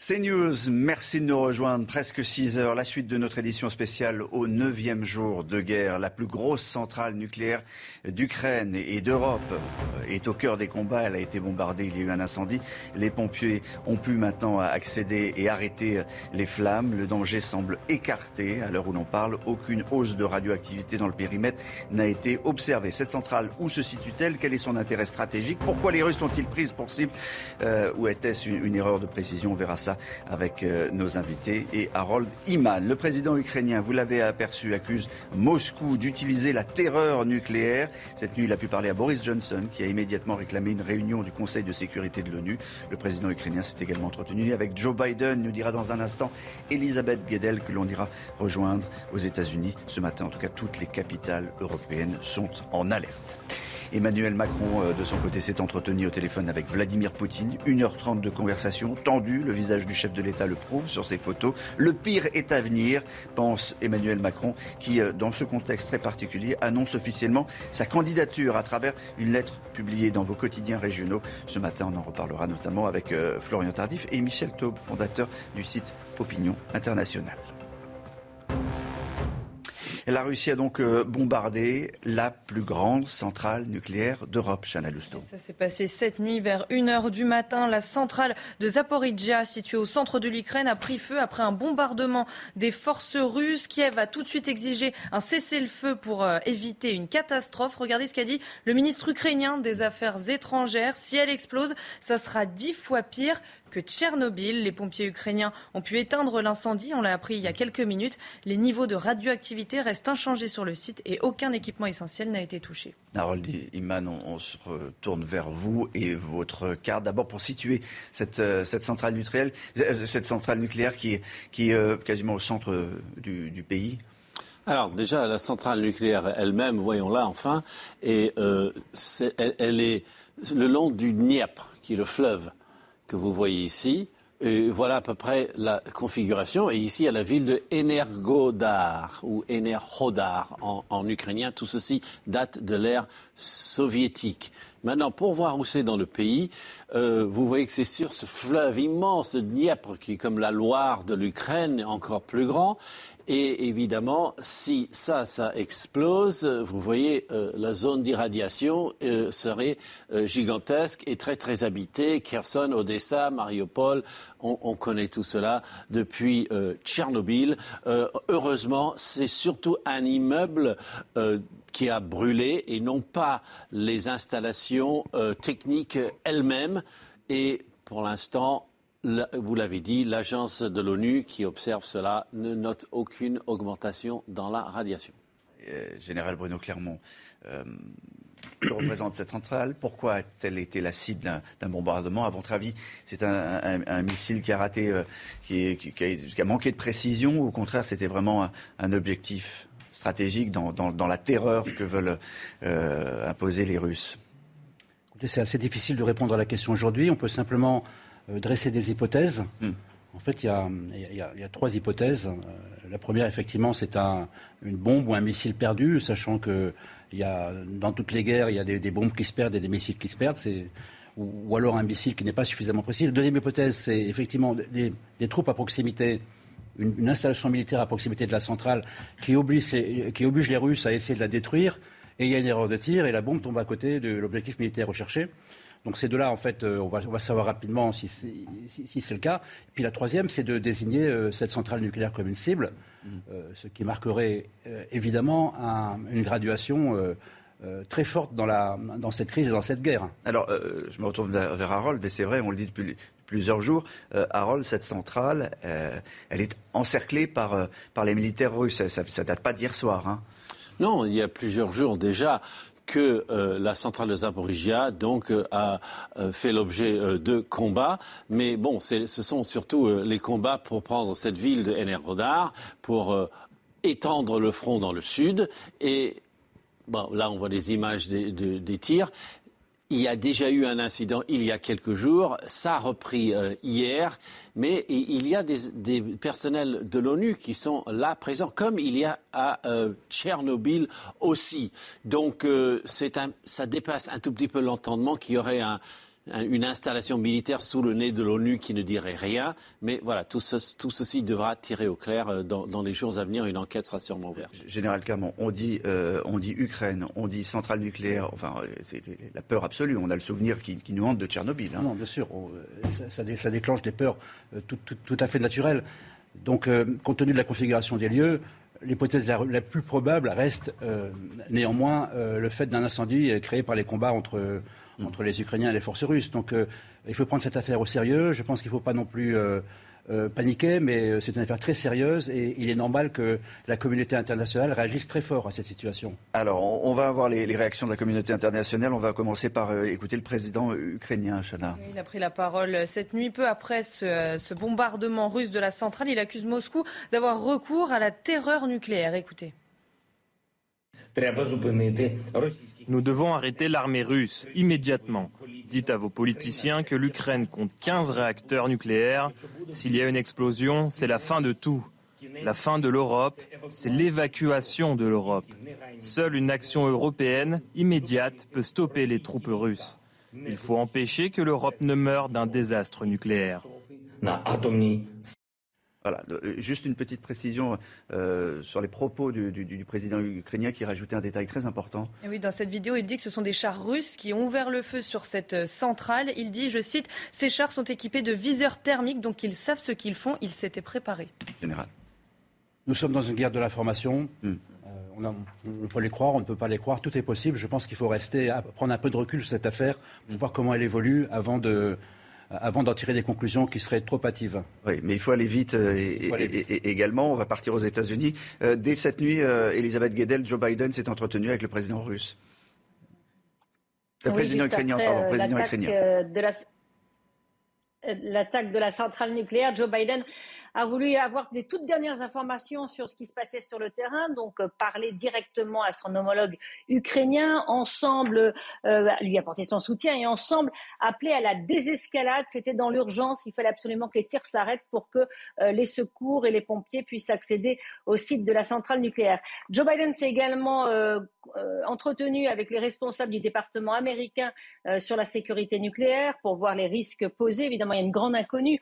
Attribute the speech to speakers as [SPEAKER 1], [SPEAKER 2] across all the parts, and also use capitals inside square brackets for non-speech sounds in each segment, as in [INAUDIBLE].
[SPEAKER 1] CNews, merci de nous rejoindre. Presque 6 heures, la suite de notre édition spéciale au 9e jour de guerre. La plus grosse centrale nucléaire d'Ukraine et d'Europe est au cœur des combats. Elle a été bombardée, il y a eu un incendie. Les pompiers ont pu maintenant accéder et arrêter les flammes. Le danger semble écarté. À l'heure où l'on parle, aucune hausse de radioactivité dans le périmètre n'a été observée. Cette centrale, où se situe-t-elle? Quel est son intérêt stratégique? Pourquoi les Russes l'ont-ils prise pour cible? Euh, Ou était-ce une erreur de précision? On verra ça avec euh, nos invités et Harold Iman. Le président ukrainien, vous l'avez aperçu, accuse Moscou d'utiliser la terreur nucléaire. Cette nuit, il a pu parler à Boris Johnson, qui a immédiatement réclamé une réunion du Conseil de sécurité de l'ONU. Le président ukrainien s'est également entretenu avec Joe Biden, nous dira dans un instant Elisabeth Guedel, que l'on ira rejoindre aux États-Unis. Ce matin, en tout cas, toutes les capitales européennes sont en alerte. Emmanuel Macron, euh, de son côté, s'est entretenu au téléphone avec Vladimir Poutine. 1h30 de conversation tendue. Le visage du chef de l'État le prouve sur ses photos. Le pire est à venir, pense Emmanuel Macron, qui, euh, dans ce contexte très particulier, annonce officiellement sa candidature à travers une lettre publiée dans vos quotidiens régionaux. Ce matin, on en reparlera notamment avec euh, Florian Tardif et Michel Taube, fondateur du site Opinion Internationale. La Russie a donc euh, bombardé la plus grande centrale nucléaire d'Europe, Chana Lousteau.
[SPEAKER 2] Ça s'est passé cette nuit vers 1h du matin. La centrale de Zaporizhia, située au centre de l'Ukraine, a pris feu après un bombardement des forces russes. Kiev a tout de suite exigé un cessez-le-feu pour euh, éviter une catastrophe. Regardez ce qu'a dit le ministre ukrainien des Affaires étrangères. Si elle explose, ça sera dix fois pire que Tchernobyl. Les pompiers ukrainiens ont pu éteindre l'incendie, on l'a appris il y a quelques minutes. Les niveaux de radioactivité restent inchangés sur le site et aucun équipement essentiel n'a été touché.
[SPEAKER 1] Harold Iman, on, se retourne vers vous et votre carte. D'abord pour situer cette, euh, cette, centrale, nucléaire, euh, cette centrale nucléaire qui est, qui est euh, quasiment au centre du, pays.
[SPEAKER 3] Alors déjà, la centrale nucléaire elle-même, voyons-la enfin, et elle, est le long du Dniepr, qui est le fleuve que vous voyez ici. Et voilà à peu près la configuration. Et ici, il y a la ville de Energodar ou Enerhodar en, en ukrainien. Tout ceci date de l'ère soviétique. Maintenant, pour voir où c'est dans le pays, euh, vous voyez que c'est sur ce fleuve immense de Dniepr, qui est comme la Loire de l'Ukraine, encore plus grand. Et évidemment, si ça, ça explose, vous voyez, euh, la zone d'irradiation euh, serait euh, gigantesque et très très habitée. Kherson, Odessa, Mariupol, on, on connaît tout cela depuis Tchernobyl. heureusement, c'est surtout un immeuble qui a brûlé et non pas les installations techniques elles-mêmes. Et pour l'instant, vous l'avez dit, l'agence de l'ONU qui observe cela ne note aucune augmentation dans la radiation.
[SPEAKER 1] Euh, Général Bruno Clermont, euh, que représente cette centrale Pourquoi a-t-elle été la cible d'un bombardement? À votre avis, c'est un, missile qui a raté, euh, qui, a, manqué de précision ou au contraire, c'était vraiment un, objectif stratégique dans, la terreur que veulent imposer les Russes?
[SPEAKER 4] C'est assez difficile de répondre à la question aujourd'hui. On peut simplement euh, dresser des hypothèses. Hmm. En fait, il y, a, trois hypothèses. Euh, la première, effectivement, c'est une bombe ou un missile perdu, sachant que y a, dans toutes les guerres, il y a des, bombes qui se perdent et des missiles qui se perdent. Ou, alors un missile qui n'est pas suffisamment précis. La deuxième hypothèse, c'est effectivement des, troupes à proximité, une, installation militaire à proximité de la centrale qui oblige, qui oblige les Russes à essayer de la détruire. Et il y a une erreur de tir et la bombe tombe à côté de l'objectif militaire recherché. Donc ces deux-là, en fait, euh, on, va, savoir rapidement si, c'est le cas. Et puis la troisième, c'est de désigner euh, cette centrale nucléaire comme une cible, mm. euh, ce qui marquerait évidemment une graduation très forte dans, cette crise et dans cette guerre.
[SPEAKER 1] Alors, je me retourne vers, Harold, mais c'est vrai, on le dit depuis plusieurs jours. Harold, cette centrale, elle est encerclée par, les militaires russes. Ça ne date pas d'hier soir. Hein.
[SPEAKER 3] Non, il y a plusieurs jours déjà que la centrale de Zaporizhia donc a fait l'objet de combats. Mais bon, ce sont surtout les combats pour prendre cette ville de Enerhodar, pour étendre le front dans le sud et là, on voit des images des, tirs. Il y a déjà eu un incident il y a quelques jours, ça a repris euh, hier, mais il y a des, personnels de l'ONU qui sont là présents, comme il y a à euh, Tchernobyl aussi. Donc euh, un, ça dépasse un tout petit peu l'entendement qu'il y aurait un, une installation militaire sous le nez de l'ONU qui ne dirait rien. Mais voilà, tout, ceci devra tirer au clair euh, dans, les jours à venir. Une enquête sera sûrement ouverte.
[SPEAKER 1] Général Clermont, on dit, euh, on dit Ukraine, on dit centrale nucléaire. Enfin, c'est la peur absolue. On a le souvenir qui, nous hante de Tchernobyl.
[SPEAKER 4] Hein. Non, bien sûr. Ça, déclenche des peurs euh, tout, à fait naturelles. Donc, compte tenu de la configuration des lieux, l'hypothèse la, plus probable reste néanmoins le fait d'un incendie créé par les combats entre entre les Ukrainiens et les forces russes. Donc euh, il faut prendre cette affaire au sérieux. Je pense qu'il ne faut pas non plus euh, euh, paniquer, mais c'est une affaire très sérieuse et il est normal que la communauté internationale réagisse très fort à cette situation.
[SPEAKER 1] Alors, on, va avoir les, réactions de la communauté internationale. On va commencer par écouter le président ukrainien, Chana.
[SPEAKER 2] Il a pris la parole cette nuit, peu après ce, ce bombardement russe de la centrale. Il accuse Moscou d'avoir recours à la terreur nucléaire. Écoutez.
[SPEAKER 5] Nous devons arrêter l'armée russe immédiatement. Dites à vos politiciens que l'Ukraine compte 15 réacteurs nucléaires. S'il y a une explosion, c'est la fin de tout. La fin de l'Europe, c'est l'évacuation de l'Europe. Seule une action européenne immédiate peut stopper les troupes russes. Il faut empêcher que l'Europe ne meure d'un désastre nucléaire.
[SPEAKER 1] Voilà, euh, juste une petite précision euh, sur les propos du, président ukrainien qui rajoutait un détail très important.
[SPEAKER 2] oui, dans cette vidéo, il dit que ce sont des chars russes qui ont ouvert le feu sur cette euh, centrale. Il dit, je cite, ces chars sont équipés de viseurs thermiques, donc ils savent ce qu'ils font, ils s'étaient préparés.
[SPEAKER 1] Général.
[SPEAKER 4] Nous sommes dans une guerre de l'information. Hmm. on, peut les croire, on ne peut pas les croire, tout est possible. Je pense qu'il faut rester, prendre un peu de recul sur cette affaire pour voir comment elle évolue avant de avant d'en tirer des conclusions qui seraient trop hâtives.
[SPEAKER 1] Oui, mais il faut aller vite, euh, et, également. On va partir aux États-Unis. Euh, dès cette nuit, euh, Elisabeth Guedel, Joe Biden s'est entretenu avec le président russe.
[SPEAKER 6] Le président ukrainien, pardon, président ukrainien. L'attaque de la centrale nucléaire, Joe Biden a voulu avoir les toutes dernières informations sur ce qui se passait sur le terrain, donc euh, parler directement à son homologue ukrainien, ensemble euh, lui apporter son soutien et ensemble appeler à la désescalade. C'était dans l'urgence, il fallait absolument que les tirs s'arrêtent pour que euh, les secours et les pompiers puissent accéder au site de la centrale nucléaire. Joe Biden s'est également entretenu avec les responsables du département américain sur la sécurité nucléaire pour voir les risques posés. Évidemment, il y a une grande inconnue.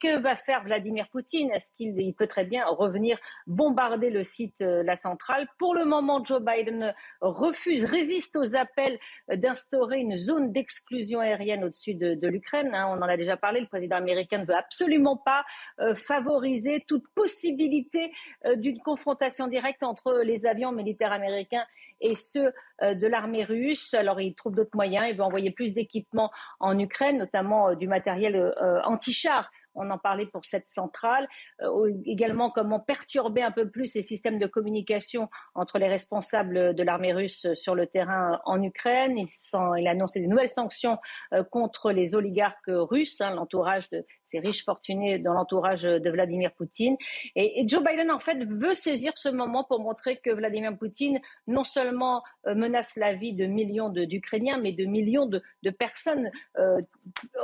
[SPEAKER 6] que va faire Vladimir Poutine? Est-ce qu'il peut très bien revenir bombarder le site, euh, la centrale? Pour le moment, Joe Biden refuse, résiste aux appels d'instaurer une zone d'exclusion aérienne au-dessus de, l'Ukraine. Hein. on en a déjà parlé. Le président américain ne veut absolument pas euh, favoriser toute possibilité euh, d'une confrontation directe entre les avions militaires américains et ceux de l'armée russe. Alors il trouve d'autres moyens. Il veut envoyer plus d'équipements en Ukraine, notamment du matériel anti-char on en parlait pour cette centrale, euh, également comment perturber un peu plus les systèmes de communication entre les responsables de l'armée russe sur le terrain en Ukraine. Il, a annoncé de nouvelles sanctions euh, contre les oligarques russes, hein, l'entourage de ces riches fortunés dans l'entourage de Vladimir Poutine. Et, Joe Biden, en fait, veut saisir ce moment pour montrer que Vladimir Poutine non seulement euh, menace la vie de millions d'Ukrainiens, mais de millions de, personnes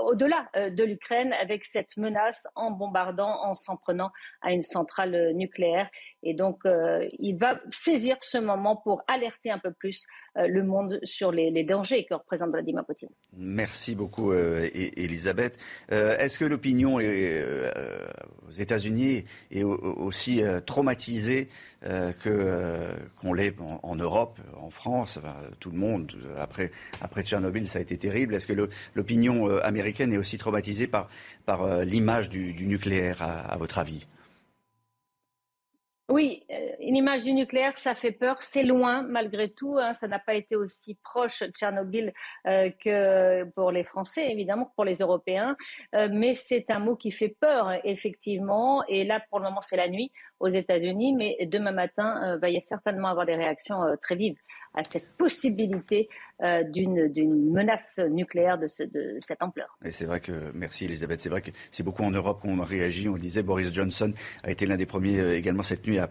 [SPEAKER 6] au-delà de l'Ukraine avec cette menace en bombardant, en s'en prenant à une centrale nucléaire. Et donc, euh, il va saisir ce moment pour alerter un peu plus euh, le monde sur les, dangers que représente Vladimir Poutine.
[SPEAKER 1] Merci beaucoup, euh, Elisabeth. Est-ce que l'opinion aux États-Unis est aussi traumatisée qu'on l'est en, Europe, en France, tout le monde après Tchernobyl, ça a été terrible. Est-ce que l'opinion américaine est aussi traumatisée par l'image du, nucléaire, à votre avis?
[SPEAKER 6] Oui, euh, une image du nucléaire, ça fait peur. C'est loin, malgré tout. Hein. ça n'a pas été aussi proche de Tchernobyl euh, que pour les Français, évidemment, pour les Européens. Euh, mais c'est un mot qui fait peur, effectivement. Et là, pour le moment, c'est la nuit aux États-Unis, mais demain matin va y certainement avoir des réactions très vives à cette possibilité euh, d'une menace nucléaire de, cette ampleur.
[SPEAKER 1] Et c'est vrai que, merci Elisabeth, c'est vrai que c'est beaucoup en Europe qu'on a réagi. On disait Boris Johnson a été l'un des premiers euh, également cette nuit à,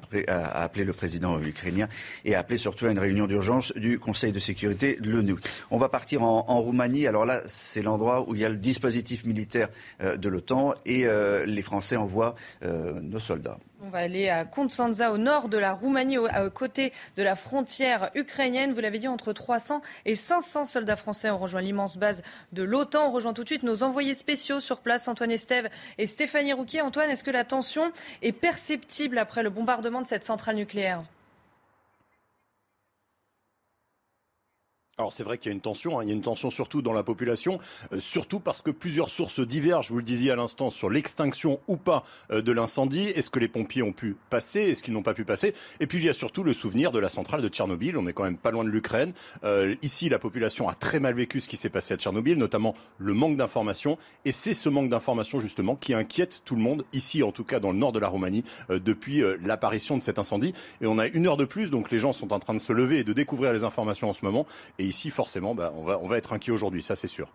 [SPEAKER 1] appeler le président ukrainien et à appeler surtout à une réunion d'urgence du Conseil de sécurité de l'ONU. On va partir en, Roumanie. Alors là, c'est l'endroit où il y a le dispositif militaire euh, de l'OTAN et les Français envoient nos soldats.
[SPEAKER 2] On va aller à Constanța, au nord de la Roumanie, à côté de la frontière ukrainienne. Vous l'avez dit, entre 300 et 500 soldats français ont rejoint l'immense base de l'OTAN. On rejoint tout de suite nos envoyés spéciaux sur place, Antoine Estève et Stéphanie Rouquier. Antoine, est-ce que la tension est perceptible après le bombardement de cette centrale nucléaire?
[SPEAKER 7] Alors c'est vrai qu'il y a une tension, hein. il y a une tension surtout dans la population, euh, surtout parce que plusieurs sources divergent, vous le disiez à l'instant, sur l'extinction ou pas euh, de l'incendie. Est-ce que les pompiers ont pu passer? Est-ce qu'ils n'ont pas pu passer? Et puis il y a surtout le souvenir de la centrale de Tchernobyl, on est quand même pas loin de l'Ukraine. Euh, ici, la population a très mal vécu ce qui s'est passé à Tchernobyl, notamment le manque d'informations. Et c'est ce manque d'informations justement qui inquiète tout le monde, ici en tout cas dans le nord de la Roumanie, depuis l'apparition de cet incendie. Et on a une heure de plus, donc les gens sont en train de se lever et de découvrir les informations en ce moment. Ici, forcément, bah, on, va, être inquiet aujourd'hui, ça c'est sûr.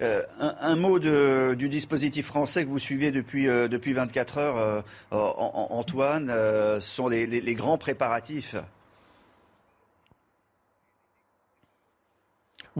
[SPEAKER 1] Euh, un, mot du dispositif français que vous suivez depuis, euh, depuis 24 heures, euh, Antoine, ce sont les grands préparatifs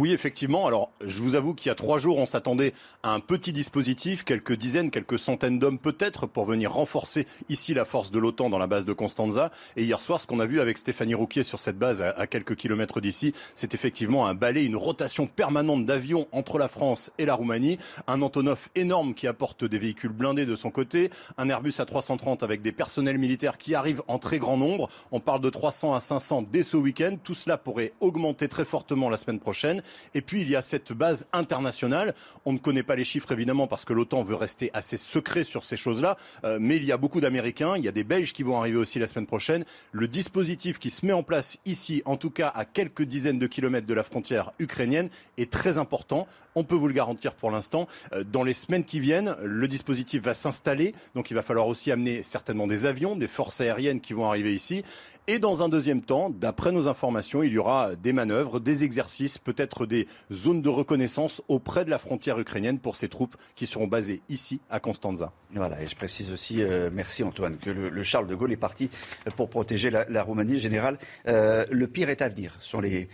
[SPEAKER 7] Oui, effectivement. Alors, je vous avoue qu'il y a trois jours, on s'attendait à un petit dispositif, quelques dizaines, quelques centaines d'hommes peut-être, pour venir renforcer ici la force de l'OTAN dans la base de Constanza. Et hier soir, ce qu'on a vu avec Stéphanie Rouquier sur cette base à, quelques kilomètres d'ici, c'est effectivement un balai, une rotation permanente d'avions entre la France et la Roumanie, un Antonov énorme qui apporte des véhicules blindés de son côté, un Airbus A330 avec des personnels militaires qui arrivent en très grand nombre. On parle de 300 à 500 dès ce week-end. Tout cela pourrait augmenter très fortement la semaine prochaine. Et puis, il y a cette base internationale. On ne connaît pas les chiffres, évidemment, parce que l'OTAN veut rester assez secret sur ces choses-là. Euh, mais il y a beaucoup d'Américains. Il y a des Belges qui vont arriver aussi la semaine prochaine. Le dispositif qui se met en place ici, en tout cas à quelques dizaines de kilomètres de la frontière ukrainienne, est très important. On peut vous le garantir pour l'instant. Euh, dans les semaines qui viennent, le dispositif va s'installer. Donc, il va falloir aussi amener certainement des avions, des forces aériennes qui vont arriver ici. Et dans un deuxième temps, d'après nos informations, il y aura des manœuvres, des exercices, peut-être des zones de reconnaissance auprès de la frontière ukrainienne pour ces troupes qui seront basées ici à Constanza.
[SPEAKER 1] Voilà, et je précise aussi, euh, merci Antoine, que le, Charles de Gaulle est parti pour protéger la, Roumanie générale. Euh, le pire est à venir, sur les,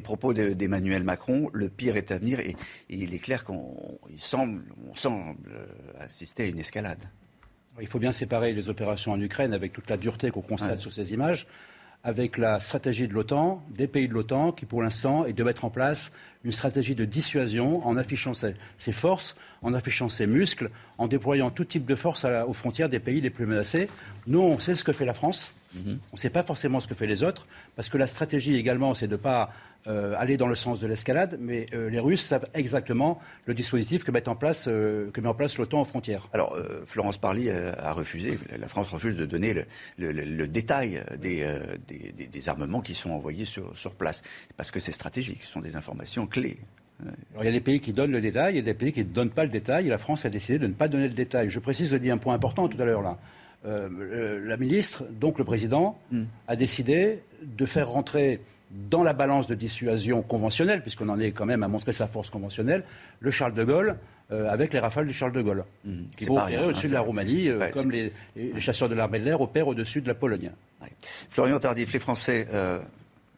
[SPEAKER 1] propos d'Emmanuel Macron. Le pire est à venir et, il est clair qu'on semble, semble assister à une escalade.
[SPEAKER 4] Il faut bien séparer les opérations en Ukraine avec toute la dureté qu'on constate sur ces images, avec la stratégie de l'OTAN, des pays de l'OTAN, qui pour l'instant est de mettre en place une stratégie de dissuasion en affichant ses, forces, en affichant ses muscles, en déployant tout type de forces aux frontières des pays les plus menacés. Nous, on sait ce que fait la France. On ne sait pas forcément ce que fait les autres, parce que la stratégie également, c'est de ne pas euh, aller dans le sens de l'escalade, mais euh, les Russes savent exactement le dispositif que met en place, euh, que met en place l'OTAN aux frontières.
[SPEAKER 1] Alors, Florence Parly a refusé, la France refuse de donner le, détail des, des, armements qui sont envoyés sur, sur place, parce que c'est stratégique, ce sont des informations clés.
[SPEAKER 4] il y a des pays qui donnent le détail, il y a des pays qui ne donnent pas le détail, et la France a décidé de ne pas donner le détail. Je précise, je dis un point important tout à l'heure là. La ministre, donc le président, hmm. a décidé de faire rentrer dans la balance de dissuasion conventionnelle, puisqu'on en est quand même à montrer sa force conventionnelle, le Charles de Gaulle euh, avec les rafales du Charles de Gaulle, mmh. qui vont opérer au-dessus hein, de la Roumanie, euh, comme les, chasseurs de l'armée de l'air opèrent au-dessus de la Pologne.
[SPEAKER 1] Florian Tardif, les Français, euh,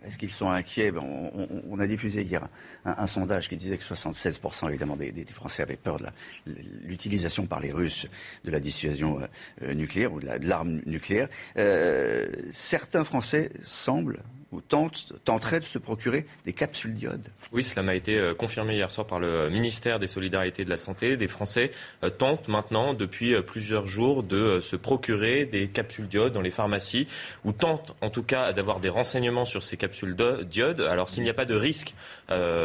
[SPEAKER 1] est-ce qu'ils sont inquiets? On, a diffusé hier un, sondage qui disait que 76% évidemment des, Français avaient peur de l'utilisation par les Russes de la dissuasion nucléaire ou de l'arme nucléaire. certains Français semblent ou de se procurer des capsules.
[SPEAKER 8] Oui, cela m'a été euh, confirmé hier soir par le ministère des Solidarités et de la Santé. Des Français euh, tentent maintenant, depuis euh, plusieurs jours, de se procurer des capsules d'iode dans les pharmacies, ou tentent en tout cas d'avoir des renseignements sur ces capsules d'iode. Alors s'il n'y a pas de risque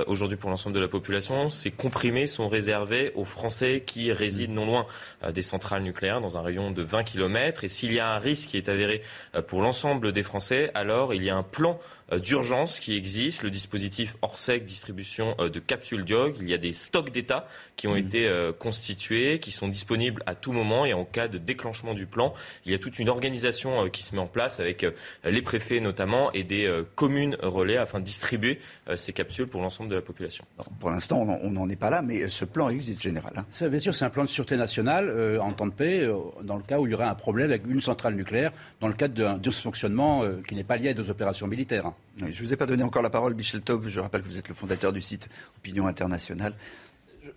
[SPEAKER 8] aujourd'hui pour l'ensemble de la population, ces comprimés sont réservés aux Français qui résident non loin des centrales nucléaires, dans un rayon de 20 km. Et s'il y a un risque qui est avéré pour l'ensemble des Français, alors il y a un plan d'urgence qui existent, le dispositif Orsec, distribution de capsules d'iode. Il y a des stocks d'État qui ont mmh. été constitués, qui sont disponibles à tout moment et en cas de déclenchement du plan, il y a toute une organisation qui se met en place avec les préfets notamment et des communes relais afin de distribuer ces capsules pour l'ensemble de la population.
[SPEAKER 1] pour l'instant, on n'en est pas là, mais ce plan existe général.
[SPEAKER 4] Hein. bien sûr, c'est un plan de sûreté nationale en temps de paix, dans le cas où il y aurait un problème avec une centrale nucléaire, dans le cadre d'un dysfonctionnement qui n'est pas lié à des opérations militaires.
[SPEAKER 1] Je ne vous ai pas donné encore la parole, Michel Taub. Je rappelle que vous êtes le fondateur du site Opinion Internationale.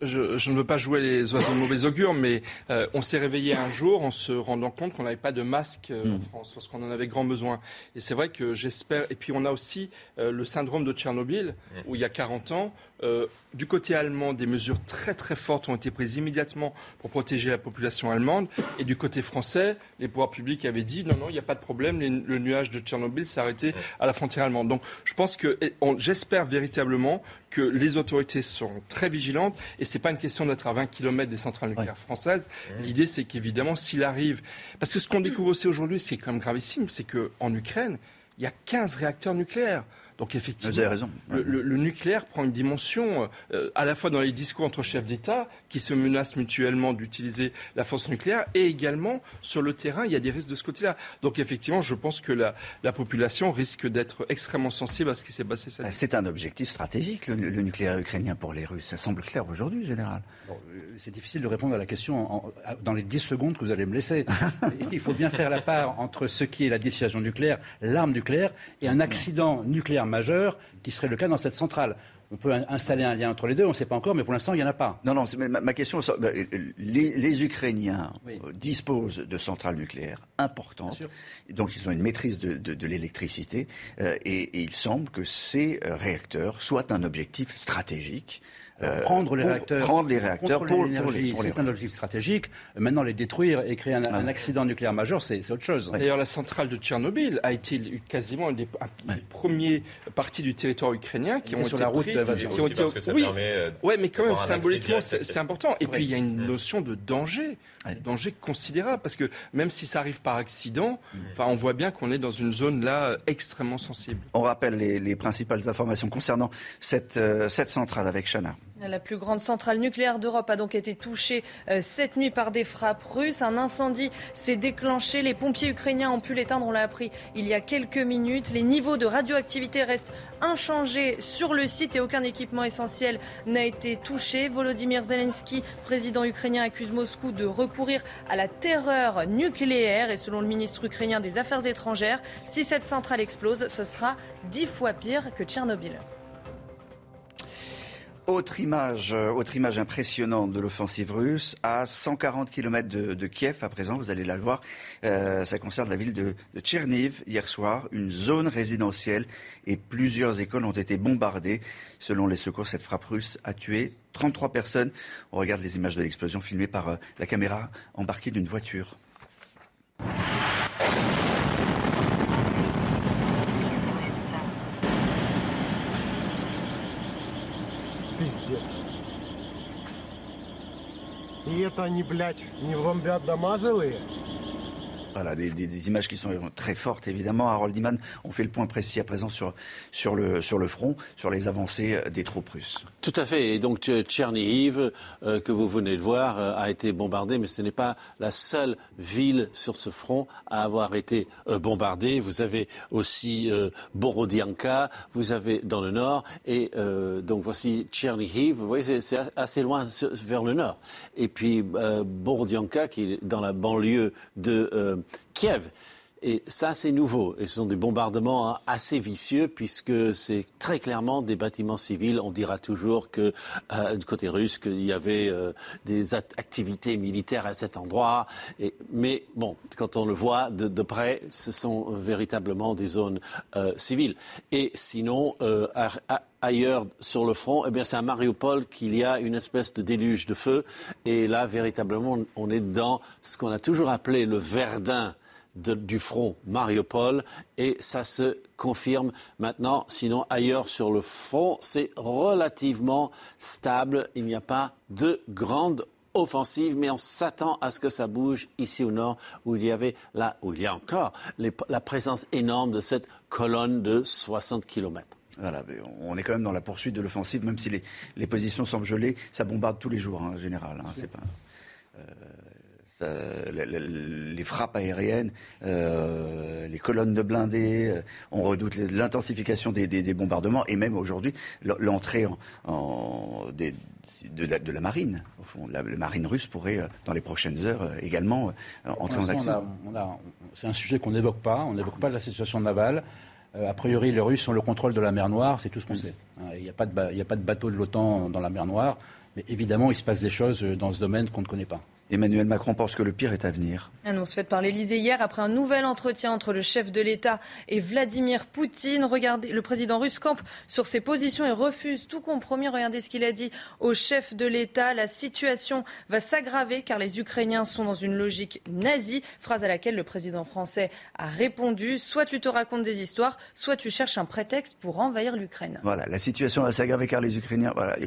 [SPEAKER 9] Je, ne veux pas jouer les oiseaux de mauvais augure, mais euh, on s'est réveillé un jour en se rendant compte qu'on n'avait pas de masque euh, en hmm. France, parce qu'on en avait grand besoin. Et c'est vrai que j'espère. Et puis on a aussi euh, le syndrome de Tchernobyl, hmm. où il y a 40 ans, du côté allemand, des mesures très très fortes ont été prises immédiatement pour protéger la population allemande. Et du côté français, les pouvoirs publics avaient dit non, non, il n'y a pas de problème, le nuage de Tchernobyl s'est arrêté à la frontière allemande. Donc je pense que, j'espère véritablement que les autorités seront très vigilantes. Et ce n'est pas une question d'être à 20 km des centrales nucléaires françaises. L'idée, c'est qu'évidemment, s'il arrive. Parce que ce qu'on découvre aussi aujourd'hui, ce qui est quand même gravissime, c'est qu'en Ukraine, il y a 15 réacteurs nucléaires. Donc effectivement,
[SPEAKER 1] raison.
[SPEAKER 9] Le, nucléaire prend une dimension euh, à la fois dans les discours entre chefs d'État qui se menacent mutuellement d'utiliser la force nucléaire et également sur le terrain, il y a des risques de ce côté-là. Donc effectivement, je pense que la, population risque d'être extrêmement sensible à ce qui s'est passé cette
[SPEAKER 1] bah, C'est un objectif stratégique, le, nucléaire ukrainien pour les Russes. Ça semble clair aujourd'hui, général.
[SPEAKER 4] Euh, c'est difficile de répondre à la question dans les 10 secondes que vous allez me laisser. [LAUGHS] il faut bien faire la part entre ce qui est la dissuasion nucléaire, l'arme nucléaire, et un accident nucléaire majeur qui serait le cas dans cette centrale. On peut installer un lien entre les deux, on ne sait pas encore, mais pour l'instant, il n'y en a pas.
[SPEAKER 1] Non, non, ma, ma, question, bah, les, Ukrainiens euh, disposent de centrales nucléaires importantes, donc ils ont une maîtrise de, l'électricité, euh, et, il semble que ces euh, réacteurs soient un objectif stratégique
[SPEAKER 4] euh, prendre les réacteurs,
[SPEAKER 1] prendre les réacteurs pour,
[SPEAKER 4] l'énergie, c'est un objectif stratégique. Maintenant, les détruire et créer un, accident nucléaire majeur, c'est autre chose.
[SPEAKER 9] D'ailleurs, la centrale de Tchernobyl a été quasiment une des, premières parties du territoire ukrainien qui ont été
[SPEAKER 4] sur la route
[SPEAKER 9] pris,
[SPEAKER 4] qui ont
[SPEAKER 9] été... oui, euh, ouais, mais quand même symboliquement, c'est important. Et puis il y a une notion de danger danger considérable parce que même si ça arrive par accident, mm. enfin, on voit bien qu'on est dans une zone là extrêmement sensible.
[SPEAKER 1] On rappelle les, principales informations concernant cette, euh, cette centrale avec Chana.
[SPEAKER 2] La plus grande centrale nucléaire d'Europe a donc été touchée euh, cette nuit par des frappes russes. Un incendie s'est déclenché. Les pompiers ukrainiens ont pu l'éteindre, on l'a appris il y a quelques minutes. Les niveaux de radioactivité restent inchangés sur le site et aucun équipement essentiel n'a été touché. Volodymyr Zelensky, président ukrainien, accuse Moscou de recourir à la terreur nucléaire. Et selon le ministre ukrainien des Affaires étrangères, si cette centrale explose, ce sera dix fois pire que Tchernobyl.
[SPEAKER 1] Autre image, euh, autre image impressionnante de l'offensive russe à 140 km de, Kiev à présent, vous allez la voir. Euh, ça concerne la ville de, Tcherniv hier soir. Une zone résidentielle et plusieurs écoles ont été bombardées. Selon les secours, cette frappe russe a tué 33 personnes. On regarde les images de l'explosion filmées par euh, la caméra embarquée d'une voiture.
[SPEAKER 10] Пиздец. И это они, блядь, не бомбят дома жилые?
[SPEAKER 1] Voilà, des, images qui sont très fortes, évidemment. Harold Iman, on fait le point précis à présent sur, sur, le, sur le front, sur les avancées des troupes russes.
[SPEAKER 3] Tout à fait. Et donc, Tchernihiv, euh, que vous venez de voir, euh, a été bombardée, mais ce n'est pas la seule ville sur ce front à avoir été euh, bombardée. Vous avez aussi Borodianka, vous avez dans le nord, et donc voici Tchernihiv. Vous voyez, c'est assez loin vers le nord. Et puis Borodianka, qui est dans la banlieue de Kiev. Et ça, c'est nouveau. Et ce sont des bombardements hein, assez vicieux puisque c'est très clairement des bâtiments civils. On dira toujours que euh, du côté russe qu'il y avait euh, des activités militaires à cet endroit. Mais bon, quand on le voit de, près, ce sont véritablement des zones euh, civiles. Et sinon, euh, ailleurs sur le front, eh bien c'est à Mariupol qu'il y a une espèce de déluge de feu. Et là, véritablement, on est dans ce qu'on a toujours appelé le Verdun du front Mariupol et ça se confirme maintenant. Sinon, ailleurs sur le front, c'est relativement stable. Il n'y a pas de grande offensive, mais on s'attend à ce que ça bouge ici au nord, où il y avait là, où il y a encore la présence énorme de cette colonne de 60 kilomètres.
[SPEAKER 1] Voilà, on est quand même dans la poursuite de l'offensive, même si les, positions semblent gelées. Ça bombarde tous les jours, hein, en général. Hein, c'est pas, euh, les, frappes aériennes, euh, les colonnes de blindés, euh, on redoute l'intensification des, bombardements et même aujourd'hui l'entrée en, de, la, marine. Au fond, la, marine russe pourrait, dans les prochaines heures, également entrer en action.
[SPEAKER 4] C'est un sujet qu'on n'évoque pas. On n'évoque pas la situation navale. A priori, les Russes ont le contrôle de la mer Noire, c'est tout ce qu'on sait. Hein, il n'y a, pas de bateau de l'OTAN dans la mer Noire, mais évidemment, il se passe des choses dans ce domaine qu'on ne connaît pas.
[SPEAKER 1] Emmanuel Macron pense que le pire est à venir.
[SPEAKER 2] Annonce faite par l'Elysée hier après un nouvel entretien entre le chef de l'État et Vladimir Poutine. Regardez, le président russe campe sur ses positions et refuse tout compromis. Regardez ce qu'il a dit au chef de l'État. La situation va s'aggraver car les Ukrainiens sont dans une logique nazie. Phrase à laquelle le président français a répondu soit tu te racontes des histoires, soit tu cherches un prétexte pour envahir l'Ukraine.
[SPEAKER 1] Voilà, la situation va s'aggraver car les Ukrainiens. Voilà,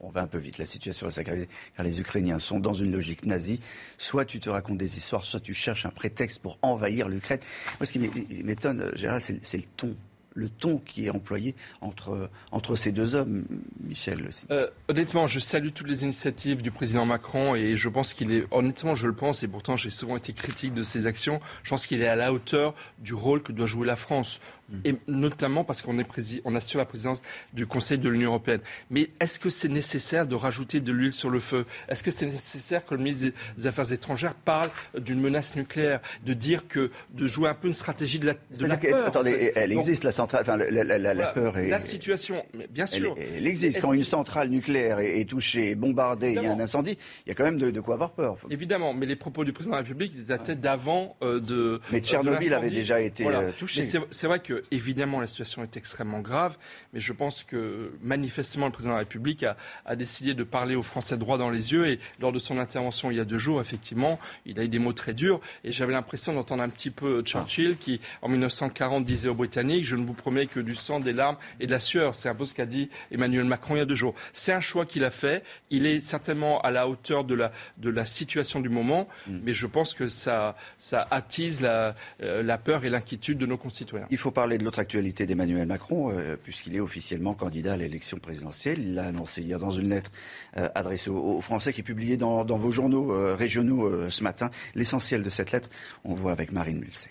[SPEAKER 1] on va un peu vite. La situation va s'aggraver car les Ukrainiens sont dans une logique nazi. Soit tu te racontes des histoires, soit tu cherches un prétexte pour envahir l'Ukraine. Moi, ce qui m'étonne, euh, Gérald, c'est le ton le ton qui est employé entre, entre ces deux hommes, Michel
[SPEAKER 9] euh, Honnêtement, je salue toutes les initiatives du président Macron et je pense qu'il est, honnêtement, je le pense, et pourtant j'ai souvent été critique de ses actions, je pense qu'il est à la hauteur du rôle que doit jouer la France. Et notamment parce qu'on on assure la présidence du Conseil de l'Union européenne. Mais est-ce que c'est nécessaire de rajouter de l'huile sur le feu? Est-ce que c'est nécessaire que le ministre des Affaires étrangères parle d'une menace nucléaire, de dire que de jouer un peu une stratégie de la, de la peur
[SPEAKER 1] Attendez, elle existe la centrale, enfin la, peur
[SPEAKER 9] est... La situation, bien sûr.
[SPEAKER 1] Elle, existe. Quand une centrale nucléaire est, touchée, bombardée, il y a un incendie, il y a quand même de, quoi avoir peur.
[SPEAKER 9] Évidemment, mais les propos du président de la République étaient à tête d'avant euh, de.
[SPEAKER 1] Mais Tchernobyl avait déjà été euh, touché.
[SPEAKER 9] C'est vrai que évidemment, la situation est extrêmement grave, mais je pense que manifestement, le président de la République a, décidé de parler aux Français droit dans les yeux. Et lors de son intervention il y a deux jours, effectivement, il a eu des mots très durs. Et j'avais l'impression d'entendre un petit peu Churchill qui, en 1940, disait aux Britanniques Je ne vous promets que du sang, des larmes et de la sueur. C'est un peu ce qu'a dit Emmanuel Macron il y a deux jours. C'est un choix qu'il a fait. Il est certainement à la hauteur de la, de la situation du moment, mm. mais je pense que ça, ça attise la, euh, la peur et l'inquiétude de nos concitoyens.
[SPEAKER 1] Il faut parler de l'autre actualité d'Emmanuel Macron, euh, puisqu'il est officiellement candidat à l'élection présidentielle. Il l'a annoncé hier dans une lettre euh, adressée aux, Français qui est publiée dans, vos journaux euh, régionaux ce matin. L'essentiel de cette lettre, on voit avec Marine Mulsey.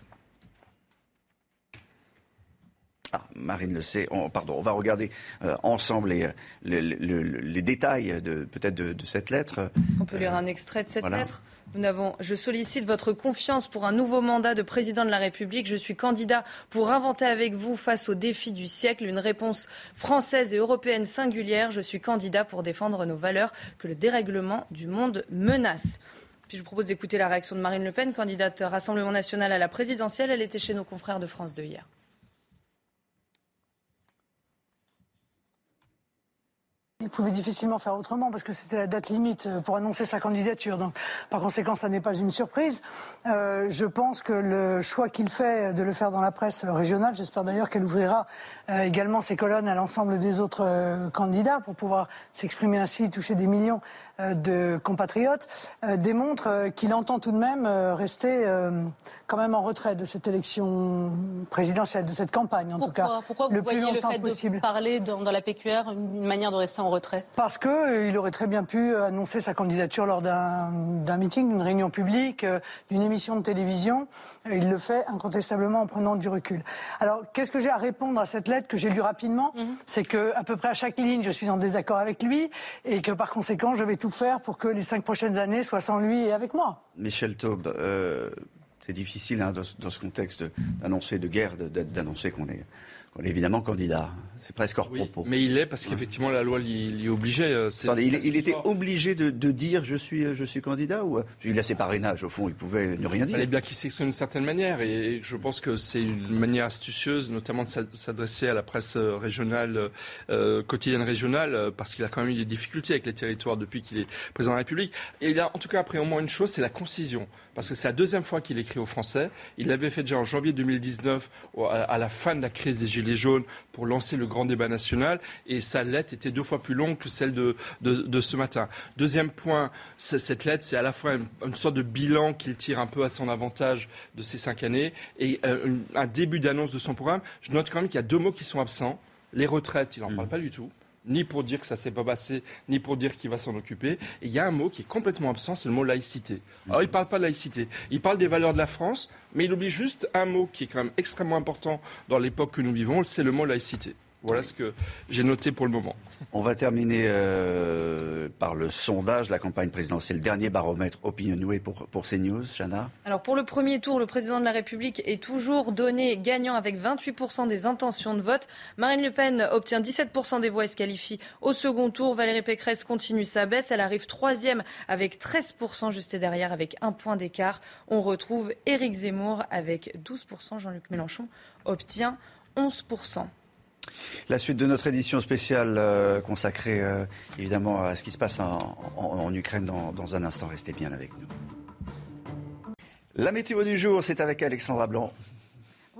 [SPEAKER 1] Ah, Marine le sait. On, pardon, on va regarder ensemble les, les, détails de, peut-être de, cette lettre.
[SPEAKER 2] On peut lire un extrait de cette lettre nous avons, je sollicite votre confiance pour un nouveau mandat de président de la République. Je suis candidat pour inventer avec vous face aux défis du siècle une réponse française et européenne singulière. Je suis candidat pour défendre nos valeurs que le dérèglement du monde menace. Puis je vous propose d'écouter la réaction de Marine Le Pen, candidate Rassemblement national à la présidentielle. Elle était chez nos confrères de France 2 hier.
[SPEAKER 11] Il pouvait difficilement faire autrement parce que c'était la date limite euh, pour annoncer sa candidature. Donc, par conséquent, ça n'est pas une surprise. Euh, je pense que le choix qu'il fait de le faire dans la presse régionale, j'espère d'ailleurs qu'elle ouvrira euh, également ses colonnes à l'ensemble des autres euh, candidats pour pouvoir s'exprimer ainsi, toucher des millions de compatriotes, démontre qu'il entend tout de même rester quand même en retrait de cette élection présidentielle, de cette campagne en
[SPEAKER 12] tout cas?
[SPEAKER 11] Pourquoi
[SPEAKER 12] vous le voyez le fait de parler dans, dans, la PQR une manière de rester en retrait
[SPEAKER 11] Parce qu'il aurait très bien pu annoncer sa candidature lors d'un meeting, d'une réunion publique, d'une émission de télévision. Il le fait incontestablement en prenant du recul. Alors, qu'est-ce que j'ai à répondre à cette lettre que j'ai lu rapidement, mhm. c'est que à peu près à chaque ligne, je suis en désaccord avec lui et que par conséquent, je vais tout faire pour que les cinq prochaines années soient sans lui et avec moi.
[SPEAKER 1] Michel Taube, euh, c'est difficile hein, dans, ce contexte d'annoncer de guerre, d'annoncer qu'on est on est évidemment candidat. C'est presque hors propos.
[SPEAKER 9] Mais il est parce qu'effectivement la loi l'y obligeait. Euh,
[SPEAKER 1] il, était obligé de, dire je suis, je suis candidat ou euh, il a ses parrainages au fond, il pouvait ne rien dire.
[SPEAKER 9] Il est bien qu'il s'exprime d'une certaine manière et je pense que c'est une manière astucieuse, notamment de s'adresser à la presse euh, régionale, quotidienne régionale, parce qu'il a quand même eu des difficultés avec les territoires depuis qu'il est président de la République. Et il a en tout cas après au moins une chose, c'est la concision parce que c'est la deuxième fois qu'il écrit aux Français. Il l'avait fait déjà en janvier 2019 à la fin de la crise des Gilets jaunes pour lancer le grand débat national. Et sa lettre était deux fois plus longue que celle de, de, ce matin. Deuxième point, cette lettre, c'est à la fois une, sorte de bilan qu'il tire un peu à son avantage de ces cinq années et euh, un début d'annonce de son programme. Je note quand même qu'il y a deux mots qui sont absents. Les retraites, il n'en parle mm. pas du tout ni pour dire que ça s'est pas passé, ni pour dire qu'il va s'en occuper. Et il y a un mot qui est complètement absent, c'est le mot laïcité. Alors il ne parle pas de laïcité, il parle des valeurs de la France, mais il oublie juste un mot qui est quand même extrêmement important dans l'époque que nous vivons, c'est le mot laïcité. Voilà ce que j'ai noté pour le moment.
[SPEAKER 1] On va terminer euh, par le sondage, la campagne présidentielle, dernier baromètre Opinionway pour, pour CNews, Chana.
[SPEAKER 2] Alors pour le premier tour, le président de la République est toujours donné gagnant avec 28% des intentions de vote. Marine Le Pen obtient 17% des voix et se qualifie au second tour. Valérie Pécresse continue sa baisse. Elle arrive troisième avec 13% juste derrière avec un point d'écart. On retrouve Éric Zemmour avec 12%. Jean-Luc Mélenchon obtient 11%.
[SPEAKER 1] La suite de notre édition spéciale euh, consacrée euh, évidemment à ce qui se passe en, Ukraine dans, dans, un instant. Restez bien avec nous. La météo du jour, c'est avec Alexandra Blanc.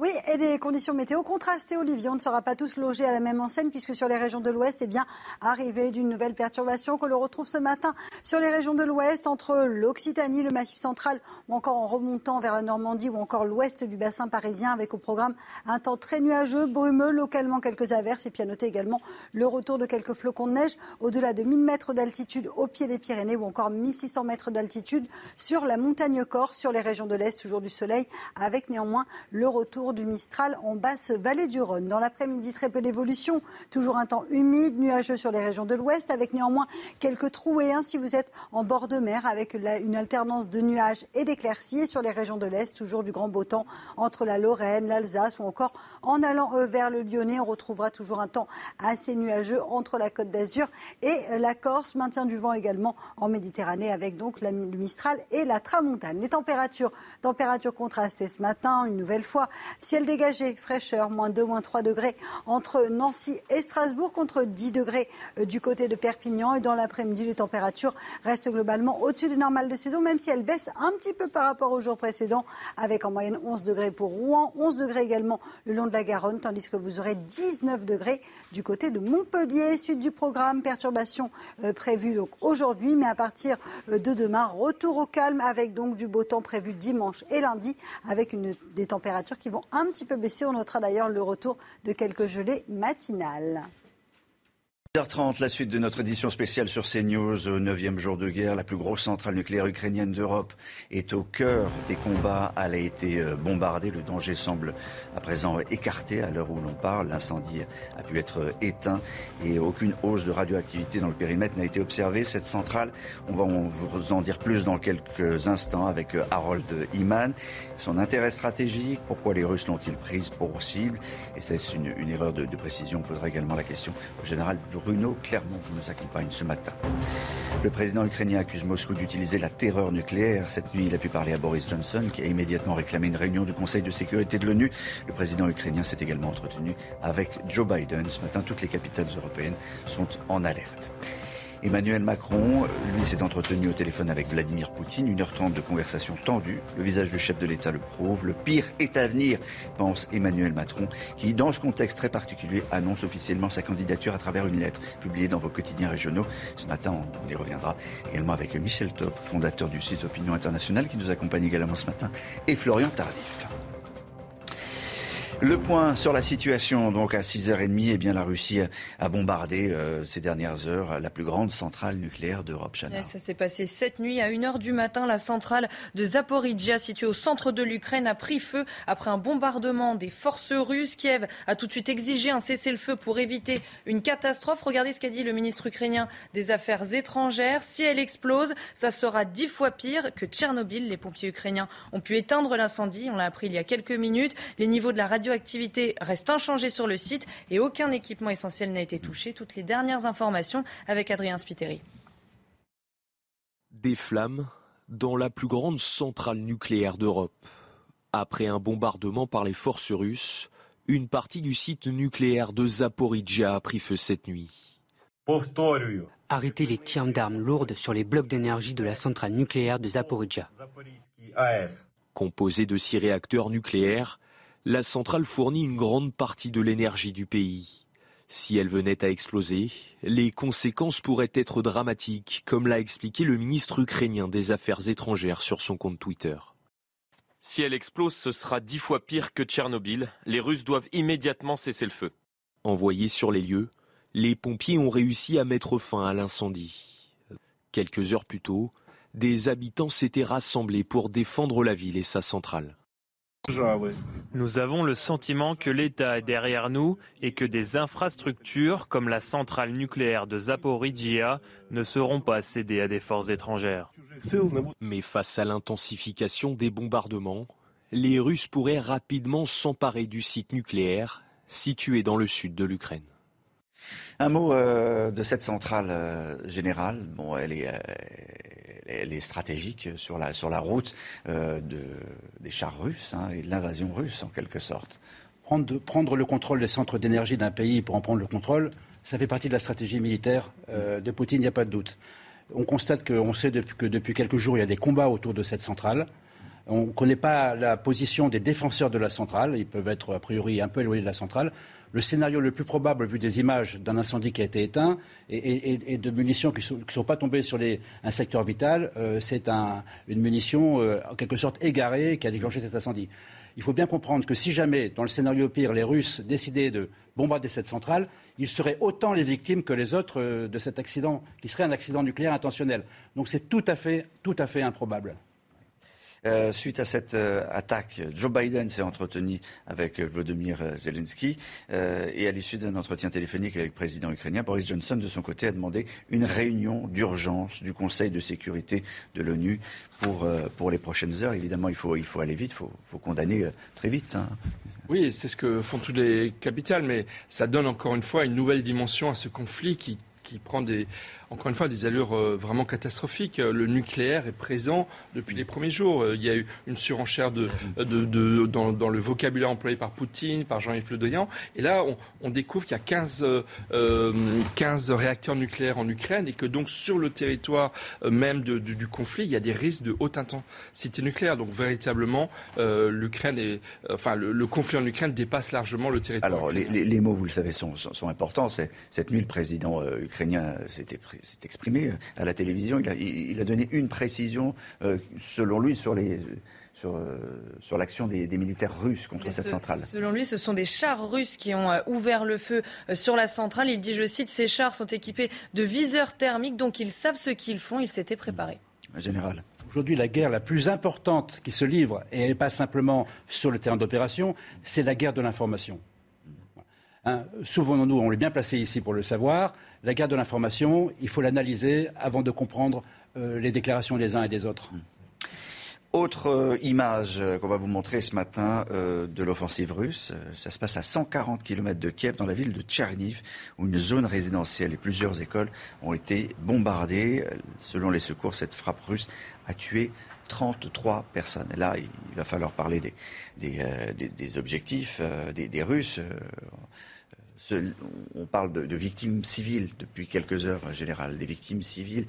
[SPEAKER 13] Oui, et des conditions météo contrastées, Olivier. On ne sera pas tous logés à la même enseigne, puisque sur les régions de l'Ouest, c'est bien arrivé d'une nouvelle perturbation que l'on retrouve ce matin sur les régions de l'Ouest, entre l'Occitanie, le Massif central, ou encore en remontant vers la Normandie, ou encore l'Ouest du bassin parisien, avec au programme un temps très nuageux, brumeux, localement quelques averses, et puis à noter également le retour de quelques flocons de neige au-delà de 1000 mètres d'altitude au pied des Pyrénées, ou encore 1600 mètres d'altitude sur la montagne Corse, sur les régions de l'Est, toujours du soleil, avec néanmoins le retour du Mistral en basse vallée du Rhône. Dans l'après-midi, très peu d'évolution. Toujours un temps humide, nuageux sur les régions de l'ouest, avec néanmoins quelques trouées hein, si vous êtes en bord de mer, avec une alternance de nuages et d'éclaircies. sur les régions de l'est, toujours du grand beau temps entre la Lorraine, l'Alsace ou encore en allant euh, vers le Lyonnais. On retrouvera toujours un temps assez nuageux entre la Côte d'Azur et la Corse. Maintien du vent également en Méditerranée avec donc le Mistral et la Tramontane. Les températures, températures contrastées ce matin, une nouvelle fois. Ciel dégagé, fraîcheur, moins 2, moins 3 degrés entre Nancy et Strasbourg, contre 10 degrés euh, du côté de Perpignan. Et dans l'après-midi, les températures restent globalement au-dessus des normales de saison, même si elles baissent un petit peu par rapport au jour précédent, avec en moyenne 11 degrés pour Rouen, 11 degrés également le long de la Garonne, tandis que vous aurez 19 degrés du côté de Montpellier. Suite du programme, perturbation euh, prévue donc aujourd'hui, mais à partir euh, de demain, retour au calme avec donc du beau temps prévu dimanche et lundi, avec des températures qui vont un petit peu baissé. On notera d'ailleurs le retour de quelques gelées matinales.
[SPEAKER 1] 10h30, la suite de notre édition spéciale sur CNews, au 9e jour de guerre, la plus grosse centrale nucléaire ukrainienne d'Europe est au cœur des combats. Elle a été euh, bombardée. Le danger semble à présent écarté à l'heure où l'on parle. L'incendie a pu être éteint et aucune hausse de radioactivité dans le périmètre n'a été observée. Cette centrale, on va vous en dire plus dans quelques instants avec euh, Harold Iman. Son intérêt stratégique, pourquoi les Russes l'ont-ils prise pour cible? Et c'est une, erreur de précision. On posera également la question au général Bruno Clermont qui nous accompagne ce matin. Le président ukrainien accuse Moscou d'utiliser la terreur nucléaire. Cette nuit, il a pu parler à Boris Johnson qui a immédiatement réclamé une réunion du Conseil de sécurité de l'ONU. Le président ukrainien s'est également entretenu avec Joe Biden. Ce matin, toutes les capitales européennes sont en alerte. Emmanuel Macron, lui, s'est entretenu au téléphone avec Vladimir Poutine. Une heure trente de conversation tendue. Le visage du chef de l'État le prouve. Le pire est à venir, pense Emmanuel Macron, qui, dans ce contexte très particulier, annonce officiellement sa candidature à travers une lettre publiée dans vos quotidiens régionaux. Ce matin, on y reviendra également avec Michel Top, fondateur du site Opinion Internationale, qui nous accompagne également ce matin, et Florian Tardif. Le point sur la situation, donc à 6h30, eh bien la Russie a bombardé euh, ces dernières heures la plus grande centrale nucléaire d'Europe.
[SPEAKER 2] ça s'est passé cette nuit à 1h du matin. La centrale de Zaporizhia, située au centre de l'Ukraine, a pris feu après un bombardement des forces russes. Kiev a tout de suite exigé un cessez-le-feu pour éviter une catastrophe. Regardez ce qu'a dit le ministre ukrainien des Affaires étrangères. Si elle explose, ça sera dix fois pire que Tchernobyl. Les pompiers ukrainiens ont pu éteindre l'incendie. On l'a appris il y a quelques minutes. Les niveaux de la radio activité reste inchangée sur le site et aucun équipement essentiel n'a été touché. Toutes les dernières informations avec Adrien Spiteri.
[SPEAKER 14] Des flammes dans la plus grande centrale nucléaire d'Europe. Après un bombardement par les forces russes, une partie du site nucléaire de Zaporizhia a pris feu cette nuit.
[SPEAKER 15] Arrêtez les tirs d'armes lourdes sur les blocs d'énergie de la centrale nucléaire de Zaporizhia.
[SPEAKER 14] Composé de six réacteurs nucléaires, La centrale fournit une grande partie de l'énergie du pays. Si elle venait à exploser, les conséquences pourraient être dramatiques, comme l'a expliqué le ministre ukrainien des Affaires étrangères sur son compte Twitter.
[SPEAKER 8] Si elle explose, ce sera dix fois pire que Tchernobyl. Les Russes doivent immédiatement cesser le feu.
[SPEAKER 14] Envoyés sur les lieux, les pompiers ont réussi à mettre fin à l'incendie. Quelques heures plus tôt, des habitants s'étaient rassemblés pour défendre la ville et sa centrale.
[SPEAKER 5] Nous avons le sentiment que l'État est derrière nous et que des infrastructures comme la centrale nucléaire de Zaporizhia ne seront pas cédées à des forces étrangères.
[SPEAKER 14] Mais face à l'intensification des bombardements, les Russes pourraient rapidement s'emparer du site nucléaire situé dans le sud de l'Ukraine.
[SPEAKER 1] Un mot euh, de cette centrale euh, générale. Bon, elle est, euh, elle est stratégique sur la, sur la route de, des chars russes hein, et de l'invasion russe en quelque sorte.
[SPEAKER 4] Prendre, le contrôle des centres d'énergie d'un pays pour en prendre le contrôle, ça fait partie de la stratégie militaire de Poutine, il n'y a pas de doute. On constate qu'on sait depuis, que depuis quelques jours, il y a des combats autour de cette centrale. On ne connaît pas la position des défenseurs de la centrale. Ils peuvent être a priori un peu éloignés de la centrale le scénario le plus probable, vu des images d'un incendie qui a été éteint et, de munitions qui ne sont, pas tombées sur un secteur vital, euh, c'est une munition euh, en quelque sorte égarée qui a déclenché cet incendie. Il faut bien comprendre que si jamais, dans le scénario pire, les Russes décidaient de bombarder cette centrale, ils seraient autant les victimes que les autres euh, de cet accident, qui serait un accident nucléaire intentionnel. Donc c'est tout à fait, tout à fait improbable.
[SPEAKER 1] Euh, suite à cette euh, attaque, Joe Biden s'est entretenu avec euh, Vladimir Zelensky et à l'issue d'un entretien téléphonique avec le président ukrainien, Boris Johnson, de son côté, a demandé une réunion d'urgence du Conseil de sécurité de l'ONU pour, pour les prochaines heures. Évidemment, il faut, il faut aller vite, il faut, faut, condamner très vite. Hein.
[SPEAKER 9] Oui, c'est ce que font toutes les capitales, mais ça donne encore une fois une nouvelle dimension à ce conflit qui, qui prend des, encore une fois, des allures euh, vraiment catastrophiques. Euh, le nucléaire est présent depuis les premiers jours. Euh, il y a eu une surenchère de, de, dans, le vocabulaire employé par Poutine, par Jean-Yves Le Drian. Et là, on, découvre qu'il y a 15, 15 réacteurs nucléaires en Ukraine et que donc sur le territoire même du conflit, il y a des risques de haute intensité nucléaire. Donc véritablement, l'Ukraine est, enfin, le, conflit en Ukraine dépasse largement le territoire.
[SPEAKER 1] Alors, les, mots, vous le savez, sont, sont, importants. Cette nuit, le président ukrainien s'était pris s'est exprimé euh, à la télévision. Il a, donné une précision, euh, selon lui, sur les sur, euh, sur l'action des, militaires russes contre cette centrale.
[SPEAKER 2] Selon lui, ce sont des chars russes qui ont ouvert le feu sur la centrale. Il dit, je cite, ces chars sont équipés de viseurs thermiques, donc ils savent ce qu'ils font, ils s'étaient préparés.
[SPEAKER 1] Général.
[SPEAKER 4] Aujourd'hui, la guerre la plus importante qui se livre, et elle n'est pas simplement sur le terrain d'opération, c'est la guerre de l'information. Hein, Souvenons-nous, on est bien placé ici pour le savoir, la guerre de l'information, il faut l'analyser avant de comprendre euh, les déclarations des uns et des autres.
[SPEAKER 1] Autre euh, image euh, qu'on va vous montrer ce matin de l'offensive russe, ça se passe à 140 km de Kiev, dans la ville de Tcherniv, où une zone résidentielle et plusieurs écoles ont été bombardées. Selon les secours, cette frappe russe a tué 33 personnes. Là, il va falloir parler des, objectifs des, Russes on parle de, victimes civiles depuis quelques heures, en général. Des victimes civiles,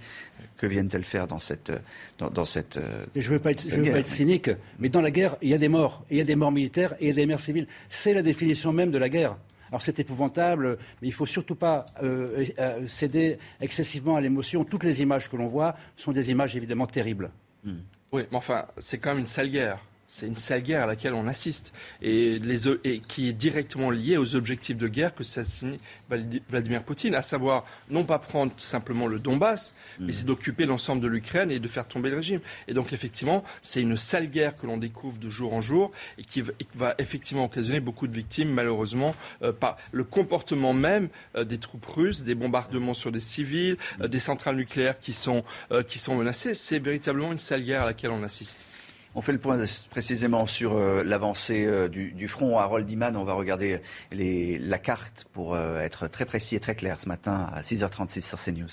[SPEAKER 1] que viennent-elles faire dans cette, dans, cette
[SPEAKER 4] Je ne veux pas être, veux pas être cynique, mais dans la guerre, il y a des morts. Il y a des morts militaires et il y a des morts civiles. C'est la définition même de la guerre. Alors c'est épouvantable, mais il ne faut surtout pas euh, euh, céder excessivement à l'émotion. Toutes les images que l'on voit sont des images évidemment terribles.
[SPEAKER 9] Oui, mais enfin, c'est quand même une sale guerre c'est une sale guerre à laquelle on assiste et, qui est directement liée aux objectifs de guerre que signe Vladimir Poutine, à savoir non pas prendre simplement le Donbass, mais mm. c'est d'occuper l'ensemble de l'Ukraine et de faire tomber le régime. Et donc effectivement, c'est une sale guerre que l'on découvre de jour en jour et qui va effectivement occasionner beaucoup de victimes, malheureusement, euh, par le comportement même euh, des troupes russes, des bombardements sur des civils, euh, des centrales nucléaires qui sont, qui sont menacées. C'est véritablement une sale guerre à laquelle on assiste.
[SPEAKER 1] On fait le point précisément sur euh, l'avancée euh, du, front. Harold Iman, on va regarder la carte pour euh, être très précis et très clair ce matin à 6h36 sur CNews.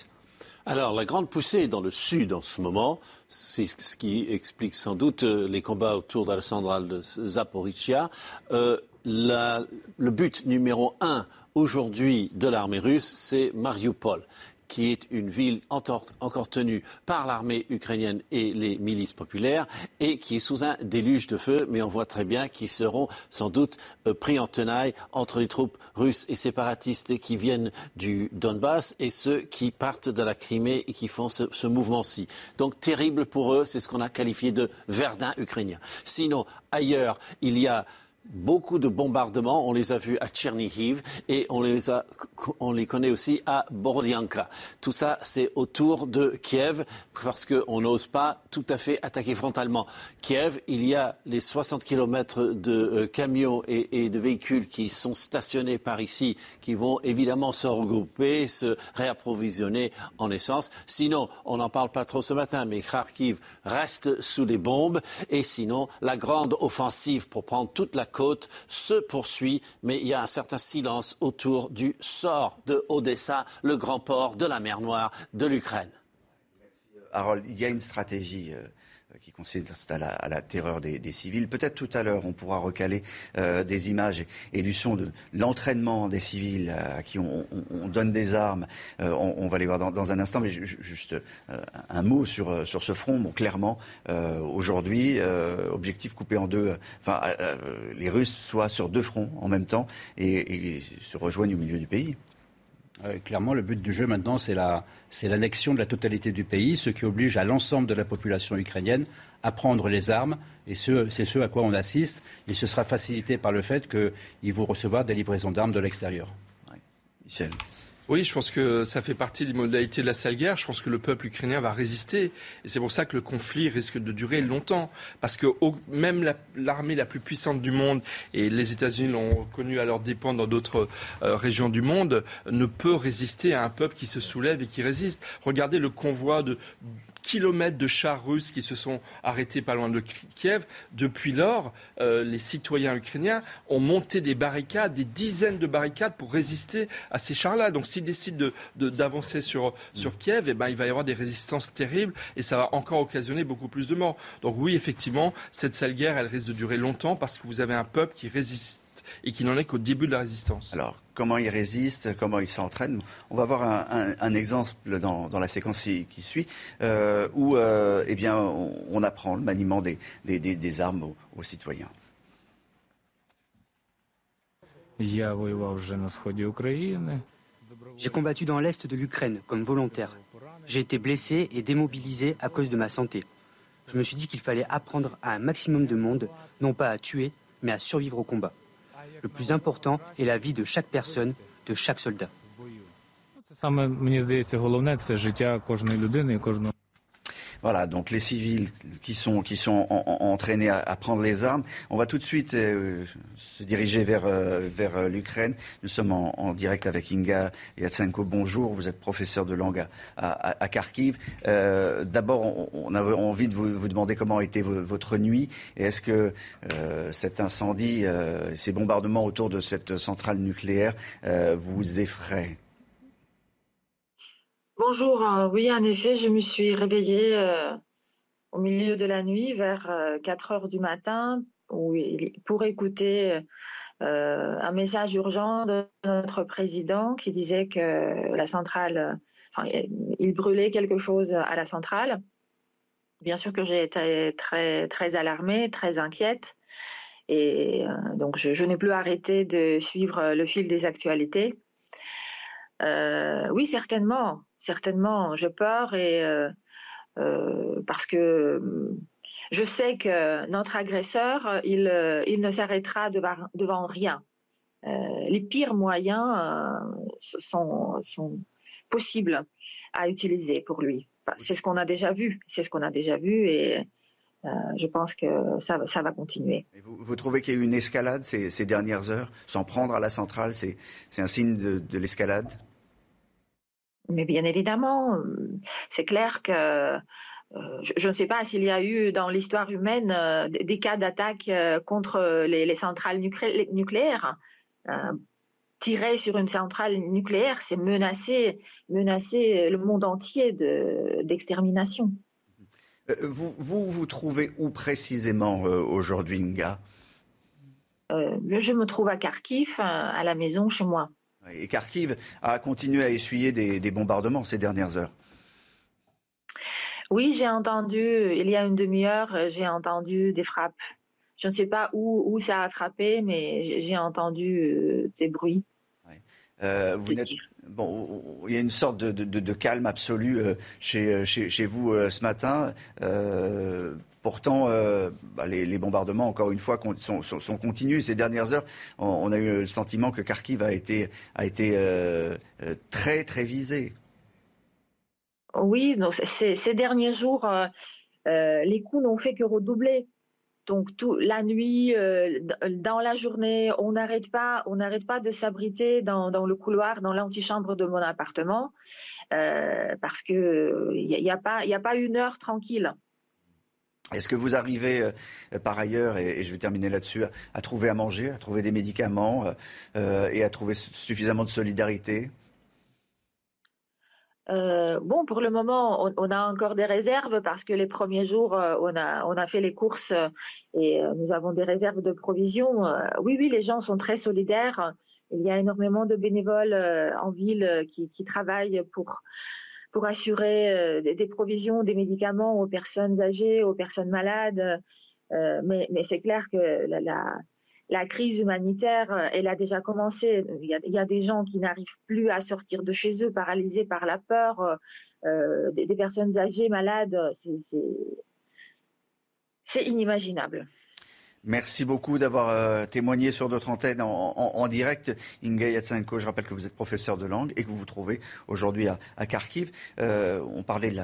[SPEAKER 3] Alors, la grande poussée dans le sud en ce moment, c'est ce qui explique sans doute les combats autour de la de Zaporizhia. le but numéro un aujourd'hui de l'armée russe, c'est Mariupol qui est une ville encore, tenue par l'armée ukrainienne et les milices populaires, et qui est sous un déluge de feu, mais on voit très bien qu'ils seront sans doute euh, pris en tenaille entre les troupes russes et séparatistes qui viennent du Donbass et ceux qui partent de la Crimée et qui font ce, mouvement-ci. Donc terrible pour eux, c'est ce qu'on a qualifié de Verdun ukrainien. Sinon, ailleurs, il y a beaucoup de bombardements. On les a vus à Tchernihiv et on les, a, on les connaît aussi à Borodianka. Tout ça, c'est autour de Kiev parce qu'on n'ose pas tout à fait attaquer frontalement. Kiev, il y a les 60 km de euh, camions et, et, de véhicules qui sont stationnés par ici, qui vont évidemment se regrouper, se réapprovisionner en essence. Sinon, on n'en parle pas trop ce matin, mais Kharkiv reste sous les bombes. Et sinon, la grande offensive pour prendre toute la côte se poursuit, mais il y a un certain silence autour du sort de Odessa, le grand port de la mer Noire de l'Ukraine.
[SPEAKER 1] Harold, il y a une stratégie euh, qui consiste à la, terreur des, civils. Peut-être tout à l'heure, on pourra recaler euh, des images et, du son de l'entraînement des civils à qui on, donne des armes. Euh, on, va les voir dans, un instant, mais juste euh, un mot sur, sur ce front. Bon, clairement, aujourd'hui, objectif coupé en deux. Enfin, les Russes soient sur deux fronts en même temps et, se rejoignent au milieu du pays.
[SPEAKER 4] clairement, le but du jeu maintenant, la c'est l'annexion de la totalité du pays, ce qui oblige à l'ensemble de la population ukrainienne à prendre les armes. Et c'est ce à quoi on assiste. Et ce sera facilité par le fait qu'ils vont recevoir des livraisons d'armes de l'extérieur.
[SPEAKER 9] Michel. Oui, je pense que ça fait partie des modalités de la sale guerre. Je pense que le peuple ukrainien va résister. Et c'est pour ça que le conflit risque de durer longtemps. Parce que même l'armée la, plus puissante du monde, et les États-Unis l'ont connu à leur dépens dans d'autres euh, régions du monde, ne peut résister à un peuple qui se soulève et qui résiste. Regardez le convoi de kilomètres de chars russes qui se sont arrêtés pas loin de Kiev. Depuis lors, euh, les citoyens ukrainiens ont monté des barricades, des dizaines de barricades pour résister à ces chars-là. Donc s'ils décident d'avancer sur, sur Kiev, eh ben, il va y avoir des résistances terribles et ça va encore occasionner beaucoup plus de morts. Donc oui, effectivement, cette sale guerre, elle risque de durer longtemps parce que vous avez un peuple qui résiste et qui n'en est qu'au début de la résistance.
[SPEAKER 1] Alors, comment il résiste, comment il s'entraîne On va voir un, exemple dans, la séquence qui, suit, euh, où euh, eh bien, on, apprend le maniement des, des, armes aux, citoyens.
[SPEAKER 15] J'ai combattu dans l'est de l'Ukraine comme volontaire. J'ai été blessé et démobilisé à cause de ma santé. Je me suis dit qu'il fallait apprendre à un maximum de monde, non pas à tuer, mais à survivre au combat. Le plus important est la vie de chaque personne, de chaque soldat.
[SPEAKER 1] Voilà, donc les civils qui sont, qui sont entraînés à, prendre les armes. On va tout de suite euh, se diriger vers, euh, euh, l'Ukraine. Nous sommes en, direct avec Inga Yatsenko. Bonjour, vous êtes professeur de langue à, Kharkiv. D'abord, on, avait envie de vous, demander comment a été votre nuit et est-ce que cet incendie, ces bombardements autour de cette centrale nucléaire vous effraient?
[SPEAKER 16] Bonjour, euh, oui, en effet, je me suis réveillée euh, au milieu de la nuit vers 4 euh, heures du matin pour écouter un message urgent de notre président qui disait que la centrale, enfin, il brûlait quelque chose à la centrale. Bien sûr que j'ai été très, très alarmée, très inquiète. Et donc, je n'ai plus arrêté de suivre le fil des actualités. oui, certainement certainement. J'ai peur et euh, euh, parce que je sais que notre agresseur, il, euh, il ne s'arrêtera devant, rien. les pires moyens sont, possibles à utiliser pour lui. C'est ce qu'on a déjà vu. C'est ce qu'on a déjà vu et je pense que ça, ça va continuer.
[SPEAKER 1] vous, trouvez qu'il y a eu une escalade ces, dernières heures S'en prendre à la centrale, c'est un signe de l'escalade?
[SPEAKER 16] Mais bien évidemment, c'est clair que euh, je, ne sais pas s'il y a eu dans l'histoire humaine euh, des cas d'attaque euh, contre les, centrales nucléaires. tirer sur une centrale nucléaire, c'est menacer, menacer le monde entier d'extermination.
[SPEAKER 1] vous, vous, vous trouvez où précisément aujourd'hui, Nga?
[SPEAKER 16] Je me trouve à Kharkiv, à la maison chez moi.
[SPEAKER 1] Et Kharkiv a continué à essuyer des, bombardements ces dernières heures.
[SPEAKER 16] Oui, j'ai entendu, il y a une demi-heure, j'ai entendu des frappes. Je ne sais pas où, ça a frappé, mais j'ai entendu euh, des bruits.
[SPEAKER 1] Euh, vous bon, il y a une sorte de, calme absolu euh, chez, chez, vous ce matin. Pourtant, bah, les, bombardements, encore une fois, sont, sont, continus. Ces dernières heures, on, a eu le sentiment que Kharkiv a été, a été très, très visé.
[SPEAKER 16] Oui, ces derniers jours, les coups n'ont fait que redoubler. Donc tout, la nuit, euh, dans la journée, on n'arrête pas, on n'arrête pas de s'abriter dans, le couloir, dans l'antichambre de mon appartement, euh, parce que il n'y a pas une heure tranquille.
[SPEAKER 1] Est-ce que vous arrivez euh, par ailleurs, et, je vais terminer là-dessus, à, trouver à manger, à trouver des médicaments et à trouver suffisamment de solidarité?
[SPEAKER 16] Euh, bon, pour le moment, on, a encore des réserves parce que les premiers jours, euh, on, a, on a fait les courses euh, et nous avons des réserves de provisions. oui, oui, les gens sont très solidaires. Il y a énormément de bénévoles en ville qui, qui travaillent pour, pour assurer des, provisions, des médicaments aux personnes âgées, aux personnes malades. mais, mais c'est clair que la, la la crise humanitaire, euh, elle a déjà commencé. Il y a, des gens qui n'arrivent plus à sortir de chez eux, paralysés par la peur, euh, euh, des, personnes âgées, malades. C'est inimaginable.
[SPEAKER 1] Merci beaucoup d'avoir témoigné sur notre antenne en, direct. Inge Yatsenko, je rappelle que vous êtes professeur de langue et que vous vous trouvez aujourd'hui à, Kharkiv. on parlait de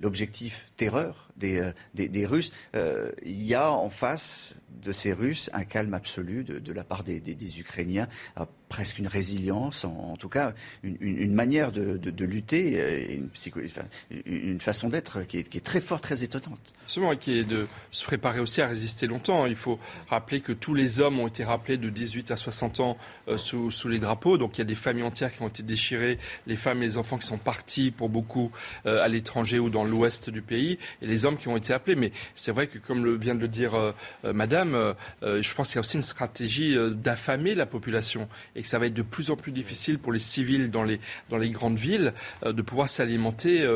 [SPEAKER 1] l'objectif terreur des, des Russes. il y a en face de ces Russes un calme absolu de, la part des, Ukrainiens, euh, presque une résilience, en, tout cas une, manière de, lutter, euh, une, façon d'être qui, est, très forte, très étonnante.
[SPEAKER 9] Absolument, et qui est de se préparer aussi à résister longtemps. Il faut rappeler que tous les hommes ont été rappelés de 18 à 60 ans euh, sous, les drapeaux, donc il y a des familles entières qui ont été déchirées, les femmes et les enfants qui sont partis pour beaucoup à l'étranger ou dans l'ouest du pays, et les hommes qui ont été appelés. Mais c'est vrai que, comme vient de le dire Madame, euh, euh, je pense qu'il y a aussi une stratégie euh, d'affamer la population et que ça va être de plus en plus difficile pour les civils dans les, dans les grandes villes de pouvoir s'alimenter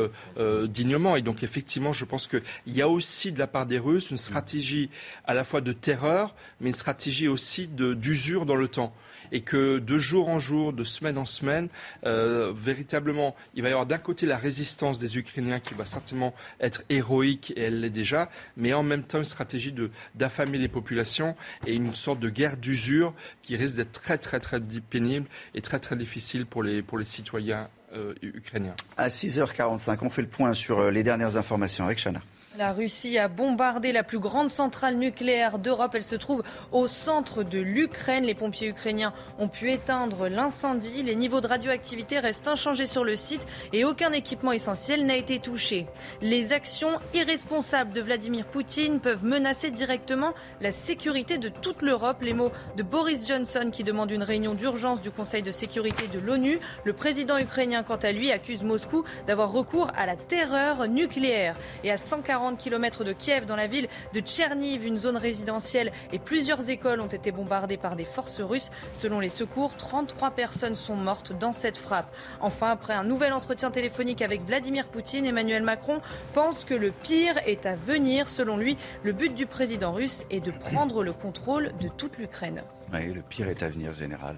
[SPEAKER 9] dignement. Et donc effectivement, je pense qu'il y a aussi de la part des Russes une stratégie à la fois de terreur, mais une stratégie aussi d'usure dans le temps et que de jour en jour, de semaine en semaine, euh, véritablement, il va y avoir d'un côté la résistance des Ukrainiens qui va certainement être héroïque et elle l'est déjà, mais en même temps une stratégie d'affamer les populations et une sorte de guerre d'usure qui risque d'être très très très pénible et très très difficile pour les pour les citoyens euh, ukrainiens.
[SPEAKER 1] À 6h45, on fait le point sur euh, les dernières informations avec Chana.
[SPEAKER 2] La Russie a bombardé la plus grande centrale nucléaire d'Europe. Elle se trouve au centre de l'Ukraine. Les pompiers ukrainiens ont pu éteindre l'incendie. Les niveaux de radioactivité restent inchangés sur le site et aucun équipement essentiel n'a été touché. Les actions irresponsables de Vladimir Poutine peuvent menacer directement la sécurité de toute l'Europe. Les mots de Boris Johnson qui demande une réunion d'urgence du Conseil de sécurité de l'ONU. Le président ukrainien, quant à lui, accuse Moscou d'avoir recours à la terreur nucléaire. Et à 140 kilomètres de Kiev, dans la ville de Tcherniv, une zone résidentielle et plusieurs écoles ont été bombardées par des forces russes. Selon les secours, 33 personnes sont mortes dans cette frappe. Enfin, après un nouvel entretien téléphonique avec Vladimir Poutine, Emmanuel Macron pense que le pire est à venir. Selon lui, le but du président russe est de prendre le contrôle de toute l'Ukraine.
[SPEAKER 1] Oui, le pire est à venir, général.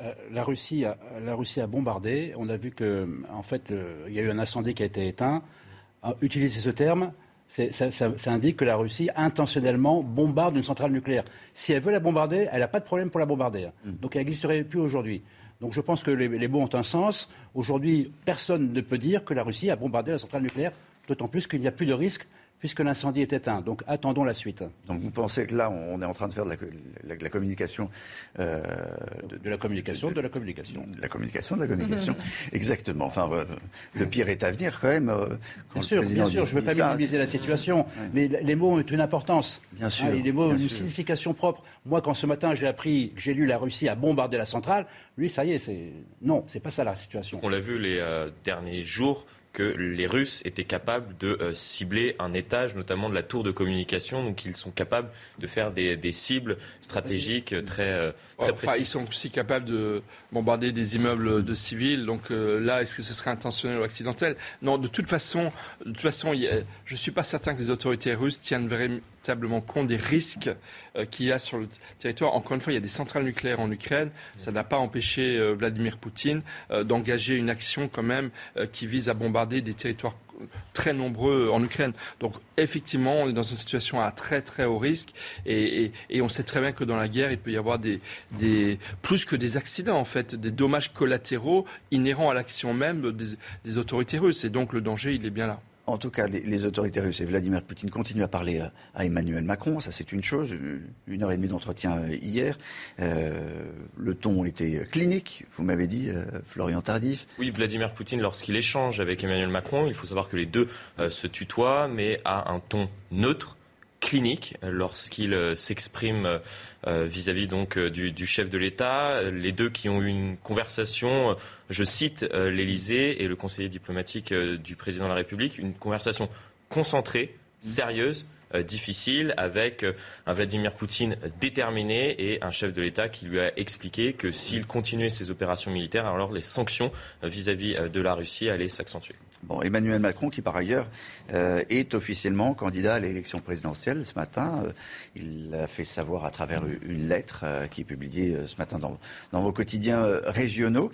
[SPEAKER 4] Euh, la, Russie a, la Russie a bombardé. On a vu que, en fait, il y a eu un incendie qui a été éteint. Utiliser ce terme, ça, indique que la Russie intentionnellement bombarde une centrale nucléaire. Si elle veut la bombarder, elle n'a pas de problème pour la bombarder. Mm. Donc elle n'existerait plus aujourd'hui. Donc je pense que les, les mots ont un sens. Aujourd'hui, personne ne peut dire que la Russie a bombardé la centrale nucléaire, d'autant plus qu'il n'y a plus de risque puisque l'incendie est éteint. Donc attendons la suite.
[SPEAKER 1] Donc vous pensez que là, on est en train de faire de la, communication
[SPEAKER 4] euh, de, la communication, de, la communication.
[SPEAKER 1] De la communication, de la communication. [LAUGHS] Exactement. Enfin, euh, le pire est à venir quand même. Euh,
[SPEAKER 4] bien sûr, bien sûr. je ne veux pas minimiser la situation, mais les mots ont une importance.
[SPEAKER 1] Bien sûr.
[SPEAKER 4] les mots ont une signification propre. Moi, quand ce matin j'ai appris, j'ai lu la Russie a bombardé la centrale, lui, ça y est, c'est non, c'est pas ça la situation.
[SPEAKER 8] On l'a vu les derniers jours que les Russes étaient capables de euh, cibler un étage, notamment de la tour de communication. Donc ils sont capables de faire des, cibles stratégiques très, euh, très précises.
[SPEAKER 9] ils sont aussi capables de bombarder des immeubles de civils. Donc euh, là, est-ce que ce serait intentionnel ou accidentel? Non, de toute façon, de toute façon je ne suis pas certain que les autorités russes tiennent véritablement compte des risques qu'il y a sur le territoire. Encore une fois, il y a des centrales nucléaires en Ukraine. Ça n'a pas empêché Vladimir Poutine d'engager une action quand même qui vise à bombarder des territoires très nombreux en Ukraine. Donc effectivement, on est dans une situation à très très haut risque et, on sait très bien que dans la guerre, il peut y avoir des, plus que des accidents en fait, des dommages collatéraux inhérents à l'action même des autorités russes. Et donc le danger, il est bien là.
[SPEAKER 1] En tout cas, les, autorités russes et Vladimir Poutine continuent à parler à, Emmanuel Macron. Ça, c'est une chose. Une heure et demie d'entretien euh, hier. Euh, le ton était clinique, vous m'avez dit, euh, Florian Tardif.
[SPEAKER 8] Oui, Vladimir Poutine, lorsqu'il échange avec Emmanuel Macron, il faut savoir que les deux se tutoient, mais à un ton neutre clinique lorsqu'il s'exprime vis-à-vis donc du, chef de l'État. Les deux qui ont eu une conversation je cite euh, l'Élysée et le conseiller diplomatique euh, du président de la République, une conversation concentrée, sérieuse, euh, difficile avec un Vladimir Poutine déterminé et un chef de l'État qui lui a expliqué que s'il continuait ses opérations militaires, alors les sanctions vis-à-vis de la Russie allaient s'accentuer.
[SPEAKER 1] Bon, Emmanuel Macron, qui par ailleurs euh, est officiellement candidat à l'élection présidentielle ce matin, euh, il l'a fait savoir à travers une lettre euh, qui est publiée ce matin dans, dans vos quotidiens régionaux.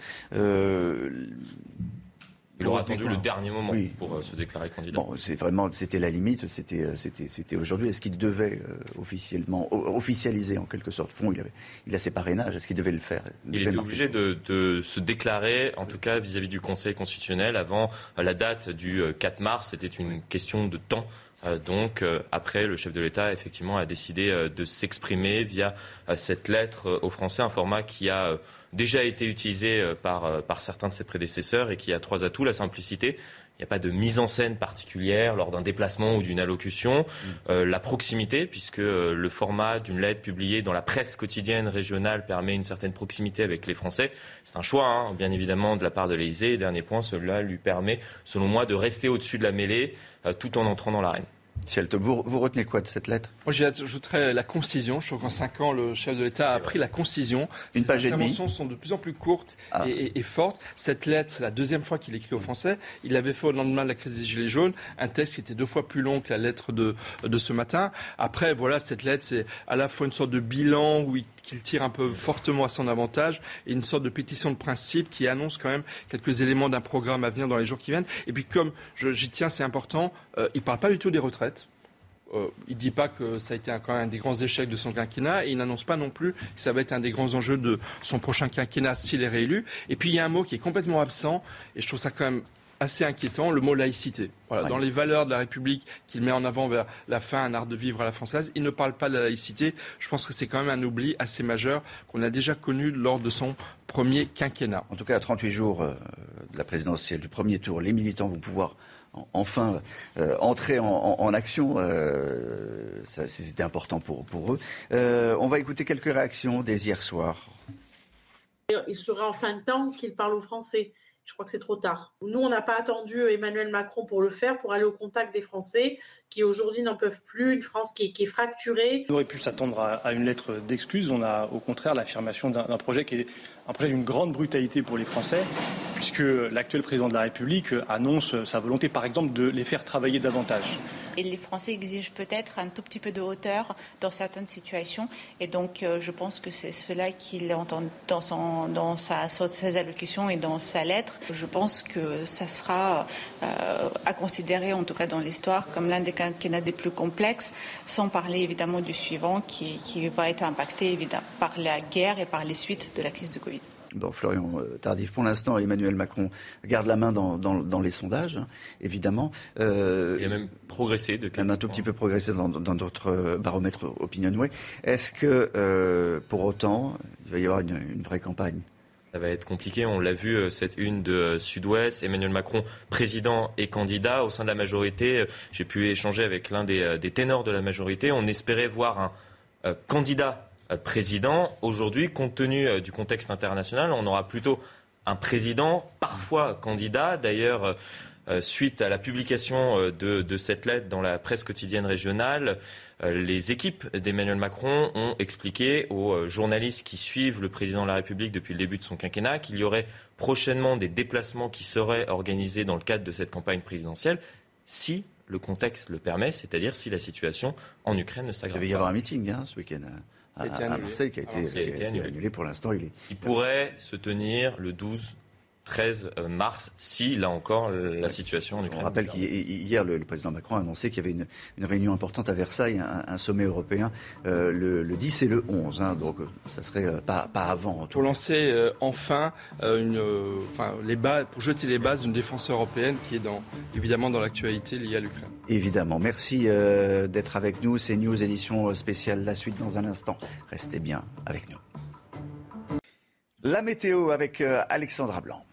[SPEAKER 8] Il aura attendu le dernier moment pour euh, se déclarer candidat.
[SPEAKER 1] Bon, c'est vraiment, c'était la limite, c'était, euh, c'était, c'était aujourd'hui. Est-ce qu'il devait euh, officiellement, officialiser en quelque sorte Fond, il, avait, il a ses parrainages. Est-ce qu'il devait le faire?
[SPEAKER 8] Il, était obligé de, de, se déclarer, en tout cas vis-à-vis du Conseil constitutionnel, avant la date du 4 mars. C'était une question de temps. Donc après, le chef de l'État effectivement a décidé de s'exprimer via cette lettre aux Français, un format qui a déjà été utilisé euh, par, euh, par certains de ses prédécesseurs et qui a trois atouts. La simplicité, il n'y a pas de mise en scène particulière lors d'un déplacement ou d'une allocution. Mm. Euh, la proximité, puisque le format d'une lettre publiée dans la presse quotidienne régionale permet une certaine proximité avec les Français. C'est un choix, hein, bien évidemment, de la part de l'Élysée. Dernier point, cela lui permet, selon moi, de rester au-dessus de la mêlée tout en entrant dans l'arène.
[SPEAKER 1] Vous, vous, retenez quoi de cette lettre?
[SPEAKER 9] Moi, j'ajouterais la concision. Je trouve qu'en cinq ans, le chef de l'État a pris la concision.
[SPEAKER 1] Une page et demie.
[SPEAKER 9] Les sont de plus en plus courtes ah. et, fortes. Cette lettre, c'est la deuxième fois qu'il écrit aux Français. Il l'avait fait au lendemain de la crise des Gilets jaunes. Un texte qui était deux fois plus long que la lettre de, de ce matin. Après, voilà, cette lettre, c'est à la fois une sorte de bilan où il qu'il tire un peu fortement à son avantage et une sorte de pétition de principe qui annonce quand même quelques éléments d'un programme à venir dans les jours qui viennent. Et puis comme j'y tiens, c'est important, euh, il ne parle pas du tout des retraites. Euh, il ne dit pas que ça a été quand même un des grands échecs de son quinquennat et il n'annonce pas non plus que ça va être un des grands enjeux de son prochain quinquennat s'il est réélu. Et puis il y a un mot qui est complètement absent et je trouve ça quand même assez inquiétant, le mot laïcité. Dans les valeurs de la République qu'il met en avant vers la fin, un art de vivre à la française, il ne parle pas de la laïcité. Je pense que c'est quand même un oubli assez majeur qu'on a déjà connu lors de son premier quinquennat.
[SPEAKER 1] En tout cas, à 38 jours euh, de la présidentielle, du premier tour, les militants vont pouvoir enfin euh, entrer en, action. Euh, c'était important pour, pour eux. on va écouter quelques réactions dès hier soir.
[SPEAKER 17] Il serait en fin de temps qu'il parle aux Français je crois que c'est trop tard. Nous, on n'a pas attendu Emmanuel Macron pour le faire, pour aller au contact des Français qui aujourd'hui n'en peuvent plus, une France qui est, fracturée.
[SPEAKER 18] On aurait pu s'attendre à, une lettre d'excuse. On a au contraire l'affirmation d'un projet qui est un projet d'une grande brutalité pour les Français, puisque l'actuel président de la République annonce sa volonté, par exemple, de les faire travailler davantage.
[SPEAKER 19] Et les Français exigent peut-être un tout petit peu de hauteur dans certaines situations. Et donc, euh, je pense que c'est cela qu'il entend dans, son, dans sa, ses allocutions et dans sa lettre. Je pense que ça sera euh, à considérer, en tout cas dans l'histoire, comme l'un des quinquennats des plus complexes, sans parler évidemment du suivant qui, qui va être impacté évidemment, par la guerre et par les suites de la crise de Covid.
[SPEAKER 1] Bon, Florian euh, Tardif, pour l'instant, Emmanuel Macron garde la main dans, les sondages, évidemment.
[SPEAKER 8] Euh, il a même progressé de
[SPEAKER 1] même un tout petit peu progressé dans d'autres euh, baromètres OpinionWay. Est-ce que, pour autant, il va y avoir une, vraie campagne?
[SPEAKER 8] Ça va être compliqué. On l'a vu, cette une de Sud-Ouest, Emmanuel Macron, président et candidat au sein de la majorité. J'ai pu échanger avec l'un des, des, ténors de la majorité. On espérait voir un candidat président. Aujourd'hui, compte tenu euh, du contexte international, on aura plutôt un président, parfois candidat. D'ailleurs, suite à la publication de, de, cette lettre dans la presse quotidienne régionale, les équipes d'Emmanuel Macron ont expliqué aux journalistes qui suivent le président de la République depuis le début de son quinquennat qu'il y aurait prochainement des déplacements qui seraient organisés dans le cadre de cette campagne présidentielle si le contexte le permet, c'est-à-dire si la situation en Ukraine ne s'aggrave
[SPEAKER 1] pas. Il va y avoir un meeting hein, ce week-end à, Marseille qui a été, annulé. pour l'instant. Il, est...
[SPEAKER 8] il pourrait se tenir le 12 13 euh, mars, si, là encore, la situation en Ukraine.
[SPEAKER 1] On rappelle qu'hier, le, président Macron a annoncé qu'il y avait une, réunion importante à Versailles, un, sommet européen, euh, le, 10 et le 11. Hein, donc, ça serait euh, pas, pas avant.
[SPEAKER 9] pour lancer enfin, une, les bases, pour jeter les bases d'une défense européenne qui est dans, évidemment dans l'actualité liée à l'Ukraine.
[SPEAKER 1] Évidemment. Merci d'être avec nous. C'est News édition spéciale. La suite dans un instant. Restez bien avec nous. La météo avec Alexandra Blanc.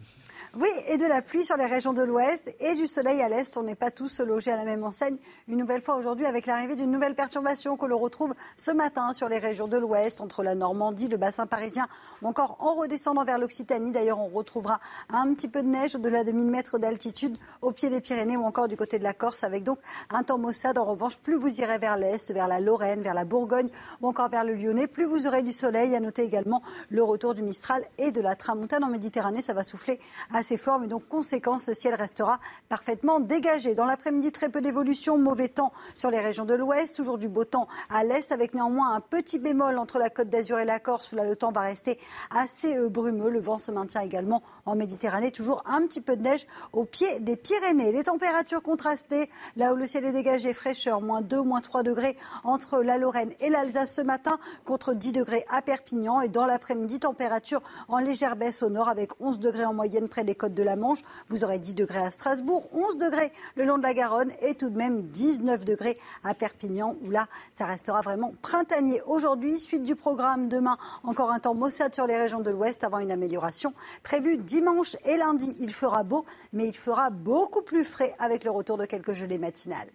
[SPEAKER 13] Oui, et de la pluie sur les régions de l'ouest et du soleil à l'est. On n'est pas tous logés à la même enseigne. Une nouvelle fois aujourd'hui avec l'arrivée d'une nouvelle perturbation que l'on retrouve ce matin sur les régions de l'ouest, entre la Normandie, le bassin parisien ou encore en redescendant vers l'Occitanie. D'ailleurs, on retrouvera un petit peu de neige au-delà de 1000 mètres d'altitude au pied des Pyrénées ou encore du côté de la Corse avec donc un temps maussade. En revanche, plus vous irez vers l'est, vers la Lorraine, vers la Bourgogne ou encore vers le Lyonnais, plus vous aurez du soleil. À noter également le retour du Mistral et de la Tramontane en Méditerranée. Ça va souffler assez fort, mais donc conséquence, le ciel restera parfaitement dégagé. Dans l'après-midi, très peu d'évolution, mauvais temps sur les régions de l'ouest, toujours du beau temps à l'est, avec néanmoins un petit bémol entre la côte d'Azur et la Corse, où là le temps va rester assez euh, brumeux. Le vent se maintient également en Méditerranée, toujours un petit peu de neige au pied des Pyrénées. Les températures contrastées, là où le ciel est dégagé, fraîcheur, moins 2, moins 3 degrés entre la Lorraine et l'Alsace ce matin, contre 10 degrés à Perpignan. Et dans l'après-midi, température en légère baisse au nord, avec 11 degrés en moyenne près des côtes de la Manche. Vous aurez 10 degrés à Strasbourg, 11 degrés le long de la Garonne et tout de même 19 degrés à Perpignan où là, ça restera vraiment printanier aujourd'hui. Suite du programme demain, encore un temps maussade sur les régions de l'Ouest avant une amélioration prévue dimanche et lundi. Il fera beau, mais il fera beaucoup plus frais avec le retour de quelques gelées matinales.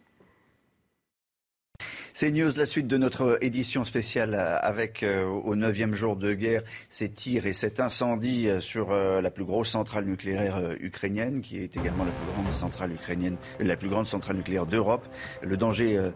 [SPEAKER 1] C'est News, la suite de notre édition spéciale euh, avec euh, au neuvième jour de guerre ces tirs et cet incendie euh, sur la plus grosse centrale nucléaire ukrainienne, qui est également la plus grande centrale ukrainienne, la plus grande centrale nucléaire d'Europe. Le danger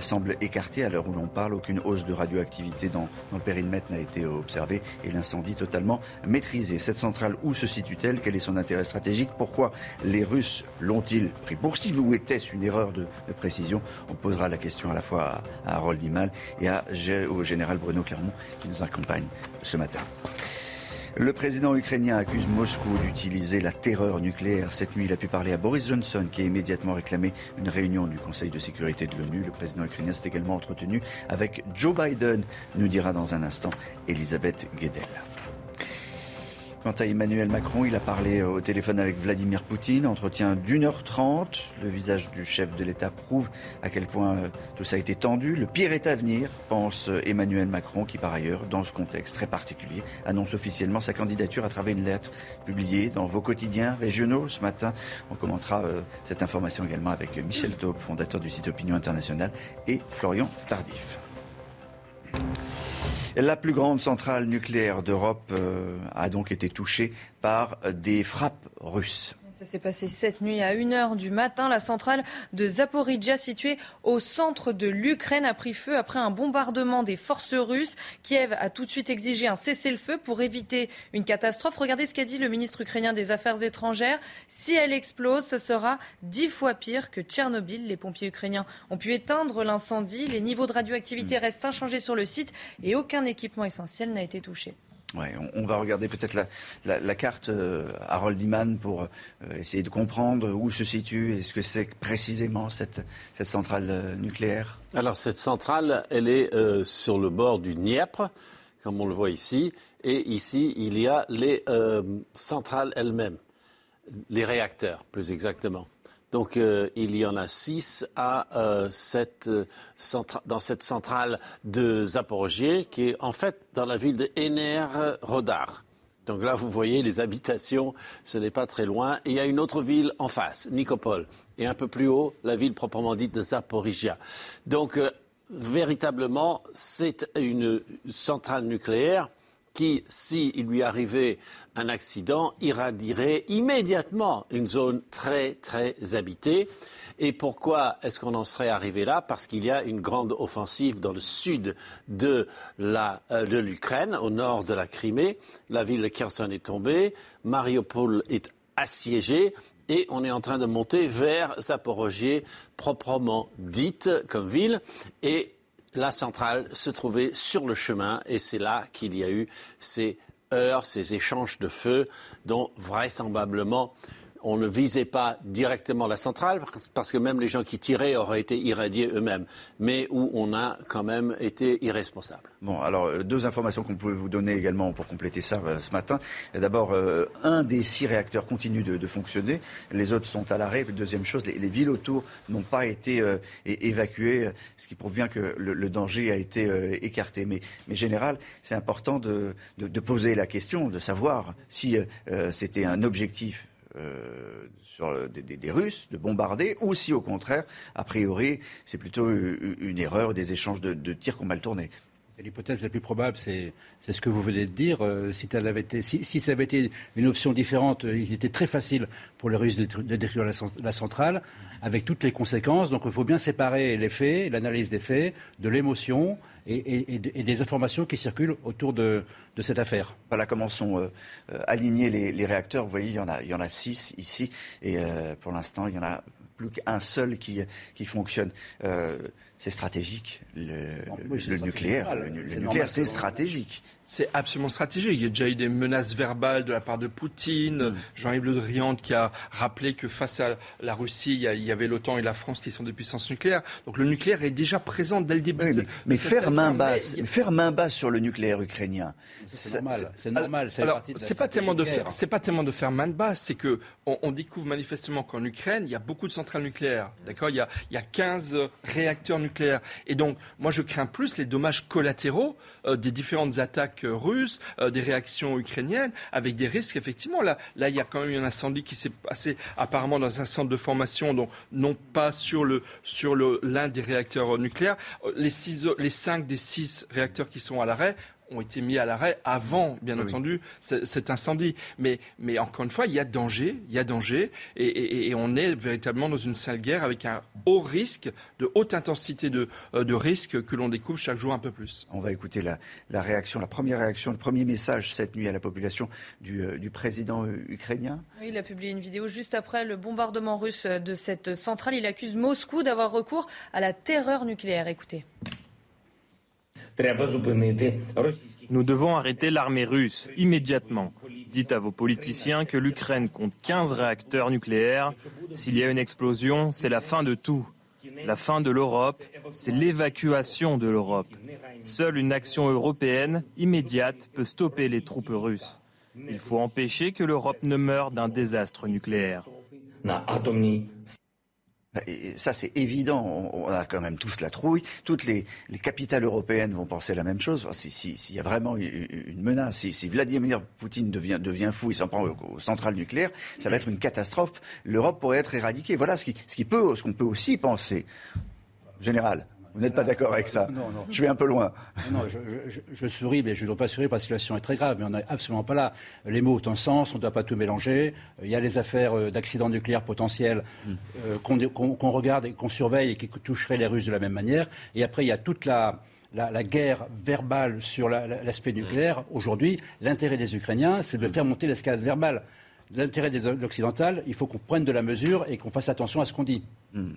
[SPEAKER 1] semble écarté à l'heure où l'on parle. Aucune hausse de radioactivité dans, dans le périmètre n'a été observée et l'incendie totalement maîtrisé. Cette centrale, où se situe-t-elle? Quel est son intérêt stratégique? Pourquoi les Russes l'ont-ils pris? Pour cible ou était-ce une erreur de, de précision On posera la question à la fois à à Harold Dimal et au général Bruno Clermont qui nous accompagne ce matin. Le président ukrainien accuse Moscou d'utiliser la terreur nucléaire. Cette nuit, il a pu parler à Boris Johnson, qui a immédiatement réclamé une réunion du Conseil de sécurité de l'ONU. Le président ukrainien s'est également entretenu avec Joe Biden, nous dira dans un instant Elisabeth Guedel. Quant à Emmanuel Macron, il a parlé au téléphone avec Vladimir Poutine, entretien d'une heure trente. Le visage du chef de l'État prouve à quel point euh, tout ça a été tendu. Le pire est à venir, pense euh, Emmanuel Macron, qui par ailleurs, dans ce contexte très particulier, annonce officiellement sa candidature à travers une lettre publiée dans vos quotidiens régionaux. Ce matin, on commentera euh, cette information également avec Michel Taube, fondateur du site Opinion Internationale, et Florian Tardif. La plus grande centrale nucléaire d'Europe euh, a donc été touchée par des frappes russes.
[SPEAKER 2] Ça s'est passé cette nuit à 1h du matin. La centrale de Zaporizhia, située au centre de l'Ukraine, a pris feu après un bombardement des forces russes. Kiev a tout de suite exigé un cessez-le-feu pour éviter une catastrophe. Regardez ce qu'a dit le ministre ukrainien des Affaires étrangères. Si elle explose, ce sera dix fois pire que Tchernobyl. Les pompiers ukrainiens ont pu éteindre l'incendie. Les niveaux de radioactivité hmm. restent inchangés sur le site et aucun équipement essentiel n'a été touché.
[SPEAKER 1] On, va regarder peut-être la, carte euh, Harold Iman pour euh, essayer de comprendre où se situe et ce que c'est précisément cette, cette centrale euh, nucléaire.
[SPEAKER 3] Alors cette centrale, elle est sur le bord du Dniepr, comme on le voit ici, et ici il y a les centrales elles-mêmes, les réacteurs plus exactement. Donc euh, il y en a six à, euh, euh, dans cette centrale de Zaporogie, qui est en fait dans la ville de Ener Rodar. Donc là, vous voyez les habitations, ce n'est pas très loin. Et il y a une autre ville en face, Nikopol. Et un peu plus haut, la ville proprement dite de Zaporizhia. Donc, véritablement, c'est une centrale nucléaire qui, s'il lui arrivait un accident, irradierait immédiatement une zone très, très habitée. Et pourquoi est-ce qu'on en serait arrivé là? Parce qu'il y a une grande offensive dans le sud de, euh, de l'Ukraine, au nord de la Crimée. La ville de Kherson est tombée, Mariupol est assiégée et on est en train de monter vers Zaporogie, proprement dite comme ville. Et la centrale se trouvait sur le chemin et c'est là qu'il y a eu ces heures, ces échanges de feu dont vraisemblablement on ne visait pas directement la centrale, parce que même les gens qui tiraient auraient été irradiés eux-mêmes, mais où on a quand même été irresponsable.
[SPEAKER 1] Bon, alors euh, deux informations qu'on pouvait vous donner également pour compléter ça euh, ce matin. D'abord, euh, un des six réacteurs continue de, fonctionner, les autres sont à l'arrêt. Deuxième chose, les, villes autour n'ont pas été évacuées, ce qui prouve bien que le, danger a été écarté. Mais, mais général, c'est important de, de, poser la question, de savoir si c'était un objectif euh, sur des, Russes de bombarder, ou si au contraire, a priori, c'est plutôt une erreur, des échanges de, tirs qu'on mal tournés.
[SPEAKER 4] L'hypothèse la plus probable, c'est ce que vous venez de dire. Euh, si, ça avait été une option différente, euh, il était très facile pour les Russes de, détruire la, centrale, avec toutes les conséquences. Donc il faut bien séparer les faits, l'analyse des faits, de l'émotion et, des informations qui circulent autour de, cette affaire.
[SPEAKER 1] Voilà comment sont euh, alignés les, réacteurs. Vous voyez, il y en a, il y en a six ici, et pour l'instant, il y en a plus qu'un seul qui, qui fonctionne c'est stratégique. Le, nucléaire, le, nucléaire, c'est stratégique.
[SPEAKER 9] C'est absolument stratégique. Il y a déjà eu des menaces verbales de la part de Poutine. Mm. Jean-Yves Le Drian qui a rappelé que face à la Russie, il y avait l'OTAN et la France qui sont des puissances nucléaires. Donc le nucléaire est déjà présent dès le début.
[SPEAKER 1] mais, faire main basse, faire main basse sur le nucléaire ukrainien,
[SPEAKER 4] c'est normal. C'est normal.
[SPEAKER 9] C'est pas tellement de faire, c'est pas tellement de faire main basse, c'est que on, découvre manifestement qu'en Ukraine, il y a beaucoup de centrales nucléaires. D'accord, il y a, il y a 15 réacteurs nucléaires et donc, moi, je crains plus les dommages collatéraux euh, des différentes attaques euh, russes, euh, des réactions ukrainiennes, avec des risques, effectivement. Là, il y a quand même un incendie qui s'est passé apparemment dans un centre de formation, donc non pas sur le sur l'un des réacteurs nucléaires. Six, les cinq des six réacteurs qui sont à l'arrêt ont été mis à l'arrêt avant, bien entendu, cet incendie. Mais, mais encore une fois, il y a danger, il y a danger, et, on est véritablement dans une sale guerre avec un haut risque, de haute intensité de, euh, de risque que l'on découvre chaque jour un peu plus.
[SPEAKER 1] On va écouter la, la, réaction, la première réaction, le premier message cette nuit à la population du, euh, du président euh, ukrainien.
[SPEAKER 2] Oui, il a publié une vidéo juste après le bombardement russe de cette centrale. Il accuse Moscou d'avoir recours à la terreur nucléaire. Écoutez.
[SPEAKER 5] Nous devons arrêter l'armée russe immédiatement. Dites à vos politiciens que l'Ukraine compte 15 réacteurs nucléaires. S'il y a une explosion, c'est la fin de tout. La fin de l'Europe, c'est l'évacuation de l'Europe. Seule une action européenne immédiate peut stopper les troupes russes. Il faut empêcher que l'Europe ne meure d'un désastre nucléaire.
[SPEAKER 1] Bah, ça, c'est évident. On, a quand même tous la trouille. Toutes les, capitales européennes vont penser la même chose. S'il y a vraiment une menace, si, Vladimir Poutine devient, fou, il s'en prend aux, centrales nucléaires, ça va être une catastrophe. L'Europe pourrait être éradiquée. Voilà ce ce qui peut, ce qu'on peut aussi penser. Général. Vous n'êtes pas d'accord avec ça Non, non. Je vais un peu loin.
[SPEAKER 4] Non, je, souris, mais je ne dois pas sourire parce que la situation est très grave. Mais on n'est absolument pas là. Les mots ont un sens, on ne doit pas tout mélanger. Il y a les affaires euh, d'accidents nucléaires potentiels euh, qu'on regarde et qu'on surveille et qui toucheraient les Russes de la même manière. Et après, il y a toute la, la, guerre verbale sur l'aspect nucléaire. Aujourd'hui, l'intérêt des Ukrainiens, c'est de faire monter l'escalade verbale l'intérêt des occidentales, il faut qu'on prenne de la mesure et qu'on fasse attention à ce qu'on dit.
[SPEAKER 1] Hmm.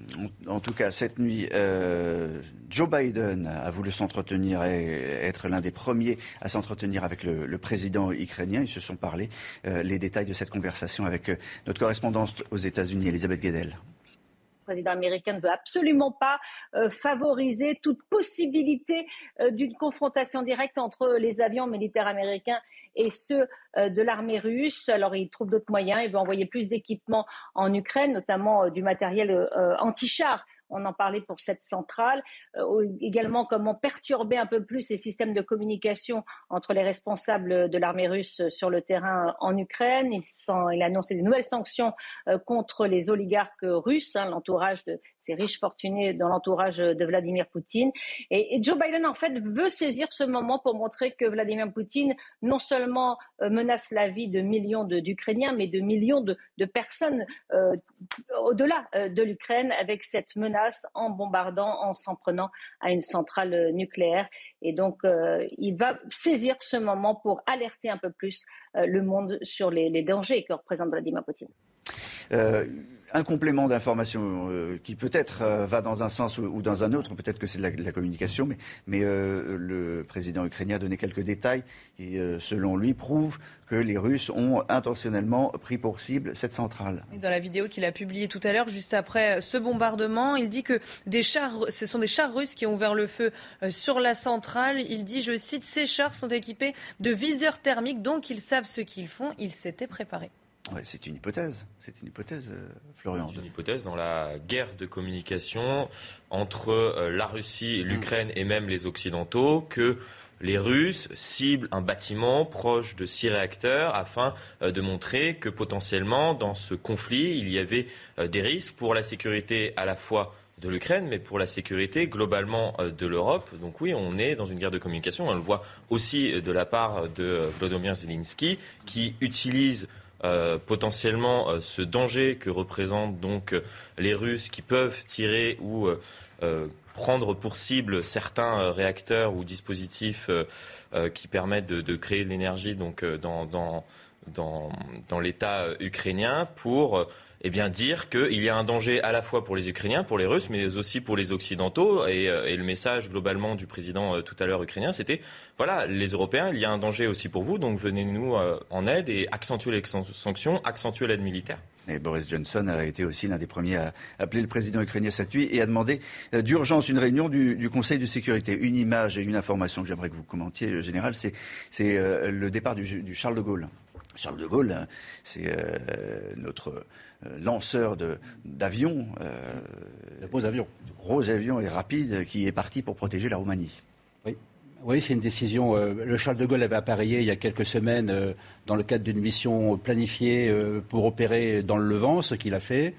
[SPEAKER 1] En tout cas, cette nuit, euh, Joe Biden a voulu s'entretenir et être l'un des premiers à s'entretenir avec le, président ukrainien. Ils se sont parlé. Euh, les détails de cette conversation avec euh, notre correspondante aux États-Unis, Elisabeth Guedel
[SPEAKER 6] président américain ne veut absolument pas euh, favoriser toute possibilité euh, d'une confrontation directe entre les avions militaires américains et ceux euh, de l'armée russe. Alors il trouve d'autres moyens, il veut envoyer plus d'équipements en Ukraine, notamment du matériel anti-char on en parlait pour cette centrale. Euh, également, comment perturber un peu plus les systèmes de communication entre les responsables de l'armée russe sur le terrain en Ukraine. Il, a annoncé des nouvelles sanctions euh, contre les oligarques russes, hein, l'entourage de ces riches fortunés dans l'entourage de Vladimir Poutine. Et, Joe Biden, en fait, veut saisir ce moment pour montrer que Vladimir Poutine non seulement euh, menace la vie de millions d'Ukrainiens, mais de millions de, personnes euh, au-delà euh, de l'Ukraine avec cette menace en bombardant, en s'en prenant à une centrale nucléaire. Et donc, il va saisir ce moment pour alerter un peu plus le monde sur les, les dangers que représente Vladimir Poutine.
[SPEAKER 1] Euh, un complément d'information euh, qui peut-être euh, va dans un sens ou, dans un autre, peut-être que c'est de, la, communication, mais, le président ukrainien a donné quelques détails qui, selon lui, prouvent que les Russes ont intentionnellement pris pour cible cette centrale.
[SPEAKER 2] Dans la vidéo qu'il a publiée tout à l'heure, juste après ce bombardement, il dit que ce sont des chars russes qui ont ouvert le feu sur la centrale. Il dit, je cite, ces chars sont équipés de viseurs thermiques, donc ils savent ce qu'ils font. Ils s'étaient préparés
[SPEAKER 1] c'est une hypothèse. C'est une hypothèse, euh, Florian.
[SPEAKER 8] C'est une hypothèse dans la guerre de communication entre euh, la Russie, l'Ukraine et même les Occidentaux que les Russes ciblent un bâtiment proche de six réacteurs afin euh, de montrer que potentiellement dans ce conflit il y avait des risques pour la sécurité à la fois de l'Ukraine, mais pour la sécurité globalement de l'Europe. Donc oui, on est dans une guerre de communication. On le voit aussi de la part de Vladimir Zelensky, qui utilise euh, potentiellement euh, ce danger que représentent donc euh, les Russes qui peuvent tirer ou prendre pour cible certains réacteurs ou dispositifs qui permettent de, créer de l'énergie donc dans, l'État ukrainien pour eh bien, dire qu'il y a un danger à la fois pour les Ukrainiens, pour les Russes, mais aussi pour les Occidentaux. Et, euh, le message globalement du président euh, tout à l'heure ukrainien, c'était voilà, les Européens, il y a un danger aussi pour vous, donc venez-nous euh, en aide et accentuer les sanctions, accentuer l'aide militaire.
[SPEAKER 1] Et Boris Johnson a été aussi l'un des premiers à appeler le président ukrainien cette nuit et a demandé d'urgence une réunion du, Conseil de sécurité. Une image et une information que j'aimerais que vous commentiez, Général, c'est le départ du, Charles de Gaulle. Charles de Gaulle, c'est notre lanceur d'avions.
[SPEAKER 4] Euh, de gros avions.
[SPEAKER 1] De gros avions et rapides qui est parti pour protéger la Roumanie.
[SPEAKER 4] Oui. Oui, c'est une décision. Euh, le Charles de Gaulle avait appareillé il y a quelques semaines dans le cadre d'une mission planifiée pour opérer dans le Levant, ce qu'il a fait.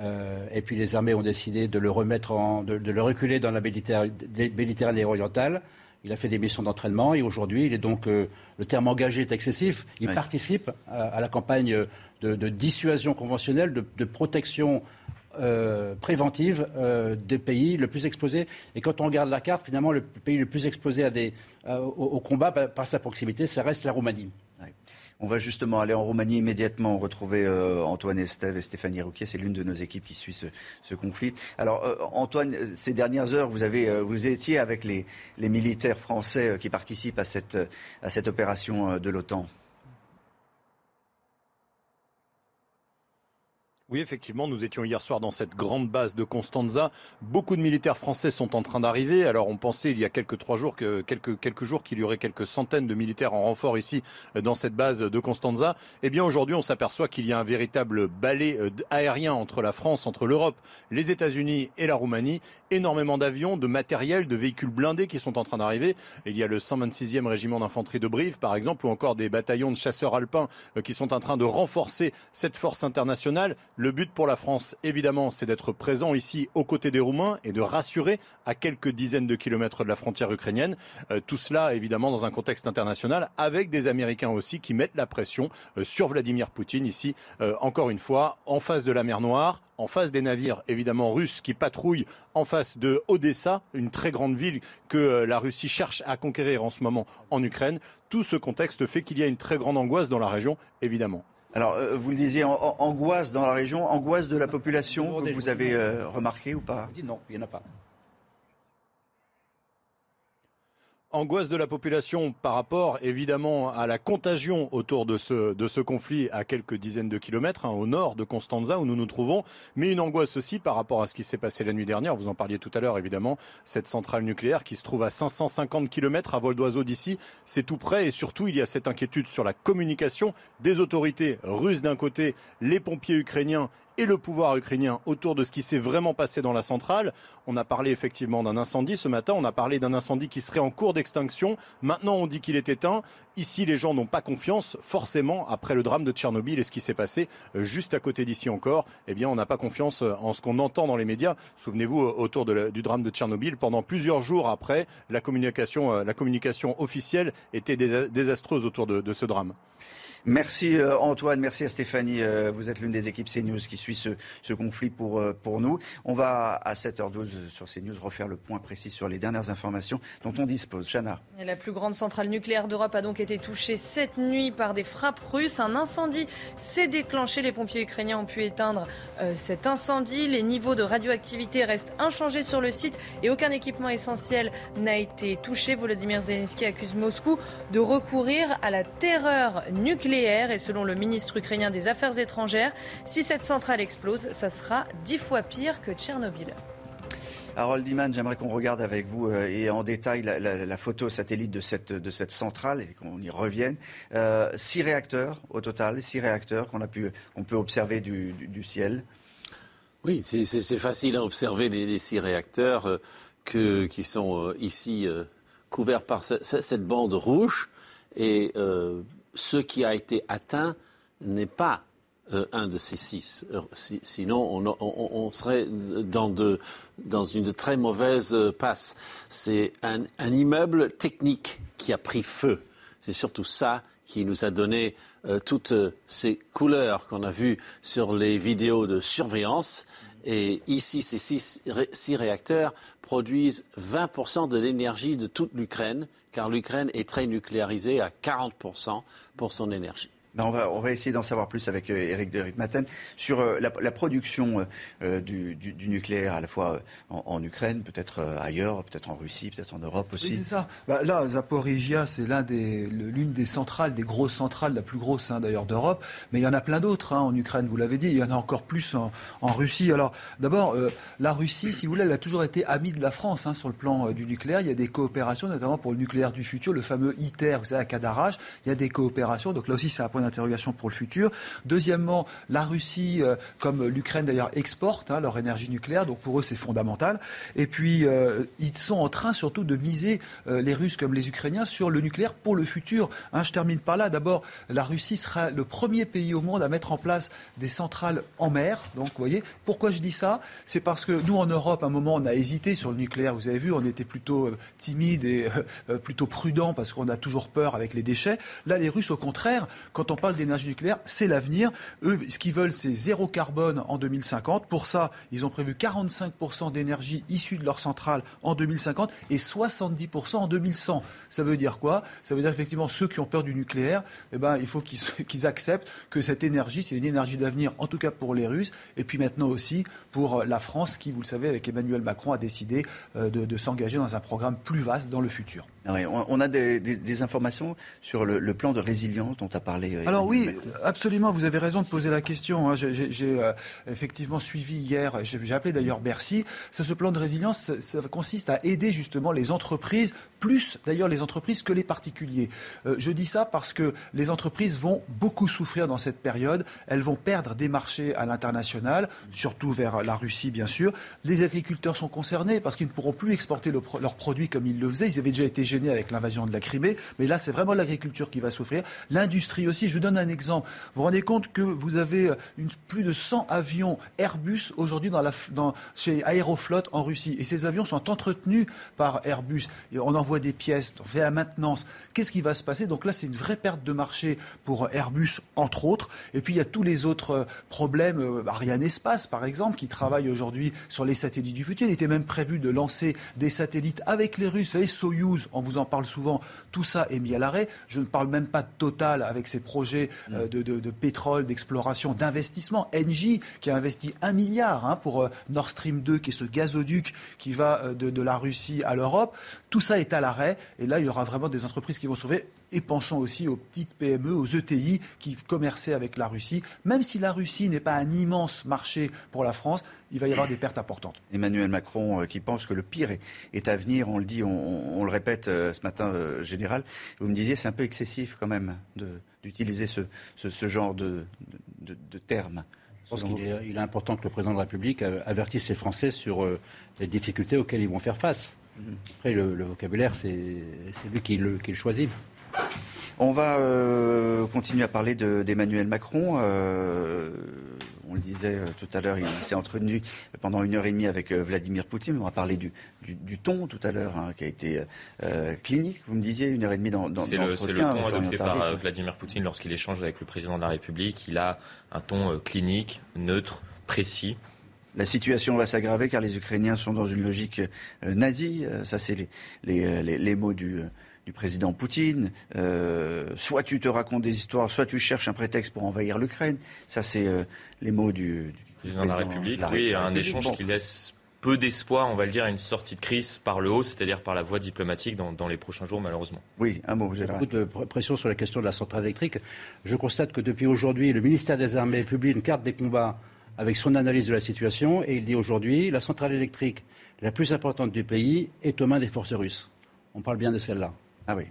[SPEAKER 4] et puis les armées ont décidé de le remettre, en, de, le reculer dans la Méditerranée orientale. Il a fait des missions d'entraînement et aujourd'hui, il est donc, le terme engagé est excessif, il participe à, la campagne de, dissuasion conventionnelle, de, protection euh, préventive euh, des pays le plus exposés. Et quand on regarde la carte, finalement, le pays le plus exposé à des, euh, au, combat par, sa proximité, ça reste la Roumanie.
[SPEAKER 1] On va justement aller en Roumanie immédiatement retrouver Antoine Estève et Stéphanie Rouquier. C'est l'une de nos équipes qui suit ce, conflit. Alors Antoine, ces dernières heures, vous, avez, vous étiez avec les, les militaires français qui participent à cette, à cette opération de l'OTAN.
[SPEAKER 7] Oui, effectivement, nous étions hier soir dans cette grande base de Constanza. Beaucoup de militaires français sont en train d'arriver. Alors, on pensait il y a quelques trois jours que quelques quelques jours qu'il y aurait quelques centaines de militaires en renfort ici euh, dans cette base de Constanza. Eh bien, aujourd'hui, on s'aperçoit qu'il y a un véritable balai euh, aérien entre la France, entre l'Europe, les États-Unis et la Roumanie. Énormément d'avions, de matériel, de véhicules blindés qui sont en train d'arriver. Il y a le 126e régiment d'infanterie de Brive, par exemple, ou encore des bataillons de chasseurs alpins euh, qui sont en train de renforcer cette force internationale. Le but pour la France, évidemment, c'est d'être présent ici aux côtés des Roumains et de rassurer à quelques dizaines de kilomètres de la frontière ukrainienne. Euh, tout cela, évidemment, dans un contexte international, avec des Américains aussi qui mettent la pression euh, sur Vladimir Poutine ici, euh, encore une fois, en face de la mer Noire, en face des navires évidemment russes qui patrouillent en face de Odessa, une très grande ville que la Russie cherche à conquérir en ce moment en Ukraine. Tout ce contexte fait qu'il y a une très grande angoisse dans la région, évidemment.
[SPEAKER 1] Alors, euh, vous le disiez, angoisse dans la région, angoisse de la population, que vous avez euh, remarqué ou pas?
[SPEAKER 4] Non, il n'y en a pas.
[SPEAKER 7] Angoisse de la population par rapport évidemment à la contagion autour de ce, de ce conflit à quelques dizaines de kilomètres hein, au nord de Constanza où nous nous trouvons, mais une angoisse aussi par rapport à ce qui s'est passé la nuit dernière. Vous en parliez tout à l'heure évidemment, cette centrale nucléaire qui se trouve à 550 kilomètres à vol d'oiseau d'ici, c'est tout près et surtout il y a cette inquiétude sur la communication des autorités russes d'un côté, les pompiers ukrainiens et le pouvoir ukrainien autour de ce qui s'est vraiment passé dans la centrale. On a parlé effectivement d'un incendie ce matin, on a parlé d'un incendie qui serait en cours d'extinction. Maintenant, on dit qu'il est éteint. Ici, les gens n'ont pas confiance, forcément, après le drame de Tchernobyl et ce qui s'est passé euh, juste à côté d'ici encore. Eh bien, on n'a pas confiance euh, en ce qu'on entend dans les médias. Souvenez-vous, euh, autour du drame de Tchernobyl, pendant plusieurs jours après, la communication, la communication officielle était désastreuse autour de ce drame.
[SPEAKER 1] Merci euh, Antoine, merci à Stéphanie. Euh, vous êtes l'une des équipes CNews qui suit ce, conflit pour, euh, pour nous. On va à 7h12 sur CNews refaire le point précis sur les dernières informations dont on dispose. Chana.
[SPEAKER 2] La plus grande centrale nucléaire d'Europe a donc été touchée cette nuit par des frappes russes. Un incendie s'est déclenché. Les pompiers ukrainiens ont pu éteindre cet incendie. Les niveaux de radioactivité restent inchangés sur le site et aucun équipement essentiel n'a été touché. Volodymyr Zelensky accuse Moscou de recourir à la terreur nucléaire et selon le ministre ukrainien des Affaires étrangères, si cette centrale explose, ça sera dix fois pire que Tchernobyl.
[SPEAKER 1] Harold Diman, j'aimerais qu'on regarde avec vous euh, et en détail la, photo satellite de cette, de cette centrale et qu'on y revienne. Euh, six réacteurs au total, six réacteurs qu'on a pu, on peut observer du, ciel.
[SPEAKER 3] Oui, c'est facile à observer les, six réacteurs euh, que, qui sont ici couverts par cette bande rouge. Et ce qui a été atteint n'est pas euh, un de ces six. Euh, sinon, on, serait dans, une très mauvaise euh, passe. C'est un, immeuble technique qui a pris feu. C'est surtout ça qui nous a donné toutes ces couleurs qu'on a vues sur les vidéos de surveillance. Et ici, ces six, six réacteurs produisent 20% de l'énergie de toute l'Ukraine, car l'Ukraine est très nucléarisée à 40% pour son énergie.
[SPEAKER 1] Ben, on, va, essayer d'en savoir plus avec Eric euh, de Ritmaten sur euh, la, production euh, du, nucléaire à la fois en, Ukraine, peut-être ailleurs, peut-être en Russie, peut-être en Europe aussi.
[SPEAKER 20] Oui, c'est ça. Bah, là, Zaporizhia, c'est l'une des, centrales, des grosses centrales, la plus grosse hein, d'ailleurs d'Europe. Mais il y en a plein d'autres hein, en Ukraine, vous l'avez dit. Il y en a encore plus en, Russie. Alors, d'abord, la Russie, si vous voulez, elle a toujours été amie de la France hein, sur le plan du nucléaire. Il y a des coopérations, notamment pour le nucléaire du futur, le fameux ITER, vous savez, à Cadarache. Il y a des coopérations. Donc là aussi, c'est un point d'interrogation pour le futur. Deuxièmement, la Russie, euh, comme l'Ukraine d'ailleurs, exporte hein, leur énergie nucléaire, donc pour eux c'est fondamental. Et puis euh, ils sont en train surtout de miser, euh, les Russes comme les Ukrainiens, sur le nucléaire pour le futur. Hein, je termine par là. D'abord, la Russie sera le premier pays au monde à mettre en place des centrales en mer. Donc, vous voyez, pourquoi je dis ça? C'est parce que nous, en Europe, à un moment, on a hésité sur le nucléaire. Vous avez vu, on était plutôt timide et plutôt prudent parce qu'on a toujours peur avec les déchets. Là, les Russes, au contraire, quand on parle d'énergie nucléaire, c'est l'avenir. Eux, ce qu'ils veulent, c'est zéro carbone en 2050. Pour ça, ils ont prévu 45% d'énergie issue de leur centrale en 2050 et 70% en 2100. Ça veut dire quoi? Ça veut dire effectivement ceux qui ont peur du nucléaire, eh ben, il faut qu'ils acceptent que cette énergie, c'est une énergie d'avenir, en tout cas pour les Russes, et puis maintenant aussi pour la France, qui, vous le savez, avec Emmanuel Macron, a décidé euh, de s'engager dans un programme plus vaste dans le futur.
[SPEAKER 1] On a des, informations sur le, plan de résilience dont a parlé.
[SPEAKER 20] Euh, Alors oui, absolument, vous avez raison de poser la question. Hein. J'ai euh, effectivement suivi hier, j'ai appelé d'ailleurs Bercy. ce plan de résilience, ça, consiste à aider justement les entreprises, plus d'ailleurs les entreprises que les particuliers. Euh, je dis ça parce que les entreprises vont beaucoup souffrir dans cette période. Elles vont perdre des marchés à l'international, surtout vers la Russie bien sûr. Les agriculteurs sont concernés parce qu'ils ne pourront plus exporter leurs produits comme ils le faisaient. Ils avaient déjà été avec l'invasion de la Crimée, mais là c'est vraiment l'agriculture qui va souffrir. L'industrie aussi, je vous donne un exemple. Vous vous rendez compte que vous avez euh, plus de 100 avions Airbus aujourd'hui dans chez Aeroflot en Russie, et ces avions sont entretenus par Airbus. Et on envoie des pièces, on fait la maintenance. Qu'est-ce qui va se passer? Donc là c'est une vraie perte de marché pour Airbus entre autres. Et puis il y a tous les autres euh, problèmes, euh, Ariane Espace par exemple, qui travaille aujourd'hui sur les satellites du futur. Il était même prévu de lancer des satellites avec les Russes. Vous savez, Soyuz, on vous en parle souvent, tout ça est mis à l'arrêt. Je ne parle même pas de Total avec ses projets euh, mm. de, pétrole, d'exploration, d'investissement. Engie qui a investi un milliard hein, pour euh, Nord Stream 2, qui est ce gazoduc qui va euh, de, de la Russie à l'Europe. Tout ça est à l'arrêt. Et là, il y aura vraiment des entreprises qui vont sauver. Et pensons aussi aux petites PME, aux ETI qui commerçaient avec la Russie. Même si la Russie n'est pas un immense marché pour la France, il va y avoir des pertes importantes.
[SPEAKER 1] Emmanuel Macron euh, qui pense que le pire est, à venir, on le dit, on, le répète euh, ce matin, euh, général. Vous me disiez, c'est un peu excessif quand même d'utiliser ce, genre de, de, termes
[SPEAKER 4] Je pense qu'il est, il est, important que le président de la République avertisse les Français sur les difficultés auxquelles ils vont faire face. Mhm. Après, le, vocabulaire, c'est lui qui le, qui le choisit.
[SPEAKER 1] On va euh, continuer à parler d'Emmanuel Macron. Euh, on le disait euh, tout à l'heure, il s'est entretenu pendant une heure et demie avec Vladimir Poutine. On va parler du, ton tout à l'heure, hein, qui a été clinique. Vous me disiez une heure et demie dans, dans
[SPEAKER 8] C'est le, ton adopté par Vladimir Poutine lorsqu'il échange avec le président de la République. Il a un ton clinique, neutre, précis.
[SPEAKER 1] La situation va s'aggraver car les Ukrainiens sont dans une logique nazie. Ça, c'est les, mots du du président Poutine. Euh, soit tu te racontes des histoires, soit tu cherches un prétexte pour envahir l'Ukraine. Ça, c'est euh, les mots du,
[SPEAKER 8] président, de la République. oui, un échange qui laisse peu d'espoir, on va le dire, à une sortie de crise par le haut, c'est-à-dire par la voie diplomatique dans, les prochains jours, malheureusement.
[SPEAKER 1] Oui, un mot.
[SPEAKER 4] Il y a beaucoup de pression sur la question de la centrale électrique. Je constate que depuis aujourd'hui, le ministère des Armées publie une carte des combats avec son analyse de la situation et il dit aujourd'hui la centrale électrique la plus importante du pays est aux mains des forces russes. On parle bien de celle-là.
[SPEAKER 1] Ah oui.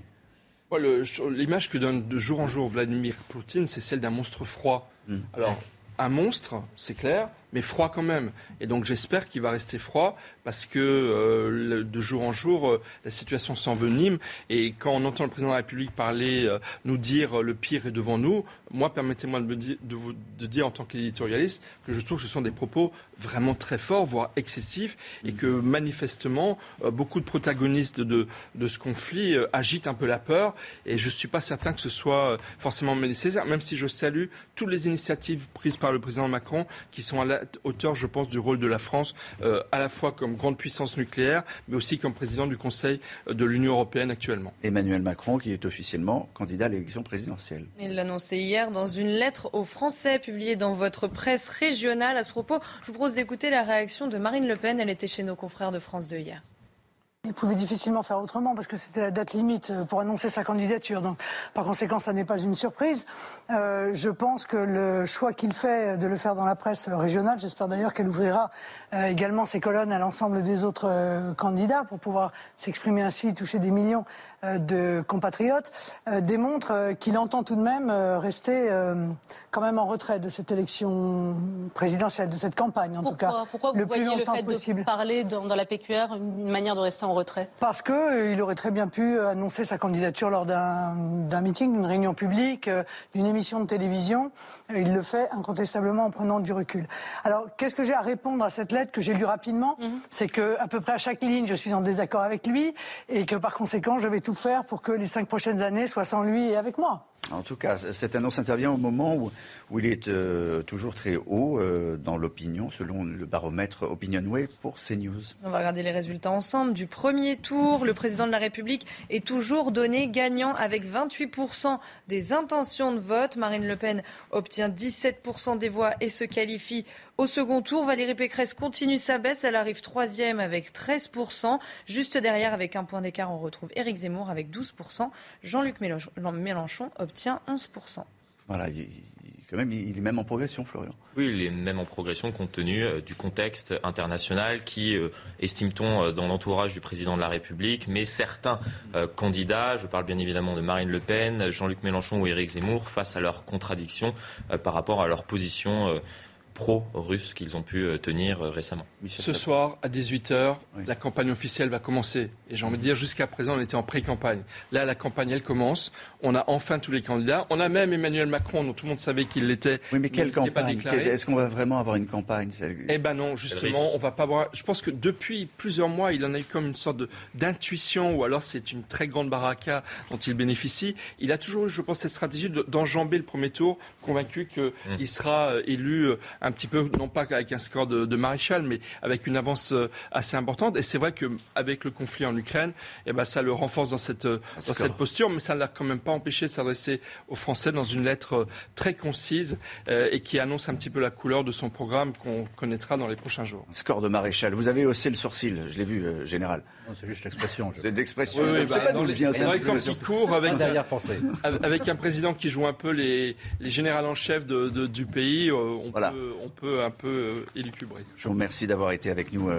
[SPEAKER 9] L'image que donne de jour en jour Vladimir Poutine, c'est celle d'un monstre froid. Hmm. Alors, un monstre, c'est clair, mais froid quand même. Et donc j'espère qu'il va rester froid parce que euh, de jour en jour, euh, la situation s'envenime. Et quand on entend le président de la République parler, euh, nous dire le pire est devant nous, moi, permettez-moi de, vous, dire en tant qu'éditorialiste que je trouve que ce sont des propos vraiment très forts, voire excessifs, et que manifestement, beaucoup de protagonistes de, de ce conflit agitent un peu la peur. Et je ne suis pas certain que ce soit forcément nécessaire, même si je salue toutes les initiatives prises par le président Macron qui sont à la hauteur, je pense, du rôle de la France, à la fois comme grande puissance nucléaire, mais aussi comme président du Conseil de l'Union européenne actuellement.
[SPEAKER 1] Emmanuel Macron, qui est officiellement candidat à l'élection présidentielle.
[SPEAKER 2] Il l'a annoncé hier dans une lettre aux Français publiée dans votre presse régionale. À ce propos, je vous propose d'écouter la réaction de Marine Le Pen. Elle était chez nos confrères de France 2 hier.
[SPEAKER 11] Il pouvait difficilement faire autrement parce que c'était la date limite pour annoncer sa candidature. Donc, par conséquent, ça n'est pas une surprise. Euh, je pense que le choix qu'il fait de le faire dans la presse régionale, j'espère d'ailleurs qu'elle ouvrira euh, également ses colonnes à l'ensemble des autres euh, candidats pour pouvoir s'exprimer ainsi, toucher des millions euh, de compatriotes, euh, démontre qu'il entend tout de même rester quand même en retrait de cette élection présidentielle, de cette campagne en
[SPEAKER 12] tout
[SPEAKER 11] cas.
[SPEAKER 12] Pourquoi vous voyez le fait de parler dans, dans, la PQR une manière de rester en retrait?
[SPEAKER 11] Parce qu'il euh, aurait très bien pu annoncer sa candidature lors d'un meeting, d'une réunion publique, euh, d'une émission de télévision. Il le fait incontestablement en prenant du recul. Alors, qu'est-ce que j'ai à répondre à cette lettre que j'ai lue rapidement? Mhm. C'est que à peu près à chaque ligne, je suis en désaccord avec lui et que par conséquent, je vais tout faire pour que les cinq prochaines années soient sans lui et avec moi.
[SPEAKER 1] En tout cas, cette annonce intervient au moment où, il est euh, toujours très haut euh, dans l'opinion, selon le baromètre Opinionway pour CNews.
[SPEAKER 2] On va regarder les résultats ensemble. Du premier tour, le président de la République est toujours donné gagnant avec 28% des intentions de vote. Marine Le Pen obtient 17% des voix et se qualifie au second tour, Valérie Pécresse continue sa baisse. Elle arrive troisième avec 13%. Juste derrière, avec un point d'écart, on retrouve Éric Zemmour avec 12%. Jean-Luc Mélenchon obtient 11%.
[SPEAKER 1] Voilà, il, quand même, il est même en progression, Florian.
[SPEAKER 8] Oui, il est même en progression compte tenu euh, du contexte international qui, euh, estime-t-on, euh, dans l'entourage du président de la République, mais certains candidats, je parle bien évidemment de Marine Le Pen, Jean-Luc Mélenchon ou Éric Zemmour, face à leurs contradictions par rapport à leur position pro-russes qu'ils ont pu euh, tenir euh, récemment.
[SPEAKER 9] Ce soir, à 18h, la campagne officielle va commencer. Et j'ai envie de dire, jusqu'à présent, on était en pré-campagne. Là, la campagne, elle commence. On a enfin tous les candidats. On a même Emmanuel Macron, dont tout le monde savait qu'il l'était.
[SPEAKER 1] Oui, mais quelle campagne Est-ce qu'on va vraiment avoir une campagne
[SPEAKER 9] Eh ben non, justement, on va pas voir. Je pense que depuis plusieurs mois, il en a eu comme une sorte d'intuition, ou alors c'est une très grande baraka dont il bénéficie. Il a toujours eu, je pense, cette stratégie d'enjamber le premier tour, convaincu qu'il mmh. sera euh, élu un petit peu, non pas avec un score de, maréchal, mais avec une avance euh, assez importante. Et c'est vrai qu'avec le conflit en Ukraine, eh ben, ça le renforce dans cette, euh, dans cette posture, mais ça ne l'a quand même pas empêché de s'adresser aux Français dans une lettre euh, très concise et qui annonce un petit peu la couleur de son programme qu'on connaîtra dans les prochains jours.
[SPEAKER 1] Score de maréchal. Vous avez haussé le sourcil, je l'ai vu, général.
[SPEAKER 4] C'est juste l'expression.
[SPEAKER 1] C'est l'expression.
[SPEAKER 9] Oui, oui, pas d'où vient cette exemple qui court avec, avec un président qui joue un peu les, les générales en chef de, du pays, on peut on peut un peu élucubrer.
[SPEAKER 1] Je vous remercie d'avoir été avec nous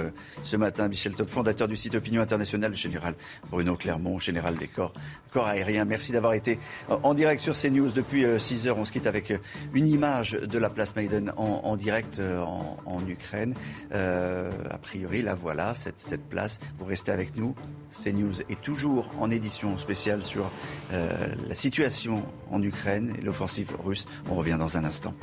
[SPEAKER 1] ce matin. Michel Top, fondateur du site Opinion Internationale, général Bruno Clermont, général des corps, aériens. Merci d'avoir été en direct sur CNews depuis 6 heures. On se quitte avec une image de la place Maiden en, direct en, Ukraine. a priori, la voilà, cette place. Vous restez avec nous. CNews est toujours en édition spéciale sur la situation en Ukraine et l'offensive russe. On revient dans un instant.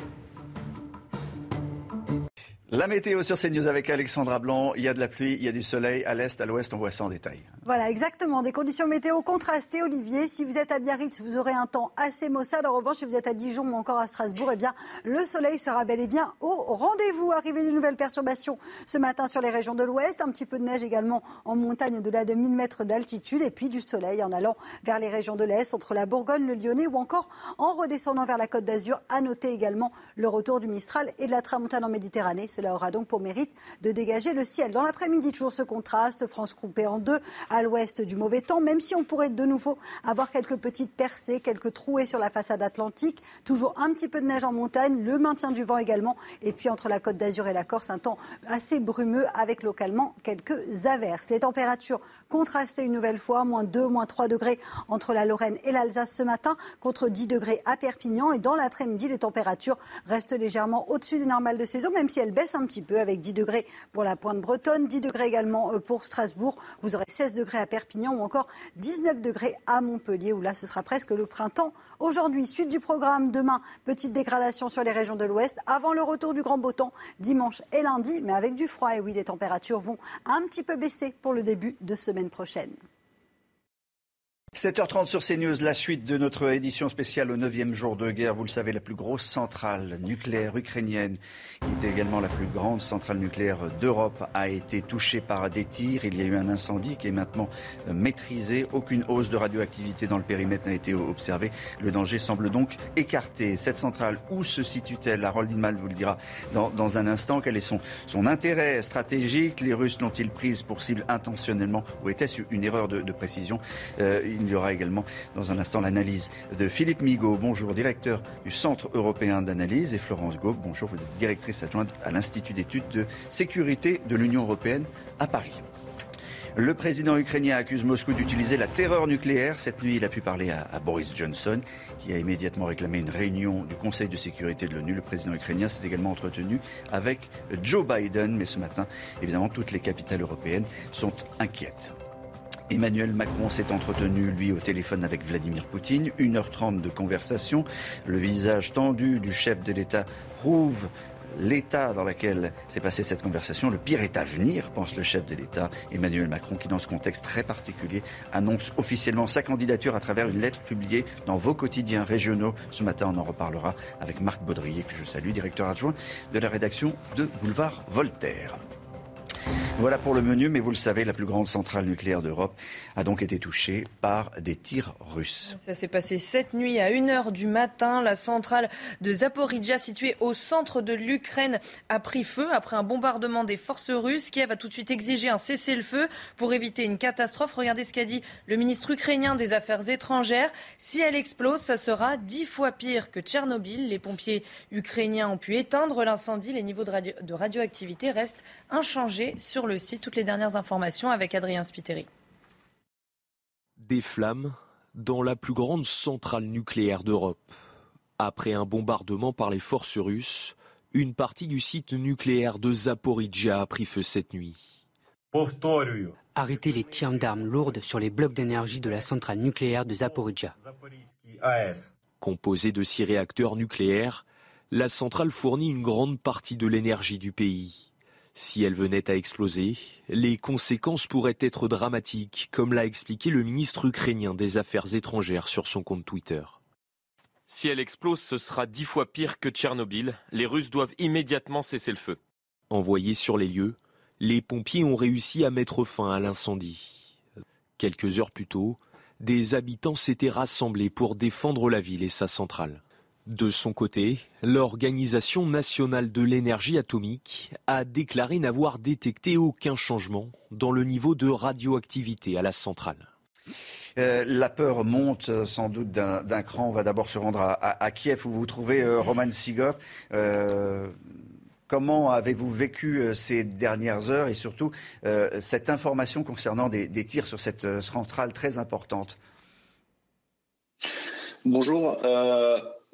[SPEAKER 1] La météo sur CNews avec Alexandra Blanc. Il y a de la pluie, il y a du soleil. À l'est, à l'ouest, on voit ça en détail.
[SPEAKER 13] Voilà, exactement. Des conditions météo contrastées, Olivier. Si vous êtes à Biarritz, vous aurez un temps assez maussade. En revanche, si vous êtes à Dijon ou encore à Strasbourg, eh bien, le soleil sera bel et bien au rendez-vous. Arrivée d'une nouvelle perturbation ce matin sur les régions de l'ouest. Un petit peu de neige également en montagne de la de 1000 mètres d'altitude. Et puis du soleil en allant vers les régions de l'est, entre la Bourgogne, le Lyonnais ou encore en redescendant vers la Côte d'Azur. À noter également le retour du Mistral et de la Tramontane en Méditerranée. Cela aura donc pour mérite de dégager le ciel. Dans l'après-midi, toujours ce contraste. France coupée en deux à l'ouest du mauvais temps, même si on pourrait de nouveau avoir quelques petites percées, quelques trouées sur la façade atlantique. Toujours un petit peu de neige en montagne, le maintien du vent également. Et puis entre la Côte d'Azur et la Corse, un temps assez brumeux avec localement quelques averses. Les températures contrastées une nouvelle fois, moins 2, moins 3 degrés entre la Lorraine et l'Alsace ce matin, contre 10 degrés à Perpignan. Et dans l'après-midi, les températures restent légèrement au-dessus des normales de saison, même si elles baissent un petit peu avec 10 degrés pour la pointe bretonne, 10 degrés également euh, pour Strasbourg. Vous aurez 16 degrés à Perpignan ou encore 19 degrés à Montpellier où là ce sera presque le printemps. Aujourd'hui, suite du programme demain, petite dégradation sur les régions de l'ouest avant le retour du grand beau temps dimanche et lundi, mais avec du froid. Et oui, les températures vont un petit peu baisser pour le début de semaine prochaine.
[SPEAKER 1] 7h30 sur CNews, la suite de notre édition spéciale au 9e jour de guerre. Vous le savez, la plus grosse centrale nucléaire ukrainienne, qui était également la plus grande centrale nucléaire d'Europe, a été touchée par des tirs. Il y a eu un incendie qui est maintenant euh, maîtrisé. Aucune hausse de radioactivité dans le périmètre n'a été observée. Le danger semble donc écarté. Cette centrale, où se situe-t-elle? Harold Inman vous le dira dans, un instant. Quel est son, son intérêt stratégique? Les Russes l'ont-ils prise pour cible intentionnellement ou était-ce une erreur de, précision? Euh, il y aura également dans un instant l'analyse de Philippe Migaud, bonjour, directeur du Centre européen d'analyse, et Florence Gauve, bonjour, vous êtes directrice adjointe à l'Institut d'études de sécurité de l'Union européenne à Paris. Le président ukrainien accuse Moscou d'utiliser la terreur nucléaire. Cette nuit, il a pu parler à, Boris Johnson, qui a immédiatement réclamé une réunion du Conseil de sécurité de l'ONU. Le président ukrainien s'est également entretenu avec Joe Biden. Mais ce matin, évidemment, toutes les capitales européennes sont inquiètes. Emmanuel Macron s'est entretenu, lui, au téléphone avec Vladimir Poutine. 1h30 de conversation. Le visage tendu du chef de l'État prouve l'état dans lequel s'est passée cette conversation. Le pire est à venir, pense le chef de l'État, Emmanuel Macron, qui dans ce contexte très particulier annonce officiellement sa candidature à travers une lettre publiée dans vos quotidiens régionaux. Ce matin, on en reparlera avec Marc Baudrier, que je salue, directeur adjoint de la rédaction de Boulevard Voltaire. Voilà pour le menu, mais vous le savez, la plus grande centrale nucléaire d'Europe a donc été touchée par des tirs russes.
[SPEAKER 2] Ça s'est passé cette nuit à 1h du matin. La centrale de Zaporizhia, située au centre de l'Ukraine, a pris feu après un bombardement des forces russes. Kiev a tout de suite exigé un cessez-le-feu pour éviter une catastrophe. Regardez ce qu'a dit le ministre ukrainien des Affaires étrangères. Si elle explose, ça sera dix fois pire que Tchernobyl. Les pompiers ukrainiens ont pu éteindre l'incendie. Les niveaux de, radioactivité restent inchangés sur le site. Toutes les dernières informations avec Adrien Spiteri.
[SPEAKER 14] Des flammes dans la plus grande centrale nucléaire d'Europe. Après un bombardement par les forces russes, une partie du site nucléaire de Zaporizhia a pris feu cette nuit.
[SPEAKER 15] Arrêtez les tirs d'armes lourdes sur les blocs d'énergie de la centrale nucléaire de Zaporizhia.
[SPEAKER 14] Composée de six réacteurs nucléaires, la centrale fournit une grande partie de l'énergie du pays. Si elle venait à exploser, les conséquences pourraient être dramatiques, comme l'a expliqué le ministre ukrainien des Affaires étrangères sur son compte Twitter.
[SPEAKER 21] Si elle explose, ce sera dix fois pire que Tchernobyl. Les Russes doivent immédiatement cesser le feu.
[SPEAKER 14] Envoyés sur les lieux, les pompiers ont réussi à mettre fin à l'incendie. Quelques heures plus tôt, des habitants s'étaient rassemblés pour défendre la ville et sa centrale. De son côté, l'Organisation nationale de l'énergie atomique a déclaré n'avoir détecté aucun changement dans le niveau de radioactivité à la centrale.
[SPEAKER 1] Euh, la peur monte euh, sans doute d'un cran. On va d'abord se rendre à, Kiev où vous vous trouvez, euh, Roman Sigov. Comment avez-vous vécu ces dernières heures et surtout cette information concernant des, des tirs sur cette centrale très importante?
[SPEAKER 22] Bonjour.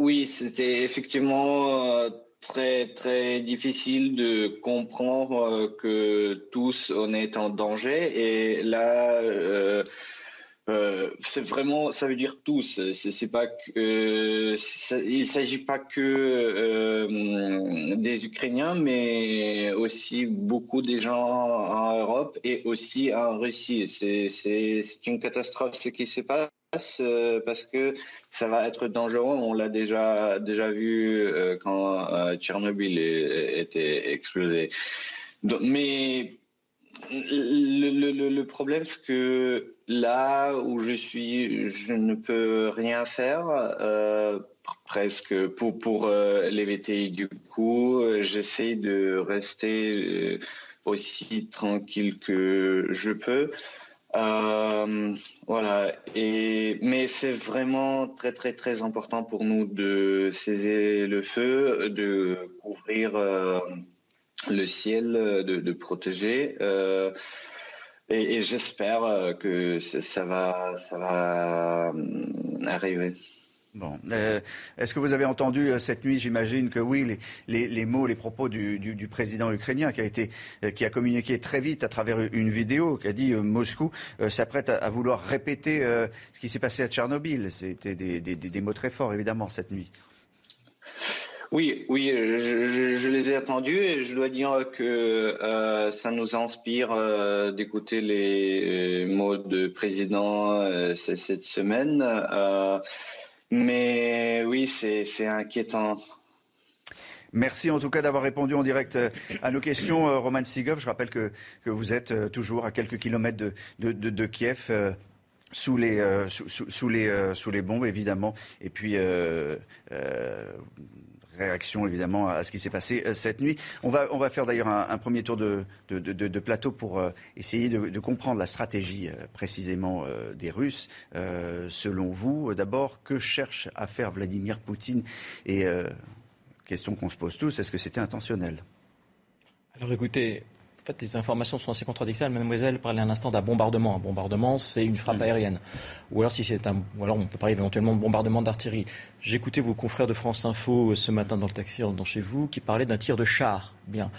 [SPEAKER 22] Oui, c'était effectivement très très difficile de comprendre euh, que tous on est en danger. Et là euh, euh, c'est vraiment ça veut dire tous. C'est pas il s'agit pas que des Ukrainiens mais aussi beaucoup des gens en Europe et aussi en Russie. C'est c'est une catastrophe ce qui se passe. euh, parce que ça va être dangereux. On l'a déjà déjà vu euh, quand euh, Tchernobyl était explosé. mais le, problème, c'est que là où je suis, je ne peux rien faire. presque pour pour l'éviter. Du coup, j'essaie de rester aussi tranquille que je peux. Euh, voilà. Et mais c'est vraiment très très très important pour nous de saisir le feu, de couvrir euh, le ciel, de, protéger. Euh, et, et j'espère que ça va ça va arriver.
[SPEAKER 1] Bon. Euh, est-ce que vous avez entendu euh, cette nuit, j'imagine que oui, les, mots, les propos du, président ukrainien qui a, été, euh, qui a communiqué très vite à travers une vidéo, qui a dit Moscou s'apprête à, vouloir répéter ce qui s'est passé à Tchernobyl. C'était des, mots très forts, évidemment, cette nuit.
[SPEAKER 22] Oui, oui, je, les ai entendus et je dois dire que ça nous inspire d'écouter les mots de président cette semaine. Mais oui, c'est inquiétant.
[SPEAKER 1] Merci en tout cas d'avoir répondu en direct euh, à nos questions, euh, Roman Sigov. Je rappelle que, que vous êtes euh, toujours à quelques kilomètres de, de, de, Kiev. sous les, sous, sous, les, sous les bombes, évidemment. Et puis, réaction évidemment à ce qui s'est passé euh, cette nuit. On va, on va faire d'ailleurs un, premier tour de, de, plateau pour euh, essayer de, comprendre la stratégie euh, précisément des Russes. selon vous, d'abord, que cherche à faire Vladimir Poutine Et question qu'on se pose tous, est-ce que c'était intentionnel?
[SPEAKER 23] Alors écoutez, les informations sont assez contradictoires. Mademoiselle parlait un instant d'un bombardement. Un bombardement, c'est une frappe aérienne. Ou alors, si c'est un, ou alors on peut parler éventuellement de bombardement d'artillerie. J'écoutais vos confrères de France Info ce matin dans le taxi dans chez vous qui parlaient d'un tir de char. Bien.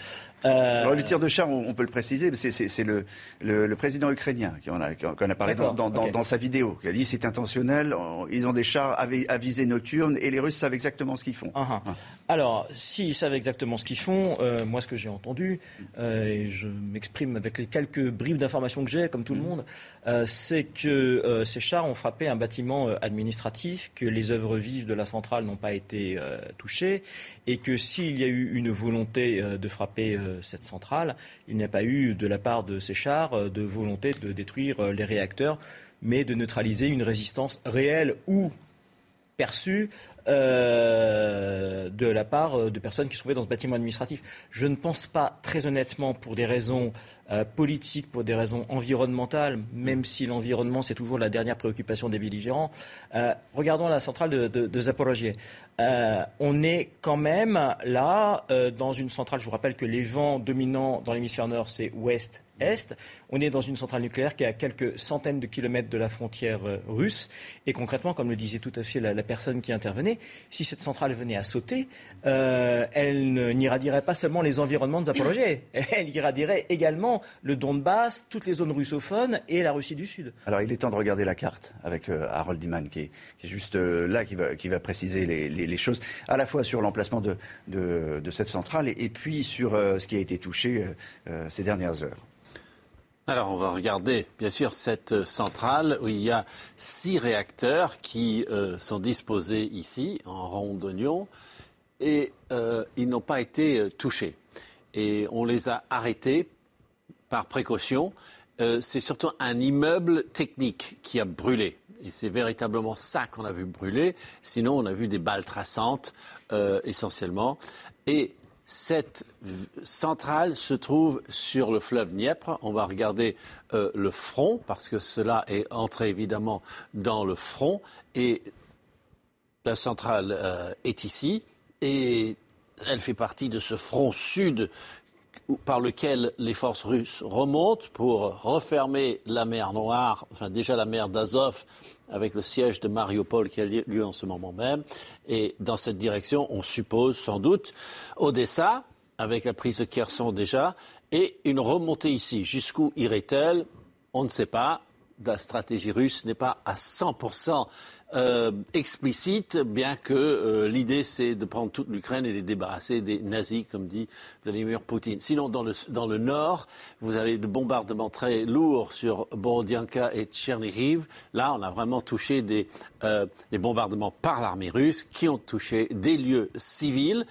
[SPEAKER 1] Euh... Alors, le tir de char, on, peut le préciser, c'est le, le, le, président ukrainien qui en a, qui a parlé dans, dans, dans, sa vidéo, qui a dit c'est intentionnel, ils ont des chars à, visée nocturne et les Russes savent exactement ce qu'ils font.
[SPEAKER 23] Uh-huh. Ah. Alors, s'ils savent exactement ce qu'ils font, euh, moi ce que j'ai entendu, euh, et je m'exprime avec les quelques bribes d'informations que j'ai, comme tout le mm. monde, euh, c'est que ces chars ont frappé un bâtiment administratif, que les œuvres vives de la centrale n'ont pas été touchées, et que s'il y a eu une volonté de frapper cette centrale, il n'y a pas eu de la part de ces chars de volonté de détruire les réacteurs, mais de neutraliser une résistance réelle ou perçue euh, de la part euh, de personnes qui se trouvaient dans ce bâtiment administratif. Je ne pense pas, très honnêtement, pour des raisons euh, politiques, pour des raisons environnementales, même si l'environnement, c'est toujours la dernière préoccupation des belligérants. regardons la centrale de, de, on est quand même là dans une centrale, je vous rappelle que les vents dominants dans l'hémisphère nord, c'est ouest est. On est dans une centrale nucléaire qui est à quelques centaines de kilomètres de la frontière euh, russe. Et concrètement, comme le disait tout à fait la, personne qui intervenait, si cette centrale venait à sauter, euh, elle n'irradierait pas seulement les environnements de Zaporozhye, [COUGHS] elle irradierait également le Donbass, toutes les zones russophones et la Russie du Sud.
[SPEAKER 1] Alors il est temps de regarder la carte avec euh, Harold Diman qui est, juste là, qui va, préciser les, choses, à la fois sur l'emplacement de, cette centrale et, puis sur ce qui a été touché ces dernières heures.
[SPEAKER 3] Alors, on va regarder, bien sûr, cette centrale où il y a six réacteurs qui euh, sont disposés ici, en rond d'oignon, et euh, ils n'ont pas été euh, touchés. Et on les a arrêtés par précaution. c'est surtout un immeuble technique qui a brûlé. Et c'est véritablement ça qu'on a vu brûler. Sinon, on a vu des balles traçantes, essentiellement. Et cette centrale se trouve sur le fleuve Dniepr. On va regarder euh, le front parce que cela est entré évidemment dans le front et la centrale euh, est ici et elle fait partie de ce front sud par lequel les forces russes remontent pour refermer la mer Noire, enfin déjà la mer d'Azov, avec le siège de Mariupol qui a lieu en ce moment même. Et dans cette direction, on suppose sans doute Odessa, avec la prise de Kherson déjà, et une remontée ici. Jusqu'où irait-elle? On ne sait pas. La stratégie russe n'est pas à 100% euh, explicite, bien que euh, l'idée c'est de prendre toute l'Ukraine et les débarrasser des nazis, comme dit Vladimir Poutine. Sinon, dans le, dans le nord, vous avez des bombardements très lourds sur Borodianka et Tchernihiv. Là, on a vraiment touché des, euh, des bombardements par l'armée russe qui ont touché des lieux civils,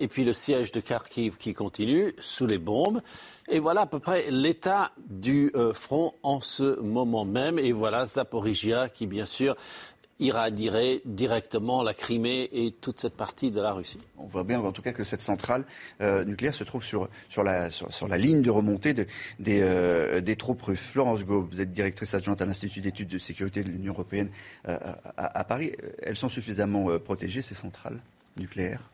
[SPEAKER 3] et puis le siège de Kharkiv qui continue sous les bombes. Et voilà à peu près l'état du front en ce moment même. Et voilà Zaporizhia qui, bien sûr, irradierait directement la Crimée et toute cette partie de la Russie.
[SPEAKER 1] On voit bien en tout cas que cette centrale euh, nucléaire se trouve sur, la, ligne de remontée des, euh, des, troupes russes. Florence Gau, vous êtes directrice adjointe à l'Institut d'études de sécurité de l'Union européenne euh, à, Paris. Elles sont suffisamment protégées, ces centrales nucléaires?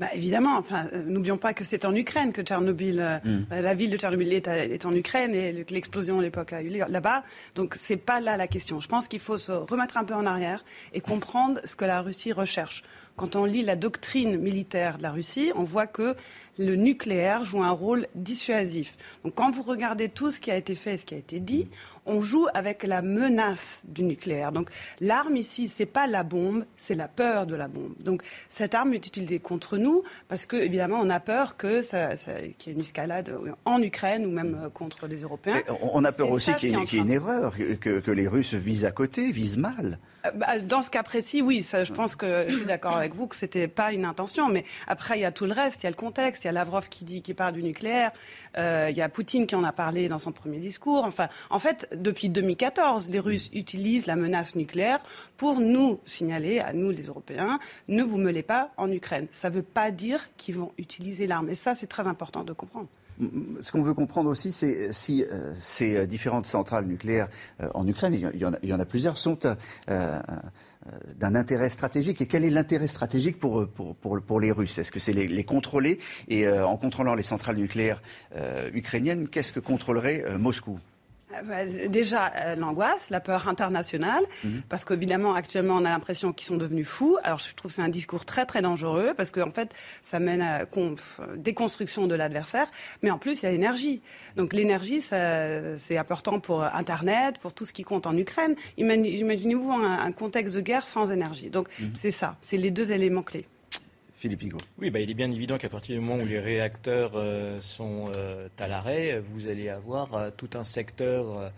[SPEAKER 24] Bah, évidemment, enfin, euh, n'oublions pas que c'est en Ukraine que Tchernobyl, euh, mm. euh, la ville de Tchernobyl est, en Ukraine et l'explosion à l'époque a eu lieu là-bas. Donc c'est pas là la question. Je pense qu'il faut se remettre un peu en arrière et comprendre ce que la Russie recherche. Quand on lit la doctrine militaire de la Russie, on voit que le nucléaire joue un rôle dissuasif. Donc quand vous regardez tout ce qui a été fait et ce qui a été dit, on joue avec la menace du nucléaire. Donc l'arme ici, c'est pas la bombe, c'est la peur de la bombe. Donc cette arme est utilisée contre nous parce que évidemment on a peur que ça, qu'il y ait une escalade en Ukraine ou même euh, contre les Européens.
[SPEAKER 1] on a peur aussi qu'il y, ait une erreur, que, que les Russes visent à côté, visent mal.
[SPEAKER 24] Euh, bah, dans ce cas précis, oui, ça, je pense que je suis d'accord avec vous que c'était pas une intention. Mais après, il y a tout le reste, il y a le contexte, il y a Lavrov qui dit, qui parle du nucléaire, euh, il y a Poutine qui en a parlé dans son premier discours. Enfin, en fait, depuis 2014, les Russes utilisent la menace nucléaire pour nous signaler, à nous les Européens, ne vous mêlez pas en Ukraine. Ça ne veut pas dire qu'ils vont utiliser l'arme. Et ça, c'est très important de comprendre
[SPEAKER 1] ce qu'on veut comprendre aussi, c'est si euh, ces euh, différentes centrales nucléaires en Ukraine, il y, en a, plusieurs, sont d'un intérêt stratégique. Et quel est l'intérêt stratégique pour, pour, les Russes? Est-ce que c'est les, contrôler? Et en contrôlant les centrales nucléaires ukrainiennes, qu'est-ce que contrôlerait Moscou?
[SPEAKER 24] euh, déjà, euh, l'angoisse, la peur internationale, mhm. parce qu'évidemment, actuellement, on a l'impression qu'ils sont devenus fous. Alors, je trouve que c'est un discours très, très dangereux, parce qu'en fait, ça mène à déconstruction de l'adversaire. Mais en plus, il y a l'énergie. Donc, l'énergie, c'est important pour Internet, pour tout ce qui compte en Ukraine. Imaginez-vous un, contexte de guerre sans énergie. Donc, mhm. c'est ça. C'est les deux éléments clés.
[SPEAKER 1] Philippe
[SPEAKER 23] Oui, bah, il est bien évident qu'à partir du moment où les réacteurs euh, sont euh, à l'arrêt, vous allez avoir euh, tout un secteur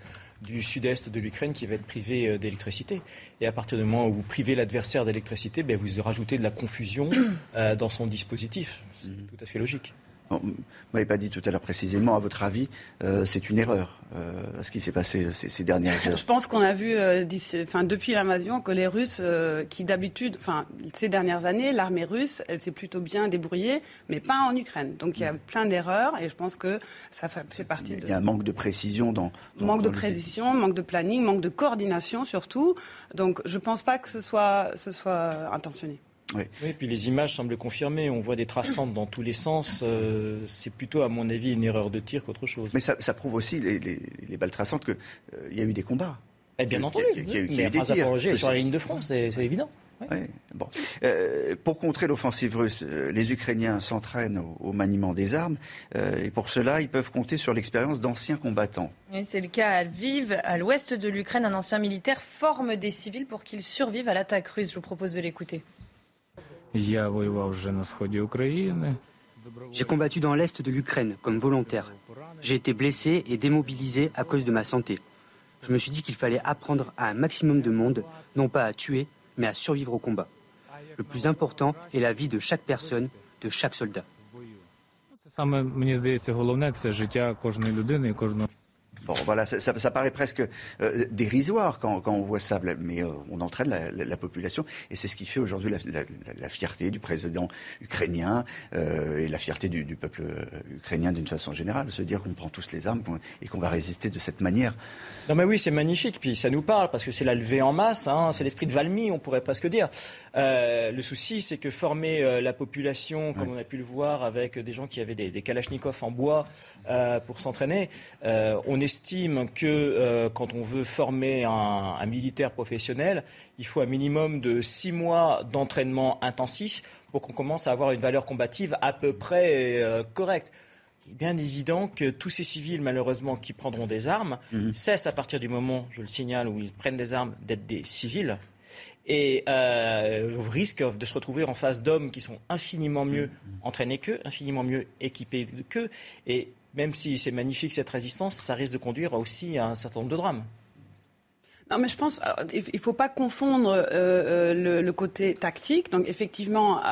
[SPEAKER 23] du sud-est de l'Ukraine qui va être privé d'électricité. Et à partir du moment où vous privez l'adversaire d'électricité, ben, vous rajoutez de la confusion [COUGHS] dans son dispositif. C'est mhm. tout à fait logique.
[SPEAKER 1] Vous m'avez pas dit tout à l'heure précisément, à votre avis, euh, c'est une erreur euh, ce qui s'est passé ces, dernières heures
[SPEAKER 24] Je pense qu'on a vu euh, enfin, depuis l'invasion que les Russes, qui d'habitude, enfin, ces dernières années, l'armée russe, elle s'est plutôt bien débrouillée, mais pas en Ukraine. Donc il y a mm. plein d'erreurs et je pense que ça fait partie
[SPEAKER 1] de... Il y a un manque de précision dans...
[SPEAKER 24] manque de précision, manque de planning, manque de coordination surtout. Donc je ne pense pas que ce soit, ce soit intentionné.
[SPEAKER 23] Oui. oui. puis les images semblent confirmer. On voit des traçantes dans tous les sens. Euh, c'est plutôt, à mon avis, une erreur de tir qu'autre chose.
[SPEAKER 1] Mais ça, prouve aussi, les, balles traçantes, qu'il euh, y a eu des combats.
[SPEAKER 23] Eh bien entendu. Il y a, eu, mais des sur la ligne de front, c'est évident.
[SPEAKER 1] Bon. Euh, pour contrer l'offensive russe, les Ukrainiens s'entraînent au, maniement des armes et pour cela, ils peuvent compter sur l'expérience d'anciens combattants.
[SPEAKER 2] c'est le cas à Lviv, à l'ouest de l'Ukraine. Un ancien militaire forme des civils pour qu'ils survivent à l'attaque russe. Je vous propose de l'écouter.
[SPEAKER 15] J'ai combattu dans l'est de l'Ukraine comme volontaire. J'ai été blessé et démobilisé à cause de ma santé. Je me suis dit qu'il fallait apprendre à un maximum de monde, non pas à tuer, mais à survivre au combat. Le plus important est la vie de chaque personne, de chaque soldat.
[SPEAKER 1] Bon, voilà, ça, paraît presque euh, dérisoire quand, on voit ça, mais euh, on entraîne la, population, et c'est ce qui fait aujourd'hui la, fierté du président ukrainien euh, et la fierté du, peuple ukrainien d'une façon générale, se dire qu'on prend tous les armes et qu'on va résister de cette manière.
[SPEAKER 23] Non mais oui, c'est magnifique, puis ça nous parle, parce que c'est la levée en masse, hein, c'est l'esprit de Valmy, on pourrait presque dire. le souci, c'est que former la population, comme on a pu le voir avec des gens qui avaient des, des kalachnikovs en bois pour s'entraîner, on est estime que euh, quand on veut former un, militaire professionnel, il faut un minimum de six mois d'entraînement intensif pour qu'on commence à avoir une valeur combative à peu près euh, correcte. Il est bien évident que tous ces civils, malheureusement, qui prendront des armes, mhm. cessent à partir du moment, je le signale, où ils prennent des armes d'être des civils et euh, risquent de se retrouver en face d'hommes qui sont infiniment mieux mhm. entraînés qu'eux, infiniment mieux équipés qu'eux. Et même si c'est magnifique cette résistance, ça risque de conduire aussi à un certain nombre de drames.
[SPEAKER 24] Non, mais je pense qu'il ne faut pas confondre euh, euh, le, côté tactique. Donc, effectivement,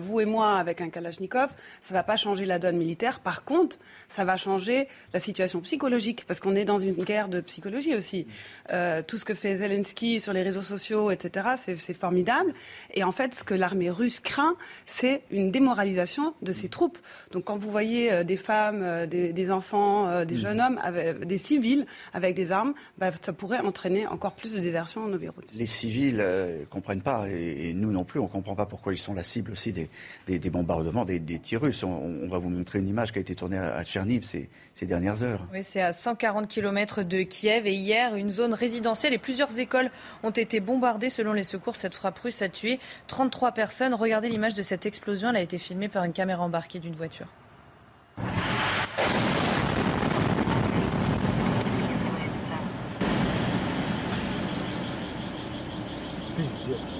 [SPEAKER 24] vous et moi, avec un Kalachnikov, ça ne va pas changer la donne militaire. Par contre, ça va changer la situation psychologique, parce qu'on est dans une guerre de psychologie aussi. Euh, tout ce que fait Zelensky sur les réseaux sociaux, etc., c'est formidable. Et en fait, ce que l'armée russe craint, c'est une démoralisation de ses troupes. Donc, quand vous voyez des femmes, des, enfants, des mmh. jeunes hommes, des civils avec des armes, bah, ça pourrait entraîner encore plus de désertion en.
[SPEAKER 1] Les civils ne euh, comprennent pas, et, nous non plus, on ne comprend pas pourquoi ils sont la cible aussi des, bombardements, des, tirs russes. On, va vous montrer une image qui a été tournée à, Tcherniv ces, ces, dernières heures.
[SPEAKER 2] Oui, c'est à 140 km de Kiev, et hier, une zone résidentielle et plusieurs écoles ont été bombardées. Selon les secours, cette frappe russe a tué 33 personnes. Regardez l'image de cette explosion, elle a été filmée par une caméra embarquée d'une voiture.
[SPEAKER 1] пиздец.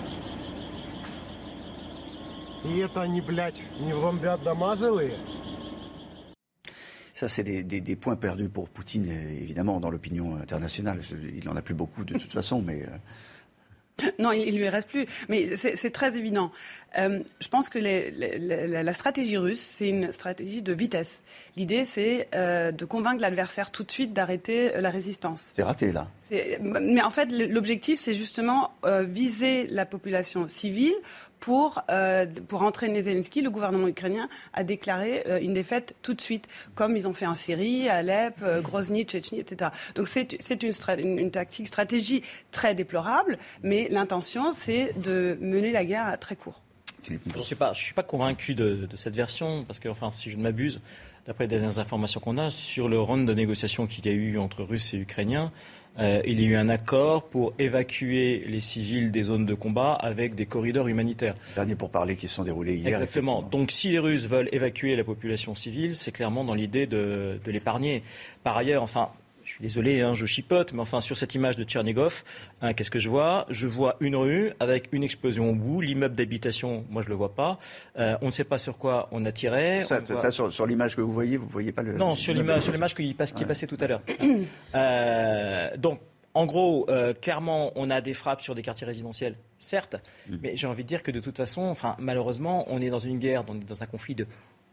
[SPEAKER 1] И это они, блядь, не бомбят дома жилые Ça, c'est des, des, des, points perdus pour Poutine, évidemment, dans l'opinion internationale. Il n'en a plus beaucoup de toute façon, mais... Euh, [LAUGHS]
[SPEAKER 24] Non, il, ne lui reste plus. Mais c'est très évident. Euh, je pense que la, stratégie russe, c'est une stratégie de vitesse. L'idée, c'est euh, de convaincre l'adversaire tout de suite d'arrêter euh, la résistance.
[SPEAKER 1] C'est raté, là.
[SPEAKER 24] Mais en fait, l'objectif, c'est justement viser la population civile pour, euh, pour entraîner Zelensky, le gouvernement ukrainien a déclaré euh, une défaite tout de suite, comme ils ont fait en Syrie, Alep, euh, Grozny, Tchétchénie, etc. Donc c'est une, une, tactique, stratégie très déplorable, mais l'intention, c'est de mener la guerre à très court.
[SPEAKER 23] Je ne suis pas, je suis pas convaincu de, de, cette version, parce que, enfin, si je ne m'abuse, d'après les dernières informations qu'on a, sur le round de négociation qu'il y a eu entre Russes et Ukrainiens, euh, il y a eu un accord pour évacuer les civils des zones de combat avec des corridors humanitaires.
[SPEAKER 1] Dernier pour parler qui se sont déroulés hier.
[SPEAKER 23] Exactement. Donc si les Russes veulent évacuer la population civile, c'est clairement dans l'idée de, de l'épargner. Par ailleurs, enfin, je suis désolé, hein, je chipote, mais enfin, sur cette image de Tchernigov, hein, qu'est-ce que je vois? Je vois une rue avec une explosion au bout, l'immeuble d'habitation, moi je le vois pas. Euh, on ne sait pas sur quoi on a tiré.
[SPEAKER 1] Ça, sur, l'image que vous voyez, vous voyez pas le.
[SPEAKER 23] Non, sur l'image, sur l'image qui, passe, qui est passée tout à l'heure. [COUGHS] euh, donc. En gros, euh, clairement, on a des frappes sur des quartiers résidentiels, certes, mm. mais j'ai envie de dire que de toute façon, enfin, malheureusement, on est dans une guerre, on est dans un conflit de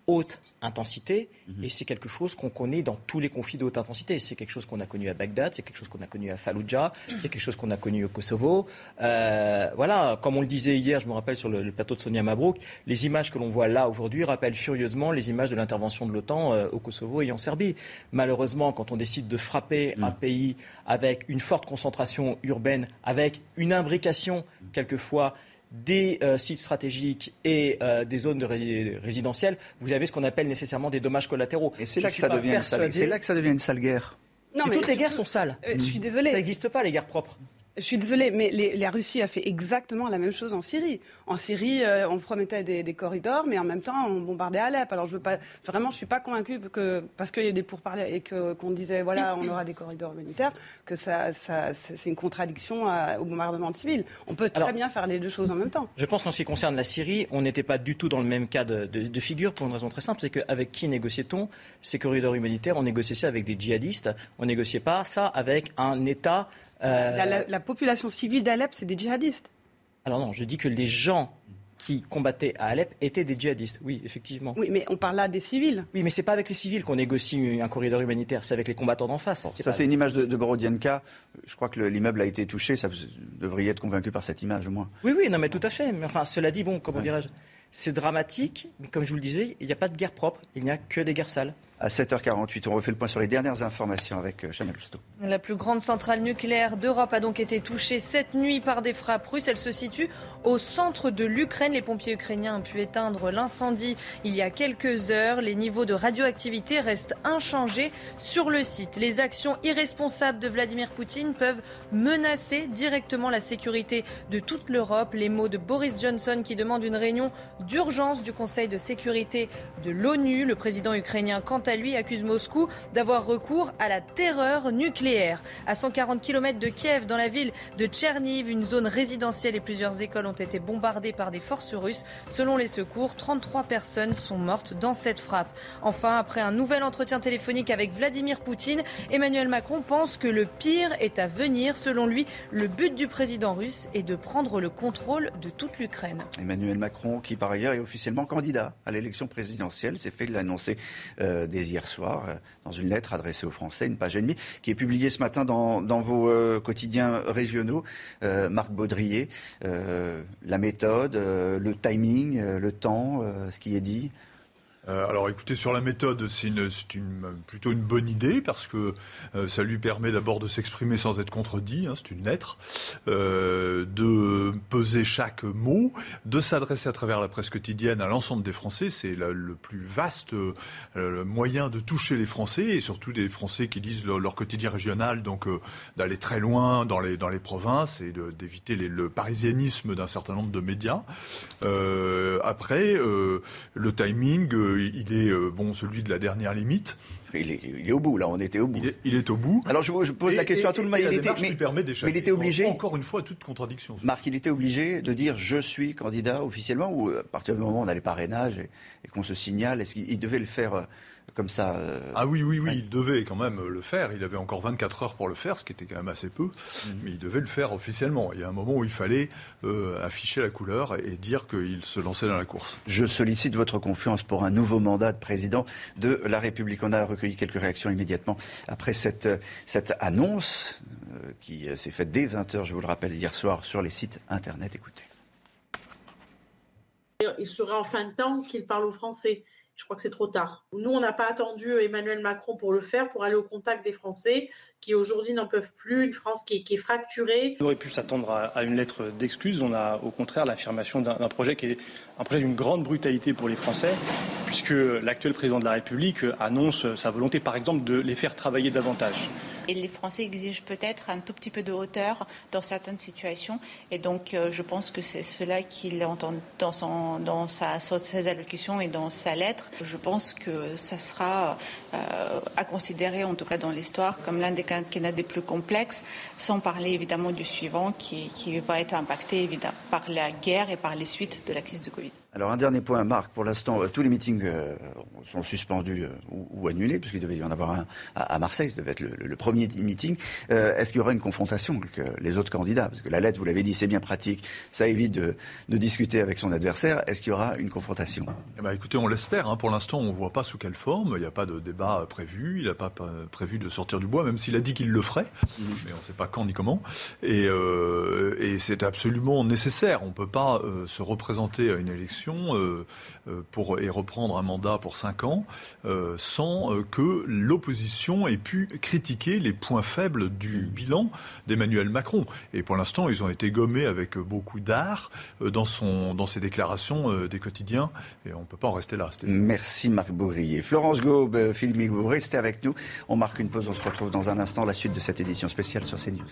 [SPEAKER 23] haute intensité, mhm. et c'est quelque chose qu'on connaît dans tous les conflits de haute intensité. C'est quelque chose qu'on a connu à Bagdad, c'est quelque chose qu'on a connu à Fallujah, c'est quelque chose qu'on a connu au Kosovo. Euh, voilà, comme on le disait hier, je me rappelle sur le, plateau de Sonia Mabrouk, les images que l'on voit là aujourd'hui rappellent furieusement les images de l'intervention de l'OTAN euh, au Kosovo et en Serbie. Malheureusement, quand on décide de frapper un mm. pays avec une forte concentration urbaine, avec une imbrication quelquefois des euh, sites stratégiques et euh, des zones de résidentielles, vous avez ce qu'on appelle nécessairement des dommages collatéraux.
[SPEAKER 1] Et c'est là, que ça devient là que ça devient une sale guerre.
[SPEAKER 23] Non, mais toutes les guerres sont sales.
[SPEAKER 24] Euh, je suis désolée.
[SPEAKER 23] Ça n'existe pas, les guerres propres.
[SPEAKER 24] Je suis désolée, mais la Russie a fait exactement la même chose en Syrie. En Syrie, euh, on promettait des, corridors, mais en même temps, on bombardait Alep. Alors, je veux pas, vraiment, je suis pas convaincue que parce qu'il y a des pourparlers et qu'on disait voilà, on aura des corridors humanitaires, que ça, c'est une contradiction au bombardement de civils. On peut très bien faire les deux choses en même temps.
[SPEAKER 23] Je pense qu'en ce qui concerne la Syrie, on n'était pas du tout dans le même cas de, figure pour une raison très simple, c'est qu'avec qui négociait-on ces corridors humanitaires? On négociait ça avec des djihadistes. On négociait pas ça avec un État
[SPEAKER 24] euh, la, population civile d'Alep, c'est des djihadistes.
[SPEAKER 23] Alors non, je dis que les gens qui combattaient à Alep étaient des djihadistes. Oui, effectivement.
[SPEAKER 24] Oui, mais on parle là des civils.
[SPEAKER 23] Oui, mais c'est pas avec les civils qu'on négocie un corridor humanitaire, c'est avec les combattants d'en face.
[SPEAKER 1] ça, c'est une image de, de Borodienka. Je crois que l'immeuble a été touché. Ça devrait être convaincu par cette image, au moins.
[SPEAKER 23] Oui, oui, non, mais tout à fait. Mais enfin, cela dit, bon, comment dirais-je? C'est dramatique, mais comme je vous le disais, il n'y a pas de guerre propre, il n'y a que des guerres sales.
[SPEAKER 1] À 7h48, on refait le point sur les dernières informations avec euh, Chanel Lousteau.
[SPEAKER 2] La plus grande centrale nucléaire d'Europe a donc été touchée cette nuit par des frappes russes. Elle se situe au centre de l'Ukraine. Les pompiers ukrainiens ont pu éteindre l'incendie il y a quelques heures. Les niveaux de radioactivité restent inchangés sur le site. Les actions irresponsables de Vladimir Poutine peuvent menacer directement la sécurité de toute l'Europe. Les mots de Boris Johnson qui demande une réunion d'urgence du Conseil de sécurité de l'ONU. Le président ukrainien, quant à lui, accuse Moscou d'avoir recours à la terreur nucléaire. À 140 km de Kiev, dans la ville de Tcherniv, une zone résidentielle et plusieurs écoles ont été bombardées par des forces russes. Selon les secours, 33 personnes sont mortes dans cette frappe. Enfin, après un nouvel entretien téléphonique avec Vladimir Poutine, Emmanuel Macron pense que le pire est à venir. Selon lui, le but du président russe est de prendre le contrôle de toute l'Ukraine.
[SPEAKER 1] Emmanuel Macron, qui par ailleurs est officiellement candidat à l'élection présidentielle, s'est fait l'annoncer euh, dès hier soir euh, dans une lettre adressée aux Français, une page et demie, qui est publiée ce matin dans, vos euh, quotidiens régionaux. Marc Baudrier, la méthode, le timing, le temps, ce qui est dit
[SPEAKER 25] euh, alors écoutez, sur la méthode, c'est plutôt une bonne idée parce que euh, ça lui permet d'abord de s'exprimer sans être contredit, hein, c'est une lettre, euh, de peser chaque mot, de s'adresser à travers la presse quotidienne à l'ensemble des Français. C'est le plus vaste moyen de toucher les Français et surtout des Français qui lisent leur, quotidien régional, donc d'aller très loin dans les, dans les provinces et d'éviter le parisianisme d'un certain nombre de médias. après, le timing il est euh, bon celui de la dernière limite.
[SPEAKER 1] Il est, au bout, là, on était au bout.
[SPEAKER 25] Il est, au bout.
[SPEAKER 1] Alors je, pose la question à tout le monde.
[SPEAKER 25] Il était, mais, mais, il était obligé. Encore une fois, toute contradiction.
[SPEAKER 1] Marc, il était obligé de dire je suis candidat officiellement ou à partir du moment où on a les parrainages et, et qu'on se signale, est-ce qu'il devait le faire euh, comme ça. Euh,
[SPEAKER 25] ah oui, oui, oui, il devait quand même le faire. Il avait encore 24 heures pour le faire, ce qui était quand même assez peu, mhm. mais il devait le faire officiellement. Il y a un moment où il fallait euh, afficher la couleur et dire qu'il se lançait dans la course.
[SPEAKER 1] Je sollicite votre confiance pour un nouveau mandat de président de la République. On a recueilli quelques réactions immédiatement après cette, cette annonce euh, qui s'est faite dès 20h, je vous le rappelle, hier soir sur les sites Internet. Écoutez.
[SPEAKER 26] Il serait en fin de temps qu'il parle aux Français. Je crois que c'est trop tard. Nous, on n'a pas attendu Emmanuel Macron pour le faire, pour aller au contact des Français qui aujourd'hui n'en peuvent plus, une France qui est, fracturée.
[SPEAKER 27] On aurait pu s'attendre à, une lettre d'excuse. On a au contraire l'affirmation d'un projet qui est un projet d'une grande brutalité pour les Français, puisque l'actuel président de la République annonce sa volonté, par exemple, de les faire travailler davantage.
[SPEAKER 19] Et les Français exigent peut-être un tout petit peu de hauteur dans certaines situations. Et donc, euh, je pense que c'est cela qu'il entend dans, sa, ses allocutions et dans sa lettre. Je pense que ça sera euh, à considérer, en tout cas dans l'histoire, comme l'un des quinquennats des plus complexes, sans parler évidemment du suivant qui, qui va être impacté évidemment par la guerre et par les suites de la crise de Covid.
[SPEAKER 1] Alors un dernier point, Marc. Pour l'instant, euh, tous les meetings euh, sont suspendus euh, ou, annulés, puisqu'il devait y en avoir un à, Marseille. Ce devait être le, premier meeting. Est-ce qu'il y aura une confrontation avec les autres candidats? Parce que la lettre, vous l'avez dit, c'est bien pratique. Ça évite de, discuter avec son adversaire. Est-ce qu'il y aura une confrontation?
[SPEAKER 25] Eh ben, Écoutez, on l'espère. Hein. Pour l'instant, on ne voit pas sous quelle forme. Il n'y a pas de débat prévu. Il n'a pas prévu de sortir du bois, même s'il a dit qu'il le ferait. Mmh. Mais on ne sait pas quand ni comment. Et, et c'est absolument nécessaire. On ne peut pas se représenter à une élection euh, euh, pour, et reprendre un mandat pour cinq ans euh, sans que l'opposition ait pu critiquer les points faibles du bilan d'Emmanuel Macron. Et pour l'instant, ils ont été gommés avec beaucoup d'art dans, son, dans ses déclarations des quotidiens. Et on ne peut pas en rester là.
[SPEAKER 1] Merci Marc Bourrier. Florence Gaube, Philippe vous restez avec nous. On marque une pause, on se retrouve dans un instant, la suite de cette édition spéciale sur CNews.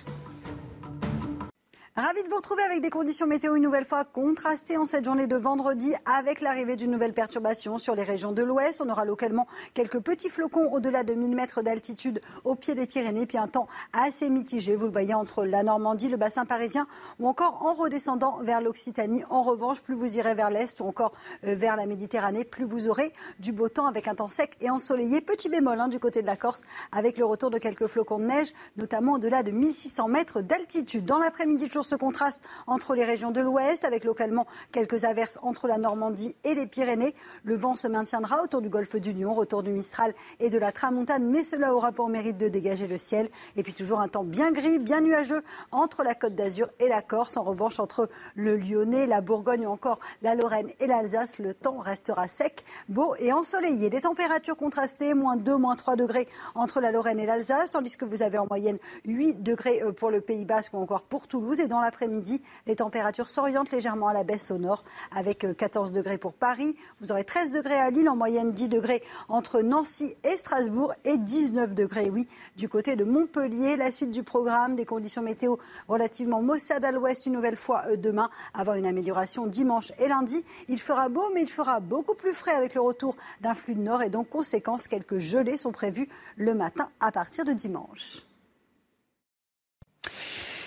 [SPEAKER 13] Ravi de vous retrouver avec des conditions météo une nouvelle fois contrastées en cette journée de vendredi avec l'arrivée d'une nouvelle perturbation sur les régions de l'ouest. On aura localement quelques petits flocons au-delà de 1000 mètres d'altitude au pied des Pyrénées, puis un temps assez mitigé, vous le voyez, entre la Normandie, le bassin parisien ou encore en redescendant vers l'Occitanie. En revanche, plus vous irez vers l'est ou encore euh, vers la Méditerranée, plus vous aurez du beau temps avec un temps sec et ensoleillé. Petit bémol hein, du côté de la Corse avec le retour de quelques flocons de neige, notamment au-delà de 1600 mètres d'altitude. Dans l'après-midi, températures se contrastent entre les régions de l'ouest, avec localement quelques averses entre la Normandie et les Pyrénées. Le vent se maintiendra autour du golfe du Lion, retour du Mistral et de la Tramontane, mais cela aura pour mérite de dégager le ciel. Et puis toujours un temps bien gris, bien nuageux entre la Côte d'Azur et la Corse. En revanche, entre le Lyonnais, la Bourgogne ou encore la Lorraine et l'Alsace, le temps restera sec, beau et ensoleillé. Des températures contrastées, moins 2, moins 3 degrés entre la Lorraine et l'Alsace, tandis que vous avez en moyenne 8 degrés euh, pour le Pays Basque ou encore pour Toulouse. Dans l'après-midi, les températures s'orientent légèrement à la baisse au nord, avec 14 euh, degrés pour Paris. Vous aurez 13 degrés à Lille, en moyenne 10 degrés entre Nancy et Strasbourg et 19 degrés, oui, du côté de Montpellier. La suite du programme, des conditions météo relativement maussades à l'ouest une nouvelle fois euh, demain, avant une amélioration dimanche et lundi. Il fera beau, mais il fera beaucoup plus frais avec le retour d'un flux de nord et donc conséquence, quelques gelées sont prévues le matin à partir de dimanche.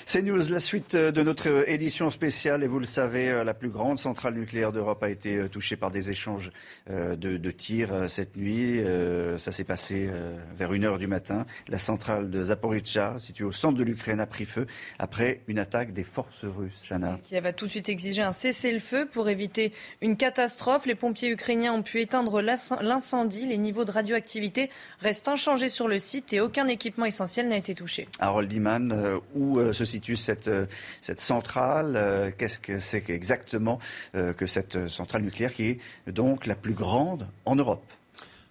[SPEAKER 1] C'est News, la suite euh, de notre euh, édition spéciale. Et vous le savez, euh, la plus grande centrale nucléaire d'Europe a été touchée par des échanges de, tirs cette nuit. Ça s'est passé vers 1h du matin. La centrale de Zaporizhzhia, située au centre de l'Ukraine, a pris feu après une attaque des forces russes. Chana.
[SPEAKER 2] Kiev a tout de suite exigé un cessez-le-feu pour éviter une catastrophe. Les pompiers ukrainiens ont pu éteindre l'incendie. Les niveaux de radioactivité restent inchangés sur le site et aucun équipement essentiel n'a été touché.
[SPEAKER 1] Harold Iman, où ceci situe cette, euh, cette centrale euh, Qu'est-ce que c'est exactement euh, que cette centrale nucléaire qui est donc la plus grande en Europe?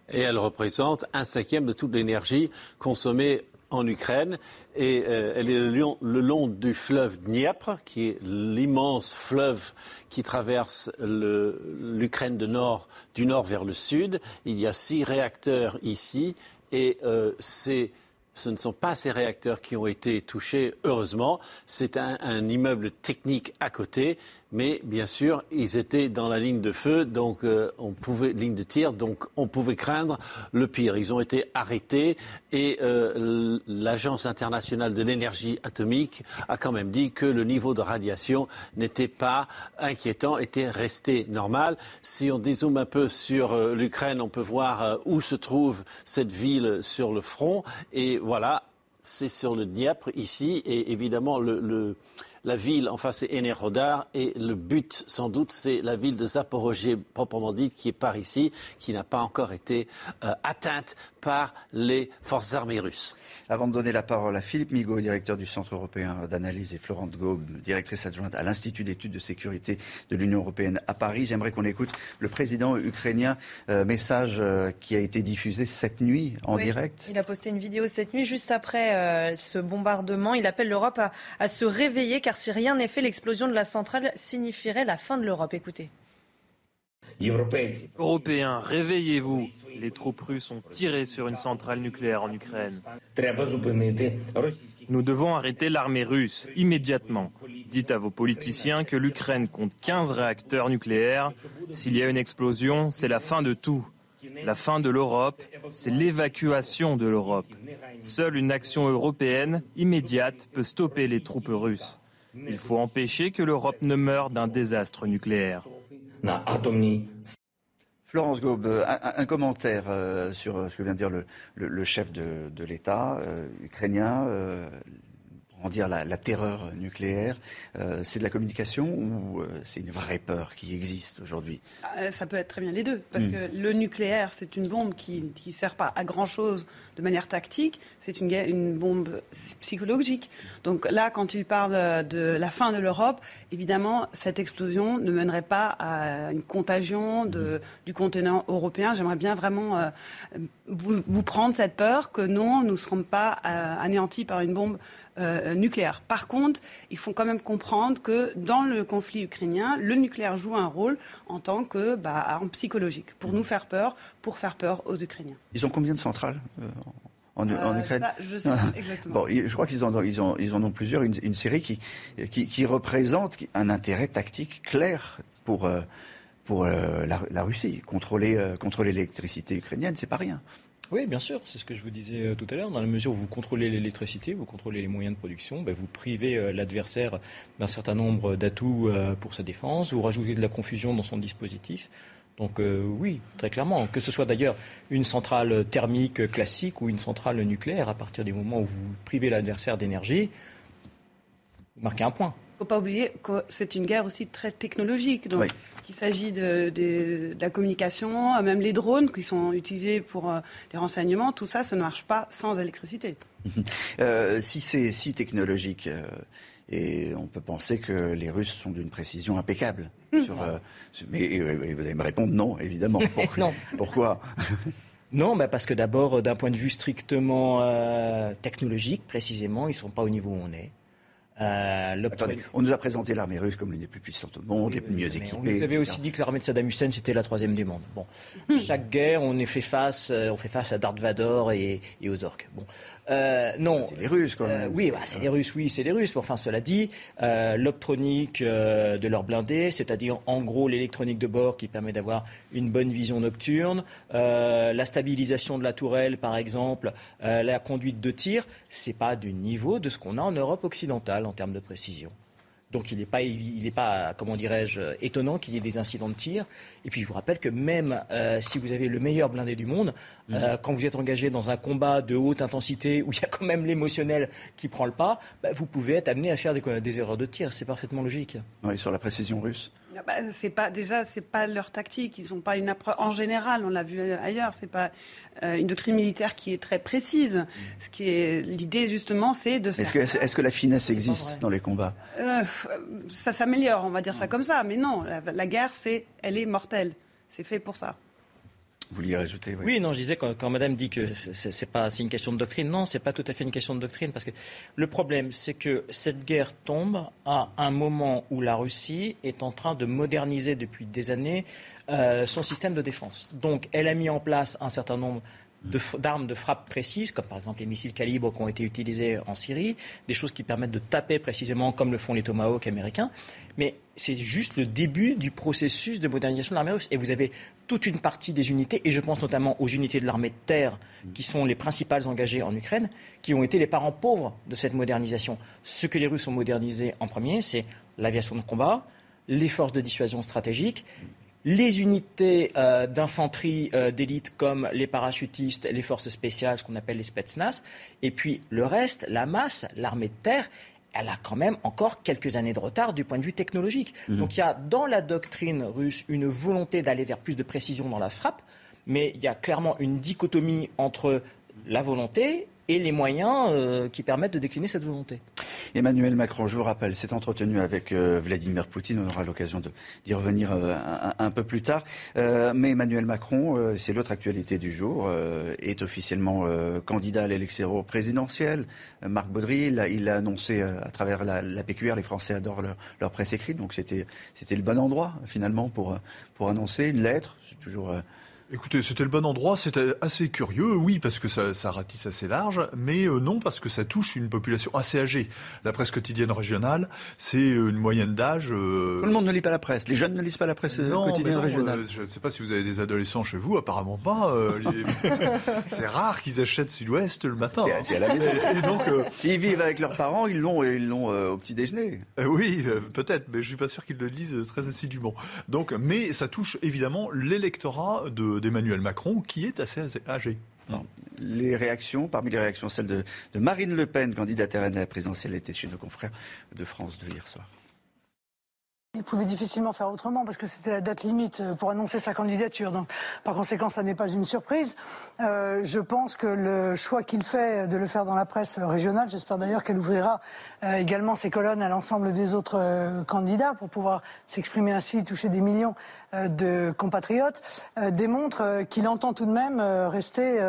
[SPEAKER 3] Et elle représente un cinquième de toute l'énergie consommée en Ukraine. Et elle est le long, le long, du fleuve Dniepr, qui est l'immense fleuve qui traverse l'Ukraine nord, du nord vers le sud. Il y a six réacteurs ici. Et c'est ce ne sont pas ces réacteurs qui ont été touchés, heureusement. C'est un, immeuble technique à côté, mais bien sûr, ils étaient dans la ligne de feu, donc euh, on pouvait ligne de tir, donc on pouvait craindre le pire. Ils ont été arrêtés et euh, l'Agence internationale de l'énergie atomique a quand même dit que le niveau de radiation n'était pas inquiétant, était resté normal. Si on dézoome un peu sur euh, l'Ukraine, on peut voir où se trouve cette ville sur le front et voilà, c'est sur le Dniepr ici, et évidemment le, la ville en face c'est Enerhodar, et le but sans doute c'est la ville de Zaporozhye proprement dite qui est par ici, qui n'a pas encore été euh, atteinte par les forces armées russes.
[SPEAKER 1] Avant de donner la parole à Philippe Migaud, directeur du Centre européen d'analyse, et Florence Gaube, directrice adjointe à l'Institut d'études de sécurité de l'Union européenne à Paris, j'aimerais qu'on écoute le président ukrainien, euh, message euh, qui a été diffusé cette nuit en direct.
[SPEAKER 2] Il a posté une vidéo cette nuit juste après euh, ce bombardement. Il appelle l'Europe à, à se réveiller car si rien n'est fait, l'explosion de la centrale signifierait la fin de l'Europe. Écoutez.
[SPEAKER 28] Européens, réveillez-vous. Les troupes russes ont tiré sur une centrale nucléaire en Ukraine. Nous devons arrêter l'armée russe immédiatement. Dites à vos politiciens que l'Ukraine compte 15 réacteurs nucléaires. S'il y a une explosion, c'est la fin de tout. La fin de l'Europe, c'est l'évacuation de l'Europe. Seule une action européenne immédiate peut stopper les troupes russes. Il faut empêcher que l'Europe ne meure d'un désastre nucléaire.
[SPEAKER 1] Florence Gaube, un, commentaire euh, sur euh, ce que vient de dire le, chef de, l'État euh, ukrainien dire la, terreur nucléaire, euh, c'est de la communication ou euh, c'est une vraie peur qui existe aujourd'hui?
[SPEAKER 24] Euh, Ça peut être très bien les deux, parce hmm. que le nucléaire, c'est une bombe qui ne sert pas à grand-chose de manière tactique, c'est une, une bombe psychologique. Donc là, quand il parle de la fin de l'Europe, évidemment, cette explosion ne mènerait pas à une contagion de, du continent européen. J'aimerais bien vraiment vous, vous, prendre cette peur que non, nous ne serons pas anéantis par une bombe euh, nucléaire. Par contre, il faut quand même comprendre que dans le conflit ukrainien, le nucléaire joue un rôle en tant que bah, arme psychologique, pour nous faire peur, pour faire peur aux Ukrainiens.
[SPEAKER 1] Ils ont combien de centrales euh, en, euh, Ukraine
[SPEAKER 24] ça, Je sais pas [LAUGHS] exactement.
[SPEAKER 1] Bon, je crois qu'ils en, ils ont, ils en ont plusieurs, une, série qui, qui, qui, représente un intérêt tactique clair pour, pour la, la, Russie. Contrôler, contrôler l'électricité ukrainienne, c'est pas rien.
[SPEAKER 23] Oui, bien sûr, c'est ce que je vous disais euh, tout à l'heure. Dans la mesure où vous contrôlez l'électricité, vous contrôlez les moyens de production, ben, vous privez euh, l'adversaire d'un certain nombre d'atouts euh, pour sa défense, vous rajoutez de la confusion dans son dispositif. Donc oui, très clairement, que ce soit d'ailleurs une centrale thermique classique ou une centrale nucléaire, à partir du moment où vous privez l'adversaire d'énergie, vous marquez un point.
[SPEAKER 24] Ne faut pas oublier que c'est une guerre aussi très technologique. Donc, qu'il s'agit de, la communication, même les drones qui sont utilisés pour euh, les renseignements, tout ça, ça ne marche pas sans électricité. [LAUGHS]
[SPEAKER 1] Euh, si c'est si technologique, euh, et on peut penser que les Russes sont d'une précision impeccable. Hum. mais vous allez me répondre non, évidemment. [LAUGHS] Pourquoi, non. Pourquoi [LAUGHS]
[SPEAKER 23] Non, bah parce que d'abord, d'un point de vue strictement technologique, précisément, ils ne sont pas au niveau où on est.
[SPEAKER 1] Euh, on nous a présenté l'armée russe comme l'une des plus puissantes au monde, les plus mieux équipées.
[SPEAKER 23] On nous avait aussi dit que l'armée de Saddam Hussein c'était la troisième du monde. Bon, chaque guerre, on est fait face, euh, on fait face à Darth Vader et, aux orques. Bon,
[SPEAKER 1] euh, non. C'est les Russes, quand même.
[SPEAKER 23] oui, bah, c'est les Russes, oui, c'est les Russes. Enfin, cela dit, l'optronique de leurs blindés, c'est-à-dire en gros l'électronique de bord qui permet d'avoir une bonne vision nocturne, la stabilisation de la tourelle, par exemple, la conduite de tir, c'est pas du niveau de ce qu'on a en Europe occidentale en termes de précision. Donc il n'est pas, il pas, comment dirais-je, étonnant qu'il y ait des incidents de tir. Et puis je vous rappelle que même euh, si vous avez le meilleur blindé du monde, mhm. euh, quand vous êtes engagé dans un combat de haute intensité [LAUGHS] où il y a quand même l'émotionnel qui prend le pas, bah, vous pouvez être amené à faire des, des erreurs de tir. C'est parfaitement logique.
[SPEAKER 1] Oui, sur la précision russe.
[SPEAKER 24] Ah bah, c'est pas déjà c'est pas leur tactique. Ils ont pas une approche en général. On l'a vu ailleurs. C'est pas euh, une doctrine militaire qui est très précise. Ce qui est l'idée justement, c'est de.
[SPEAKER 1] Est-ce que est-ce que la finesse existe dans les combats? Euh,
[SPEAKER 24] Ça s'améliore, on va dire ça comme ça. Mais non, la guerre, c'est elle est mortelle. C'est fait pour ça.
[SPEAKER 1] Vous
[SPEAKER 23] Oui, non, je disais quand, quand Madame dit que c'est pas une question de doctrine, non, c'est pas tout à fait une question de doctrine parce que le problème, c'est que cette guerre tombe à un moment où la Russie est en train de moderniser depuis des années euh, son système de défense. Donc, elle a mis en place un certain nombre d'armes de, frappe précises, comme par exemple les missiles calibre qui ont été utilisés en Syrie, des choses qui permettent de taper précisément comme le font les Tomahawks américains. Mais c'est juste le début du processus de modernisation de l'armée russe. Et vous avez toute une partie des unités, et je pense notamment aux unités de l'armée de terre, qui sont les principales engagées en Ukraine, qui ont été les parents pauvres de cette modernisation. Ce que les Russes ont modernisé en premier, c'est l'aviation de combat, les forces de dissuasion stratégique, les unités euh, d'infanterie euh, d'élite comme les parachutistes, les forces spéciales, ce qu'on appelle les Spetsnaz, et puis le reste, la masse, l'armée de terre, elle a quand même encore quelques années de retard du point de vue technologique. Mhm. Donc il y a dans la doctrine russe une volonté d'aller vers plus de précision dans la frappe, mais il y a clairement une dichotomie entre la volonté et les moyens euh, qui permettent de décliner cette volonté.
[SPEAKER 1] Emmanuel Macron, je vous rappelle, s'est entretenu avec euh, Vladimir Poutine. On aura l'occasion d'y revenir euh, un, peu plus tard. mais Emmanuel Macron, c'est l'autre actualité du jour, est officiellement candidat à l'élection présidentielle. Marc Baudry, il a, annoncé à travers la, PQR, les Français adorent leur, leur presse écrite, donc c'était le bon endroit finalement pour, pour annoncer une lettre. C'est toujours
[SPEAKER 25] Écoutez, c'était le bon endroit, c'était assez curieux, oui, parce que ça, ça ratisse assez large, mais euh, non, parce que ça touche une population assez âgée. La presse quotidienne régionale, c'est euh, une moyenne d'âge...
[SPEAKER 1] Euh, Tout le monde ne lit pas la presse, les jeunes ne lisent pas la presse quotidienne régionale.
[SPEAKER 25] je ne sais pas si vous avez des adolescents chez vous, apparemment pas. [LAUGHS] c'est rare qu'ils achètent Sud-Ouest le matin.
[SPEAKER 1] C'est à la maison. donc, S'ils vivent avec leurs parents, ils l'ont ils l'ont au petit déjeuner.
[SPEAKER 25] oui, peut-être, mais je suis pas sûr qu'ils le lisent très assidûment. Donc, mais ça touche évidemment l'électorat de d'Emmanuel Macron, qui est assez âgé.
[SPEAKER 1] Les réactions, parmi les réactions, celle de, Marine Le Pen, candidate à la présidentielle, était chez nos confrères de France de hier soir.
[SPEAKER 11] Il pouvait difficilement faire autrement parce que c'était la date limite euh, pour annoncer sa candidature. Donc, par conséquent, ça n'est pas une surprise. Euh, je pense que le choix qu'il fait de le faire dans la presse régionale, j'espère d'ailleurs qu'elle ouvrira euh, également ses colonnes à l'ensemble des autres candidats pour pouvoir s'exprimer ainsi, toucher des millions de compatriotes, démontre qu'il entend tout de même rester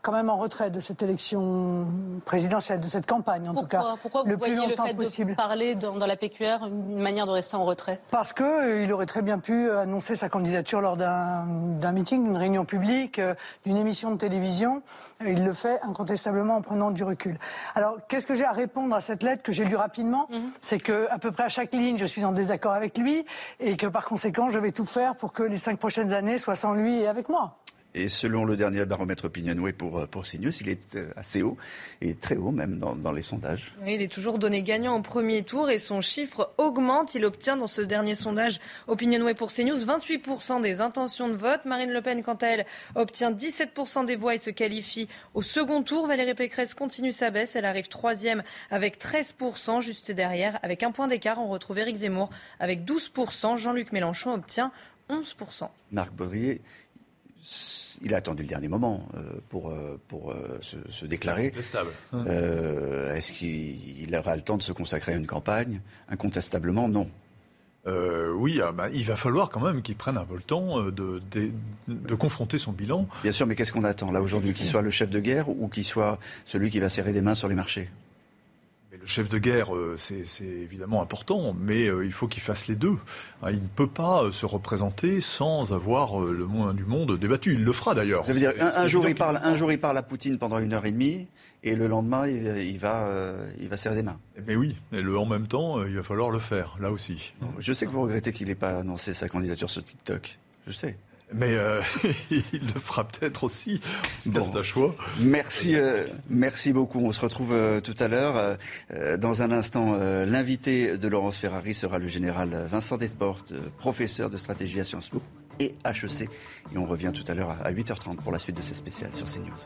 [SPEAKER 11] quand même en retrait de cette élection présidentielle, de cette campagne en
[SPEAKER 12] tout
[SPEAKER 11] cas.
[SPEAKER 12] Pourquoi vous le voyez le fait de parler dans, dans la PQR une manière de rester en retrait
[SPEAKER 11] Parce qu'il euh, aurait très bien pu annoncer sa candidature lors d'un meeting, d'une réunion publique, euh, d'une émission de télévision. Il le fait incontestablement en prenant du recul. Alors, qu'est-ce que j'ai à répondre à cette lettre que j'ai lue rapidement mhm. C'est que à peu près à chaque ligne, je suis en désaccord avec lui et que par conséquent, je vais tout faire pour que les cinq prochaines années soient sans lui et avec moi.
[SPEAKER 1] Et selon le dernier baromètre Opinionway pour, euh, pour CNews, il est euh, assez haut, et très haut même dans, dans les sondages.
[SPEAKER 2] il est toujours donné gagnant au premier tour et son chiffre augmente. Il obtient dans ce dernier sondage Opinionway pour CNews 28% des intentions de vote. Marine Le Pen, quant à elle, obtient 17% des voix et se qualifie au second tour. Valérie Pécresse continue sa baisse. Elle arrive troisième avec 13%. Juste derrière, avec un point d'écart, on retrouve Éric Zemmour avec 12%. Jean-Luc Mélenchon obtient 11%.
[SPEAKER 1] Marc Baudrier, il a attendu le dernier moment euh, pour, euh, pour euh, se, déclarer. Est-ce qu'il aura le temps de se consacrer à une campagne? Incontestablement, non.
[SPEAKER 25] oui, ah, bah, il va falloir quand même qu'il prenne un peu le temps de, de, confronter son bilan.
[SPEAKER 1] Bien sûr, mais qu'est-ce qu'on attend là aujourd'hui? Qu'il soit le chef de guerre ou qu'il soit celui qui va serrer des mains sur les marchés?
[SPEAKER 25] Chef de guerre, euh, c'est évidemment important, mais euh, il faut qu'il fasse les deux. Hein, il ne peut pas euh, se représenter sans avoir le moins du monde débattu. Il le fera d'ailleurs.
[SPEAKER 1] Ça veut dire un, jour il parle, un jour il parle à Poutine pendant une heure et demie, et le lendemain il, va, il va serrer des mains.
[SPEAKER 25] Mais oui, et le en même temps, il va falloir le faire là aussi.
[SPEAKER 1] Je sais que vous regrettez qu'il n'ait pas annoncé sa candidature sur TikTok. Je sais.
[SPEAKER 25] Mais euh, [LAUGHS] il le fera peut-être aussi. C'est un choix.
[SPEAKER 1] Merci, euh, merci beaucoup. On se retrouve euh, tout à l'heure. dans un instant, l'invité de Laurence Ferrari sera le général Vincent Desportes, professeur de stratégie à Sciences Po et HEC. Et on revient tout à l'heure à 8h30 pour la suite de ces spéciales sur CNews.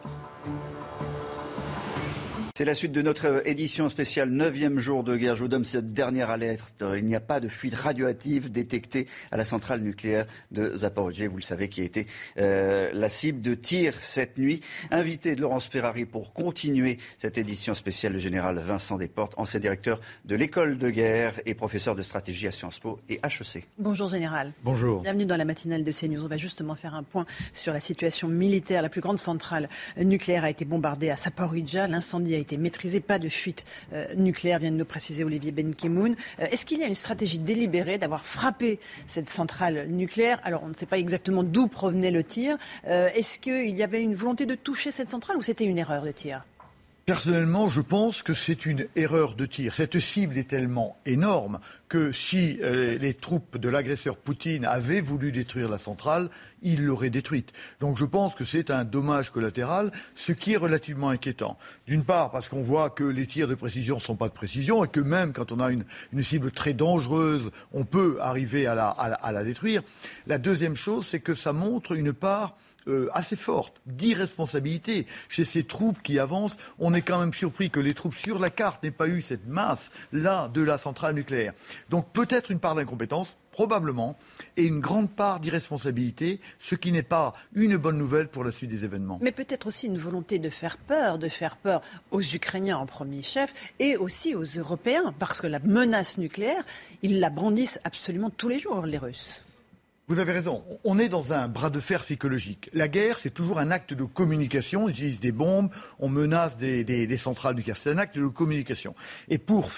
[SPEAKER 1] C'est la suite de notre édition spéciale 9e jour de guerre. Je vous donne cette dernière alerte. Il n'y a pas de fuite radioactive détectée à la centrale nucléaire de Zaporizhzhia, vous le savez, qui a été euh, la cible de tir cette nuit. Invité de Laurence Ferrari pour continuer cette édition spéciale, le général Vincent Desportes, ancien directeur de l'école de guerre et professeur de stratégie à Sciences Po et HEC.
[SPEAKER 29] Bonjour général.
[SPEAKER 25] Bonjour.
[SPEAKER 29] Bienvenue dans la matinale de CNews. On va justement faire un point sur la situation militaire. La plus grande centrale nucléaire a été bombardée à Zaporizhzhia. L'incendie a été maîtrisé, pas de fuite euh, nucléaire, vient de nous préciser Olivier Benkemoun. Euh, est-ce qu'il y a une stratégie délibérée d'avoir frappé cette centrale nucléaire? Alors, on ne sait pas exactement d'où provenait le tir. Euh, est-ce qu'il y avait une volonté de toucher cette centrale ou c'était une erreur de tir?
[SPEAKER 30] Personnellement, je pense que c'est une erreur de tir. Cette cible est tellement énorme que si euh, les troupes de l'agresseur Poutine avaient voulu détruire la centrale, ils l'auraient détruite. Donc je pense que c'est un dommage collatéral, ce qui est relativement inquiétant. D'une part, parce qu'on voit que les tirs de précision ne sont pas de précision et que même quand on a une, cible très dangereuse, on peut arriver à la détruire. La deuxième chose, c'est que ça montre une part euh, assez forte d'irresponsabilité chez ces troupes qui avancent. On est quand même surpris que les troupes sur la carte n'aient pas eu cette masse-là de la centrale nucléaire. Donc peut-être une part d'incompétence, probablement, et une grande part d'irresponsabilité, ce qui n'est pas une bonne nouvelle pour la suite des événements.
[SPEAKER 29] Mais peut-être aussi une volonté de faire peur, de faire peur aux Ukrainiens en premier chef, et aussi aux Européens, parce que la menace nucléaire, ils la brandissent absolument tous les jours, les Russes.
[SPEAKER 30] Vous avez raison. On est dans un bras de fer psychologique. La guerre, c'est toujours un acte de communication. On utilise des bombes, on menace des, centrales nucléaires. C'est un acte de communication. Et pour,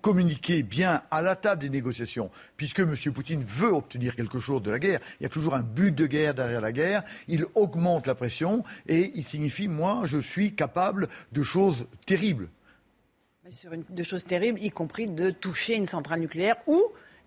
[SPEAKER 30] communiquer bien à la table des négociations, puisque M. Poutine veut obtenir quelque chose de la guerre, il y a toujours un but de guerre derrière la guerre. Il augmente la pression et il signifie, moi, je suis capable de choses terribles.
[SPEAKER 29] De choses terribles, y compris de toucher une centrale nucléaire ou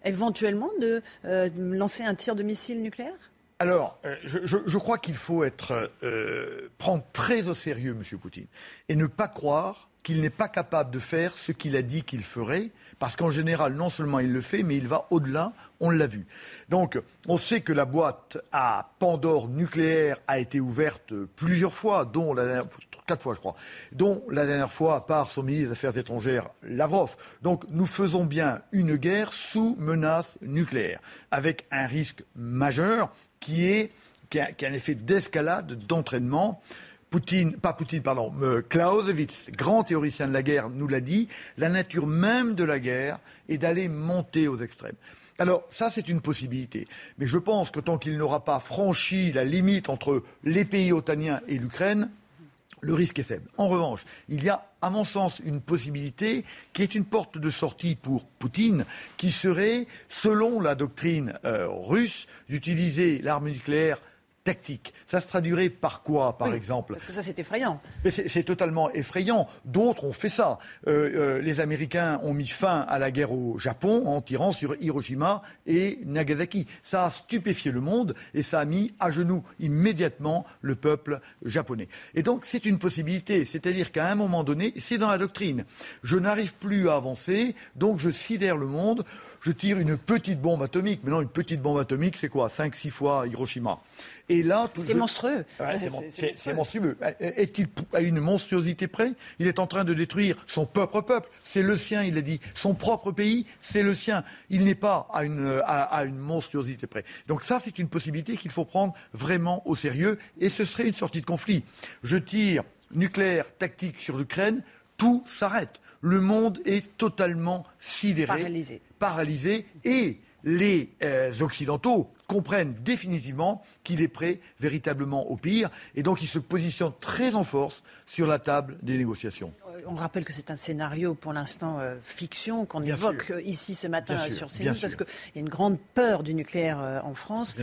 [SPEAKER 29] éventuellement de euh, lancer un tir de missile nucléaire?
[SPEAKER 30] Alors, euh, je, crois qu'il faut être, euh, prendre très au sérieux M. Poutine et ne pas croire qu'il n'est pas capable de faire ce qu'il a dit qu'il ferait, parce qu'en général, non seulement il le fait, mais il va au-delà, on l'a vu. Donc, on sait que la boîte à Pandore nucléaire a été ouverte plusieurs fois, dont la quatre fois je crois, dont la dernière fois par son ministre des Affaires étrangères, Lavrov. Donc nous faisons bien une guerre sous menace nucléaire, avec un risque majeur qui est un effet d'escalade, d'entraînement. Poutine, pas Poutine, pardon, euh, Clausewitz, grand théoricien de la guerre, nous l'a dit, la nature même de la guerre est d'aller monter aux extrêmes. Alors ça, c'est une possibilité. Mais je pense que tant qu'il n'aura pas franchi la limite entre les pays otaniens et l'Ukraine, le risque est faible. En revanche, il y a, à mon sens, une possibilité qui est une porte de sortie pour Poutine, qui serait, selon la doctrine euh, russe, d'utiliser l'arme nucléaire tactique. Ça se traduirait par quoi, par exemple
[SPEAKER 29] Parce que ça, c'est effrayant.
[SPEAKER 30] C'est totalement effrayant. D'autres ont fait ça. Euh, euh, les Américains ont mis fin à la guerre au Japon en tirant sur Hiroshima et Nagasaki. Ça a stupéfié le monde et ça a mis à genoux immédiatement le peuple japonais. Et donc, c'est une possibilité. C'est-à-dire qu'à un moment donné, c'est dans la doctrine. Je n'arrive plus à avancer, donc je sidère le monde je tire une petite bombe atomique. Mais non, une petite bombe atomique, c'est quoi? 5-6 fois Hiroshima.
[SPEAKER 29] Et là, c'est monstrueux.
[SPEAKER 30] c'est monstrueux. Est-il à une monstruosité près? Il est en train de détruire son propre peuple. C'est le sien, il a dit. Son propre pays, c'est le sien. Il n'est pas à une, à une monstruosité près. Donc ça, c'est une possibilité qu'il faut prendre vraiment au sérieux. Et ce serait une sortie de conflit. Je tire nucléaire tactique sur l'Ukraine, tout s'arrête le monde est totalement sidéré,
[SPEAKER 29] paralysé,
[SPEAKER 30] paralysé et les euh, Occidentaux comprennent définitivement qu'il est prêt véritablement au pire et donc il se positionne très en force sur la table des négociations.
[SPEAKER 29] Euh, on rappelle que c'est un scénario pour l'instant euh, fiction qu'on évoque ici ce matin sur CNews parce qu'il y a une grande peur du nucléaire en France.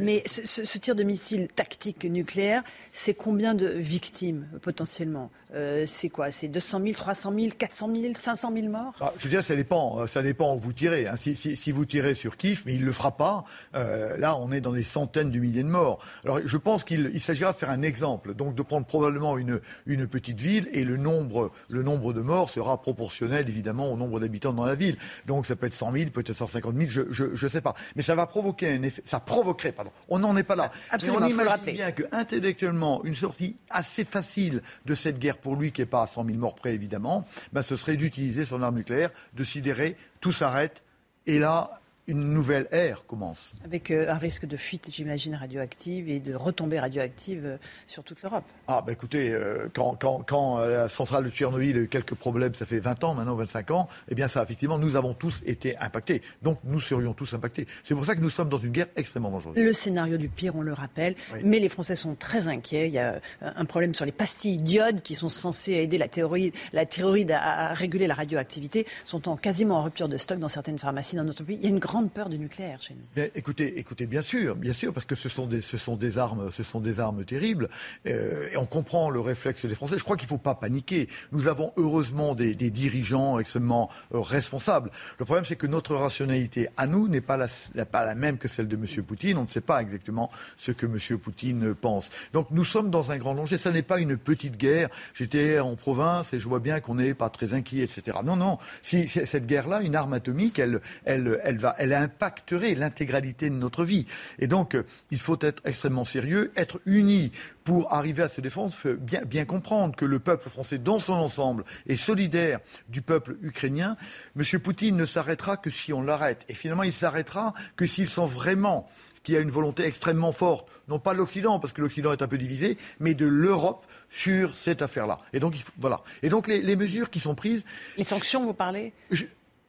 [SPEAKER 29] mais ce, tir de missile tactique nucléaire, c'est combien de victimes potentiellement? Euh, c'est quoi? C'est 200 000, 300 000, 400 000, 500 000 morts?
[SPEAKER 30] Ah, Je veux dire, ça dépend. Euh, ça dépend où vous tirez. Hein. Si, vous tirez sur Kiev, mais il ne le fera pas, euh, là, on est dans des centaines de milliers de morts. Alors, je pense qu'il s'agira de faire un exemple. Donc, de prendre probablement une, une petite ville et le nombre, le nombre de morts sera proportionnel, évidemment, au nombre d'habitants dans la ville. Donc, ça peut être 100 000, peut-être 150 000, je ne sais pas. Mais ça va provoquer un effet. Ça provoquerait, pardon. On n'en est pas là.
[SPEAKER 29] absolument,
[SPEAKER 30] mais
[SPEAKER 29] on
[SPEAKER 30] imagine bien que, intellectuellement, une sortie assez facile de cette guerre pour lui, qui n'est pas à 100 000 morts près évidemment, ben, ce serait d'utiliser son arme nucléaire, de sidérer, tout s'arrête, et là, une nouvelle ère commence.
[SPEAKER 29] Avec euh, un risque de fuite, j'imagine, radioactive et de retombée radioactive euh, sur toute l'Europe.
[SPEAKER 30] Ah, bah écoutez, euh, quand, quand, quand, la centrale de Tchernobyl a eu quelques problèmes, ça fait 20 ans, maintenant 25 ans, eh bien ça, effectivement, nous avons tous été impactés. Donc nous serions tous impactés. C'est pour ça que nous sommes dans une guerre extrêmement dangereuse.
[SPEAKER 29] Le scénario du pire, on le rappelle, mais les Français sont très inquiets. Il y a un problème sur les pastilles d'iode qui sont censées aider la théorie, la théorie à, réguler la radioactivité, sont en, quasiment en rupture de stock dans certaines pharmacies dans notre pays. Il y a une grande peur du nucléaire chez nous.
[SPEAKER 30] écoutez, écoutez, bien sûr, bien sûr, parce que ce sont des, ce sont des armes, ce sont des armes terribles. Euh, et on comprend le réflexe des Français. Je crois qu'il ne faut pas paniquer. Nous avons heureusement des, dirigeants extrêmement euh, responsables. Le problème, c'est que notre rationalité à nous n'est pas la, pas la même que celle de M. Poutine. On ne sait pas exactement ce que M. Poutine pense. Donc nous sommes dans un grand danger. Ce n'est pas une petite guerre. J'étais en province et je vois bien qu'on n'est pas très inquiet, etc. Non, non. Si, cette guerre-là, une arme atomique, elle, elle, elle va, impacterait l'intégralité de notre vie. Et donc, euh, il faut être extrêmement sérieux, être unis pour arriver à se défendre, bien, bien comprendre que le peuple français dans son ensemble est solidaire du peuple ukrainien. M. Poutine ne s'arrêtera que si on l'arrête. Et finalement, il s'arrêtera que s'il sent vraiment qu'il y a une volonté extrêmement forte, non pas de l'Occident, parce que l'Occident est un peu divisé, mais de l'Europe sur cette affaire-là. Et donc, voilà. Et donc, les, mesures qui sont prises.
[SPEAKER 29] Les sanctions, vous parlez?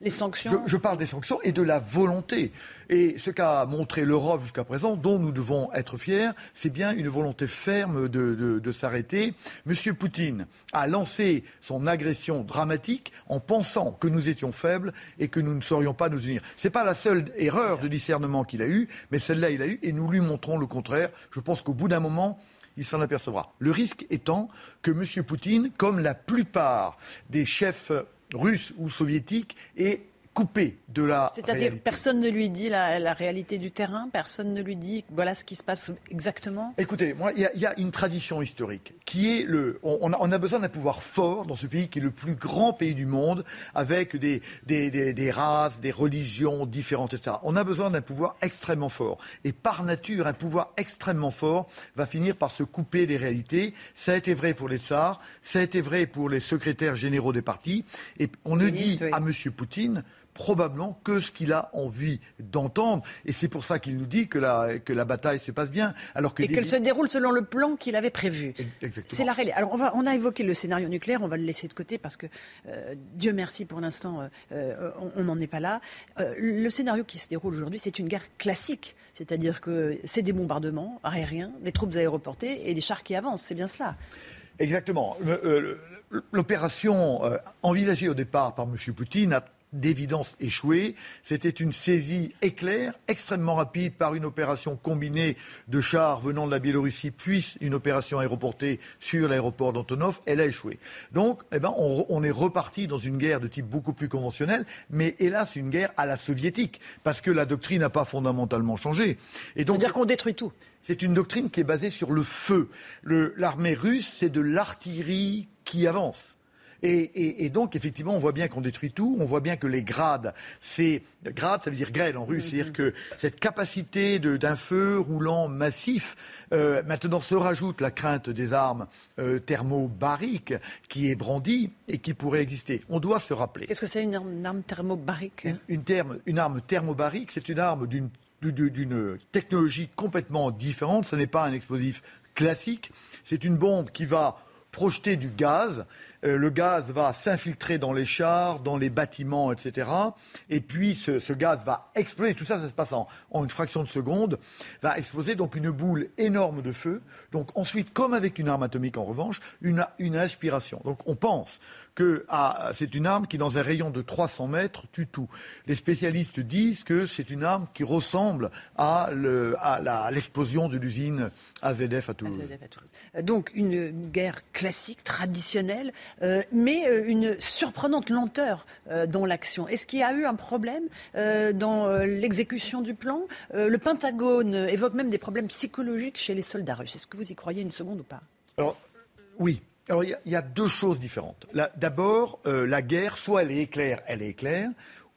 [SPEAKER 30] Je, parle des sanctions et de la volonté. Et ce qu'a montré l'Europe jusqu'à présent, dont nous devons être fiers, c'est bien une volonté ferme de, s'arrêter. Monsieur Poutine a lancé son agression dramatique en pensant que nous étions faibles et que nous ne saurions pas nous unir. Ce n'est pas la seule erreur de discernement qu'il a eue, mais celle-là, il a eu, et nous lui montrons le contraire. Je pense qu'au bout d'un moment, il s'en apercevra. Le risque étant que M. Poutine, comme la plupart des chefs russe ou soviétique est coupé de la
[SPEAKER 29] C'est-à-dire personne ne lui dit la, réalité du terrain, personne ne lui dit voilà ce qui se passe exactement
[SPEAKER 30] Écoutez, moi, il y, a une tradition historique qui est le... On, a, besoin d'un pouvoir fort dans ce pays qui est le plus grand pays du monde, avec des, des, races, des religions différentes, etc. On a besoin d'un pouvoir extrêmement fort. Et par nature, un pouvoir extrêmement fort va finir par se couper des réalités. Ça a été vrai pour les tsars, ça a été vrai pour les secrétaires généraux des partis. Et on ne dit à M. Poutine probablement que ce qu'il a envie d'entendre. Et c'est pour ça qu'il nous dit que la, que la bataille se passe bien. Alors que
[SPEAKER 29] et qu'elle se déroule selon le plan qu'il avait prévu. C'est la réalité. Alors on, va, on, a évoqué le scénario nucléaire, on va le laisser de côté parce que euh, Dieu merci pour l'instant, euh, euh, on n'en est pas là. le scénario qui se déroule aujourd'hui, c'est une guerre classique. C'est-à-dire que c'est des bombardements aériens, des troupes aéroportées et des chars qui avancent. C'est bien cela.
[SPEAKER 30] Exactement. L'opération envisagée au départ par M. Poutine a d'évidence échoué. C'était une saisie éclair, extrêmement rapide, par une opération combinée de chars venant de la Biélorussie, puis une opération aéroportée sur l'aéroport d'Antonov. Elle a échoué. Donc, eh ben, on, on, est reparti dans une guerre de type beaucoup plus conventionnel, mais hélas, une guerre à la soviétique, parce que la doctrine n'a pas fondamentalement changé.
[SPEAKER 29] Et donc, dire qu'on détruit tout.
[SPEAKER 30] C'est une doctrine qui est basée sur le feu. L'armée russe, c'est de l'artillerie qui avance. Et, donc, effectivement, on voit bien qu'on détruit tout. On voit bien que les grades, c'est grade, ça veut dire grêle en russe, c'est-à-dire que cette capacité d'un feu roulant massif, euh, maintenant se rajoute la crainte des armes euh, thermobariques qui est brandie et qui pourrait exister. On doit se rappeler.
[SPEAKER 29] Qu'est-ce que c'est une, arme, thermobarique?
[SPEAKER 30] Une, une arme thermobarique, c'est une arme d'une d'une technologie complètement différente. Ce n'est pas un explosif classique. C'est une bombe qui va projeter du gaz le gaz va s'infiltrer dans les chars, dans les bâtiments, etc. Et puis ce, gaz va exploser. Tout ça, ça se passe en, une fraction de seconde. Va exploser donc une boule énorme de feu. Donc ensuite, comme avec une arme atomique en revanche, une, une inspiration. Donc on pense que ah, c'est une arme qui, dans un rayon de 300 mètres, tue tout. Les spécialistes disent que c'est une arme qui ressemble à l'explosion de l'usine AZF à Toulouse.
[SPEAKER 29] Euh, donc une guerre classique, traditionnelle, euh, mais euh, une surprenante lenteur dans l'action. Est-ce qu'il y a eu un problème dans l'exécution du plan? Le Pentagone évoque même des problèmes psychologiques chez les soldats russes. Est-ce que vous y croyez une seconde ou pas?
[SPEAKER 30] Alors, oui. Alors, il y, a deux choses différentes. D'abord, la guerre, soit elle est éclair, elle est éclair,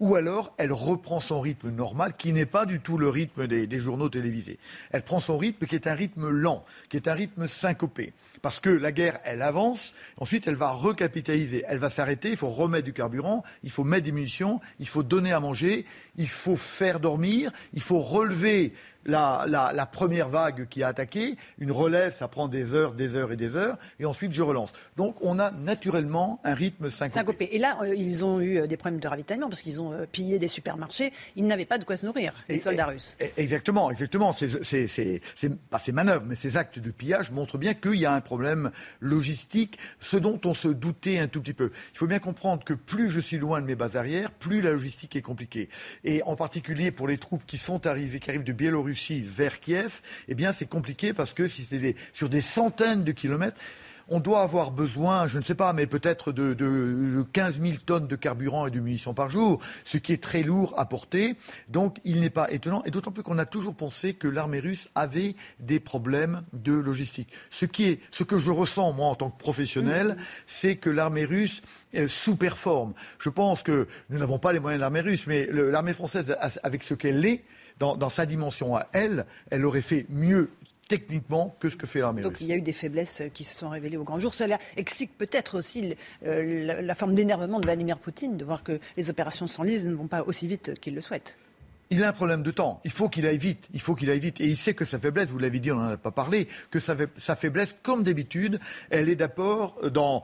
[SPEAKER 30] ou alors elle reprend son rythme normal, qui n'est pas du tout le rythme des, journaux télévisés. Elle prend son rythme qui est un rythme lent, qui est un rythme syncopé. Parce que la guerre, elle avance, ensuite elle va recapitaliser, elle va s'arrêter, il faut remettre du carburant, il faut mettre des munitions, il faut donner à manger, il faut faire dormir, il faut relever la, première vague qui a attaqué. Une relève, ça prend des heures, des heures et des heures. Et ensuite, je relance. Donc, on a naturellement un rythme syncopé.
[SPEAKER 29] Et là, euh, ils ont eu euh, des problèmes de ravitaillement parce qu'ils ont euh, pillé des supermarchés. Ils n'avaient pas de quoi se nourrir, les soldats russes.
[SPEAKER 30] exactement, exactement. pas ces manœuvres, mais ces actes de pillage montrent bien qu'il y a un problème logistique, ce dont on se doutait un tout petit peu. Il faut bien comprendre que plus je suis loin de mes bases arrières, plus la logistique est compliquée. Et en particulier pour les troupes qui sont arrivées, qui arrivent de Biélorussie, vers Kiev, eh bien c'est compliqué parce que si c'est sur des centaines de kilomètres, on doit avoir besoin, je ne sais pas, mais peut-être de, de, 15 000 tonnes de carburant et de munitions par jour, ce qui est très lourd à porter. Donc il n'est pas étonnant, et d'autant plus qu'on a toujours pensé que l'armée russe avait des problèmes de logistique. Ce, qui est, ce que je ressens, moi, en tant que professionnel, mmh. c'est que l'armée russe euh, sous-performe. Je pense que nous n'avons pas les moyens de l'armée russe, mais l'armée française, avec ce qu'elle est, dans, sa dimension à elle, elle aurait fait mieux techniquement que ce que fait l'armée
[SPEAKER 29] Donc il y a eu des faiblesses qui se sont révélées au grand jour. Cela explique peut-être aussi euh, la, forme d'énervement de Vladimir Poutine de voir que les opérations sans lise ne vont pas aussi vite qu'il le souhaite
[SPEAKER 30] il a un problème de temps. Il faut qu'il aille vite. Il faut qu'il aille vite. Et il sait que sa faiblesse, vous l'avez dit, on n'en a pas parlé, que sa, faiblesse, comme d'habitude, elle est d'abord dans,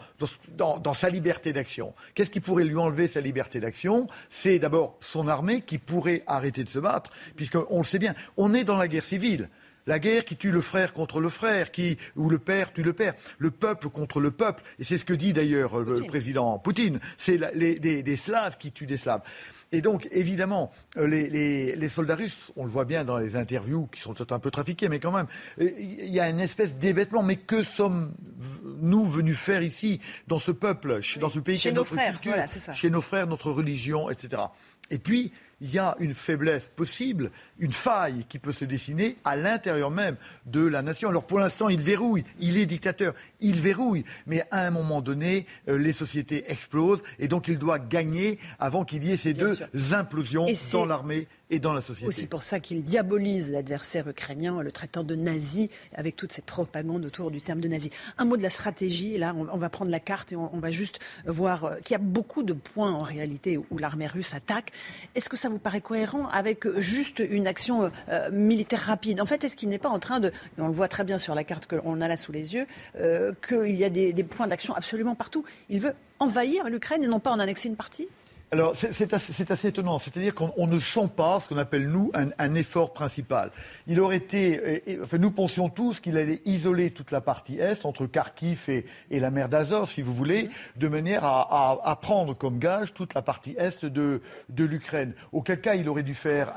[SPEAKER 30] dans, sa liberté d'action. Qu'est-ce qui pourrait lui enlever sa liberté d'action? C'est d'abord son armée qui pourrait arrêter de se battre, puisqu'on le sait bien, on est dans la guerre civile. La guerre qui tue le frère contre le frère, qui, ou le père tue le père, le peuple contre le peuple. Et c'est ce que dit d'ailleurs le président Poutine. C'est des Slaves qui tuent des Slaves. Et donc, évidemment, euh, les, soldats russes, on le voit bien dans les interviews qui sont un peu trafiquées, mais quand même, euh, il y a une espèce d'hébétement. Mais que sommes-nous venus faire ici, dans ce peuple, dans ce pays
[SPEAKER 29] chez nos frères,
[SPEAKER 30] chez nos frères, notre religion, etc. Et puis, il y a une faiblesse possible, une faille qui peut se dessiner à l'intérieur même de la nation. Alors pour l'instant, il verrouille, il est dictateur, il verrouille, mais à un moment donné, euh, les sociétés explosent et donc il doit gagner avant qu'il y ait ces deux implosions dans l'armée et dans la société.
[SPEAKER 29] Aussi pour ça qu'il diabolise l'adversaire ukrainien, le traitant de nazi, avec toute cette propagande autour du terme de nazi. Un mot de la stratégie, là on, va prendre la carte et on, va juste voir euh, qu'il y a beaucoup de points en réalité où l'armée russe attaque. Est-ce que ça vous paraît cohérent avec juste une action euh, euh, militaire rapide? En fait, est-ce qu'il n'est pas en train de, on le voit très bien sur la carte qu'on a là sous les yeux, qu'il y a des points d'action absolument partout? Il veut envahir l'Ukraine et non pas en annexer une partie?
[SPEAKER 30] Alors, c'est assez, étonnant. C'est-à-dire qu'on ne sent pas ce qu'on appelle, nous, un, effort principal. Il aurait été. enfin, nous pensions tous qu'il allait isoler toute la partie est, entre Kharkiv et, la mer d'Azov, si vous voulez, de manière à, prendre comme gage toute la partie est de, l'Ukraine. Auquel cas, il aurait dû faire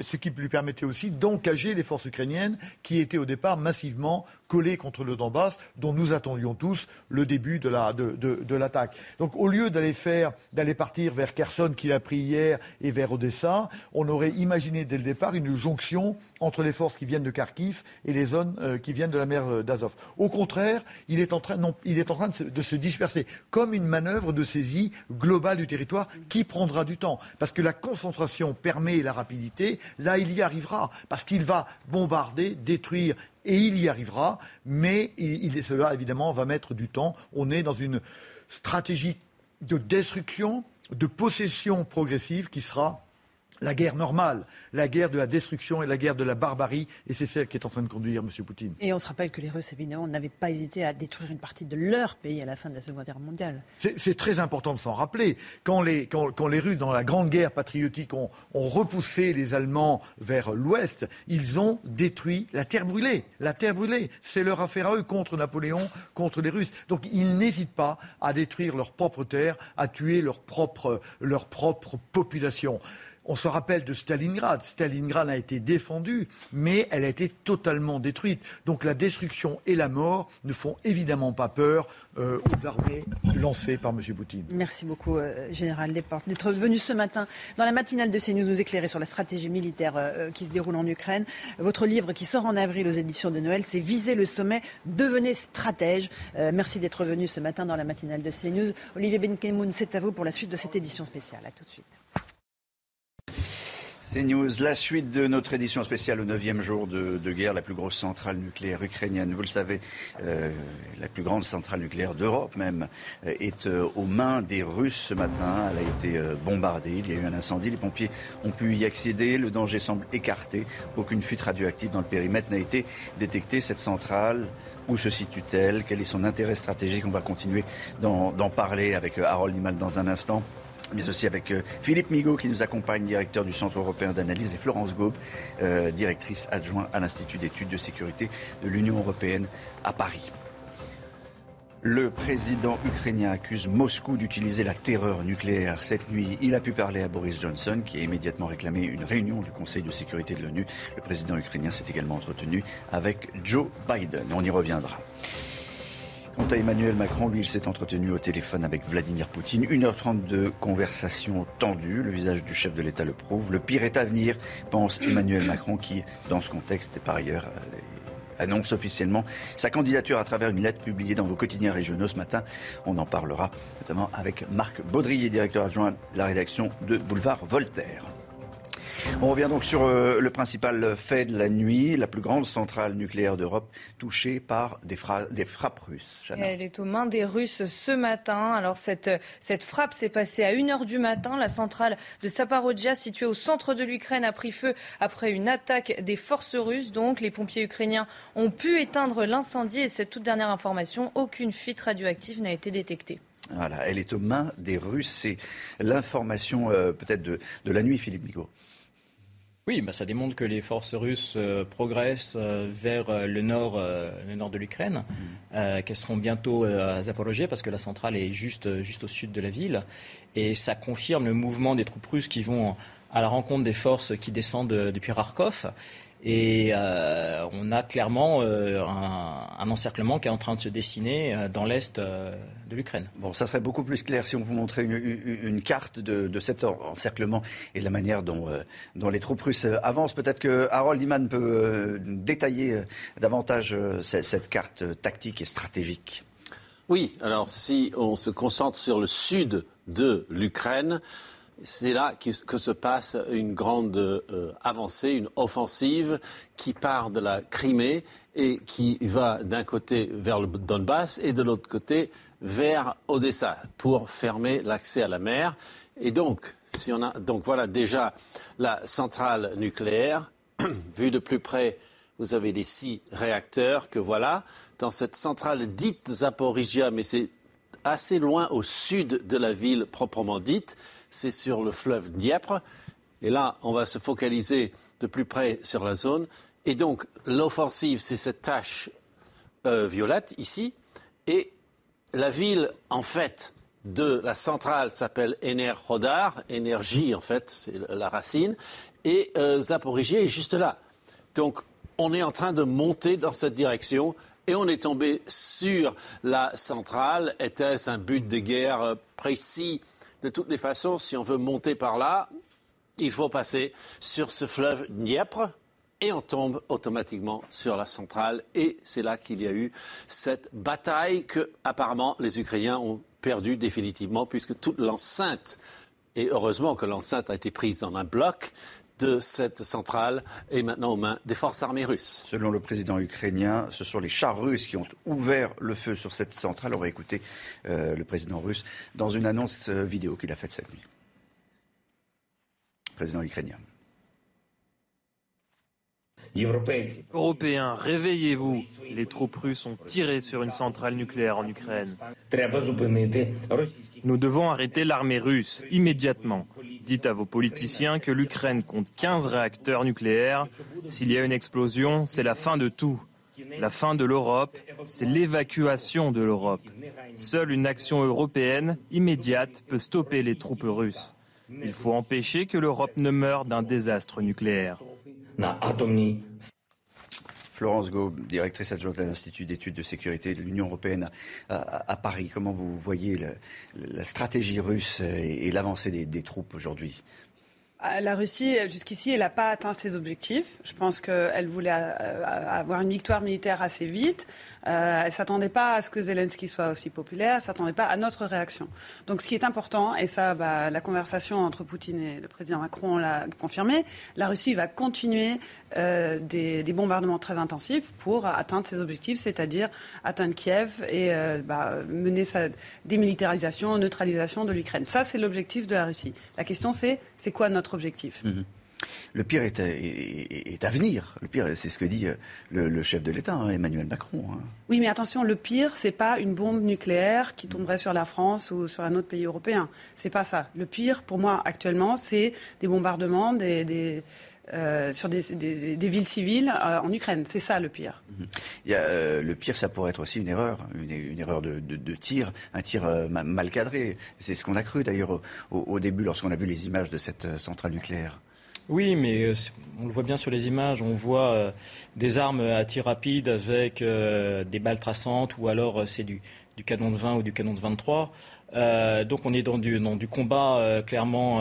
[SPEAKER 30] ce qui lui permettait aussi d'engager les forces ukrainiennes qui étaient au départ massivement collé contre le Donbass, dont nous attendions tous le début de, l'attaque. Donc au lieu d'aller faire, d'aller partir vers Kherson qu'il a pris hier et vers Odessa, on aurait imaginé dès le départ une jonction entre les forces qui viennent de Kharkiv et les zones euh, qui viennent de la mer euh, d'Azov. Au contraire, il est en train, il est en train de, se, de se disperser comme une manœuvre de saisie globale du territoire qui prendra du temps. Parce que la concentration permet la rapidité. Là, il y arrivera. Parce qu'il va bombarder, détruire et il y arrivera, mais cela, évidemment, va mettre du temps. On est dans une stratégie de destruction, de possession progressive qui sera la guerre normale, la guerre de la destruction et la guerre de la barbarie, et c'est celle qui est en train de conduire M. Poutine.
[SPEAKER 29] Et on se rappelle que les Russes, évidemment, n'avaient pas hésité à détruire une partie de leur pays à la fin de la Seconde Guerre mondiale.
[SPEAKER 30] C'est très important de s'en rappeler. Quand les, Russes, dans la Grande Guerre patriotique, ont, repoussé les Allemands vers l'Ouest, ils ont détruit la terre brûlée. La terre brûlée, c'est leur affaire à eux contre Napoléon, contre les Russes. Donc ils n'hésitent pas à détruire leur propre terre, à tuer leur propre, leur propre population. On se rappelle de Stalingrad. Stalingrad a été défendue, mais elle a été totalement détruite. Donc la destruction et la mort ne font évidemment pas peur euh, aux armées lancées par M. Poutine.
[SPEAKER 29] Merci beaucoup, euh, Général Desportes, d'être venu ce matin dans la matinale de CNews nous éclairer sur la stratégie militaire euh, qui se déroule en Ukraine. Votre livre qui sort en avril aux éditions de Noël, c'est Viser le sommet, devenez stratège. merci d'être venu ce matin dans la matinale de CNews. Olivier Benkemoun, c'est à vous pour la suite de cette édition spéciale. À tout de suite.
[SPEAKER 1] C'est News, la suite de notre édition spéciale au 9e jour de, guerre, la plus grosse centrale nucléaire ukrainienne. Vous le savez, euh, la plus grande centrale nucléaire d'Europe même euh, est euh, aux mains des Russes ce matin. Elle a été bombardée, il y a eu un incendie, les pompiers ont pu y accéder, le danger semble écarté. Aucune fuite radioactive dans le périmètre n'a été détectée. Cette centrale, où se situe-t-elle? Quel est son intérêt stratégique? On va continuer d'en parler avec Harold Nimal dans un instant mais aussi avec euh, Philippe Migaud qui nous accompagne, directeur du Centre européen d'analyse, et Florence Gaube, euh, directrice adjointe à l'Institut d'études de sécurité de l'Union européenne à Paris. Le président ukrainien accuse Moscou d'utiliser la terreur nucléaire. Cette nuit, il a pu parler à Boris Johnson, qui a immédiatement réclamé une réunion du Conseil de sécurité de l'ONU. Le président ukrainien s'est également entretenu avec Joe Biden. On y reviendra. Quant à Emmanuel Macron, lui, il s'est entretenu au téléphone avec Vladimir Poutine. 1h30 de conversation tendue. Le visage du chef de l'État le prouve. Le pire est à venir, pense Emmanuel Macron, qui, dans ce contexte, par ailleurs, euh, annonce officiellement sa candidature à travers une lettre publiée dans vos quotidiens régionaux ce matin. On en parlera notamment avec Marc Baudrier, directeur adjoint de la rédaction de Boulevard Voltaire. On revient donc sur euh, le principal fait de la nuit, la plus grande centrale nucléaire d'Europe touchée par des, frappes russes.
[SPEAKER 2] Elle est aux mains des Russes ce matin. Alors cette, cette frappe s'est passée à 1h du matin. La centrale de Saparodja, située au centre de l'Ukraine, a pris feu après une attaque des forces russes. Donc les pompiers ukrainiens ont pu éteindre l'incendie et cette toute dernière information, aucune fuite radioactive n'a été détectée.
[SPEAKER 1] Voilà, elle est aux mains des Russes. C'est l'information euh, peut-être de, de, la nuit, Philippe Bigot.
[SPEAKER 23] Oui, bah, ça démontre que les forces russes euh, progressent euh, vers euh, le, nord, le nord de l'Ukraine, mm. qu'elles seront bientôt à Zaporozhye parce que la centrale est juste, juste au sud de la ville. Et ça confirme le mouvement des troupes russes qui vont à la rencontre des forces qui descendent depuis Kharkov et euh, on a clairement euh, un, encerclement qui est en train de se dessiner euh, dans l'est de l'Ukraine.
[SPEAKER 1] Bon, ça serait beaucoup plus clair si on vous montrait une, carte de, cet encerclement et de la manière dont, dont les troupes russes avancent. Peut-être que Harold Iman peut détailler davantage cette carte tactique et stratégique.
[SPEAKER 3] Oui, alors si on se concentre sur le sud de l'Ukraine, c'est là que se passe une grande euh, avancée, une offensive qui part de la Crimée et qui va d'un côté vers le Donbass et de l'autre côté vers Odessa pour fermer l'accès à la mer. Et donc, si on a, donc voilà déjà la centrale nucléaire. [CLEARS THROAT] Vue de plus près, vous avez les six réacteurs que voilà. Dans cette centrale dite Zaporizhia, mais c'est assez loin au sud de la ville proprement dite. C'est sur le fleuve Dniepr. Et là, on va se focaliser de plus près sur la zone. Et donc, l'offensive, c'est cette tache euh, violette ici. Et la ville, en fait, de la centrale s'appelle Ener Hodar, énergie en fait, c'est la racine, et euh, est juste là. Donc on est en train de monter dans cette direction et on est tombé sur la centrale. Était-ce un but de guerre euh, précis? De toutes les façons, si on veut monter par là, il faut passer sur ce fleuve Dniepr et on tombe automatiquement sur la centrale. Et c'est là qu'il y a eu cette bataille que, apparemment, les Ukrainiens ont perdue définitivement, puisque toute l'enceinte, et heureusement que l'enceinte a été prise dans un bloc, de cette centrale est maintenant aux mains des forces armées russes.
[SPEAKER 1] Selon le président ukrainien, ce sont les chars russes qui ont ouvert le feu sur cette centrale. On va écouter euh, le président russe dans une annonce euh, vidéo qu'il a faite cette nuit. Président ukrainien.
[SPEAKER 28] Européens, réveillez-vous. Les troupes russes ont tiré sur une centrale nucléaire en Ukraine. Nous devons arrêter l'armée russe immédiatement. Dites à vos politiciens que l'Ukraine compte 15 réacteurs nucléaires. S'il y a une explosion, c'est la fin de tout. La fin de l'Europe, c'est l'évacuation de l'Europe. Seule une action européenne immédiate peut stopper les troupes russes. Il faut empêcher que l'Europe ne meure d'un désastre nucléaire.
[SPEAKER 1] Florence Gaube, directrice adjointe à l'Institut d'études de sécurité de l'Union européenne à, Paris. Comment vous voyez la stratégie russe et, l'avancée des troupes aujourd'hui?
[SPEAKER 24] Ah, la Russie, jusqu'ici, elle n'a pas atteint ses objectifs. Je pense qu'elle voulait euh, avoir une victoire militaire assez vite. Euh, elle s'attendait pas à ce que Zelensky soit aussi populaire. Elle s'attendait pas à notre réaction. Donc, ce qui est important, et ça, bah, la conversation entre Poutine et le président Macron l'a confirmé, la Russie va continuer euh, des, bombardements très intensifs pour atteindre ses objectifs, c'est-à-dire atteindre Kiev et bah, mener sa démilitarisation, neutralisation de l'Ukraine. Ça, c'est l'objectif de la Russie. La question, c'est c'est quoi notre objectif?
[SPEAKER 1] Mhm. Le pire est, à venir. Le pire, c'est ce que dit euh, le, chef de l'État, hein, Emmanuel Macron. Hein.
[SPEAKER 24] Oui, mais attention, le pire, c'est pas une bombe nucléaire qui tomberait sur la France ou sur un autre pays européen. C'est pas ça. Le pire, pour moi, actuellement, c'est des bombardements, des, euh, sur des, villes civiles euh, en Ukraine. C'est ça le pire.
[SPEAKER 1] Mhm. Il y a, le pire, ça pourrait être aussi une erreur, une, erreur de, tir, un tir mal cadré. C'est ce qu'on a cru d'ailleurs au début lorsqu'on a vu les images de cette centrale nucléaire.
[SPEAKER 23] Oui, mais euh, on le voit bien sur les images. On voit euh, des armes à tir rapide avec euh, des balles traçantes ou alors c'est du, canon de 20 ou du canon de 23. donc on est dans du, du combat clairement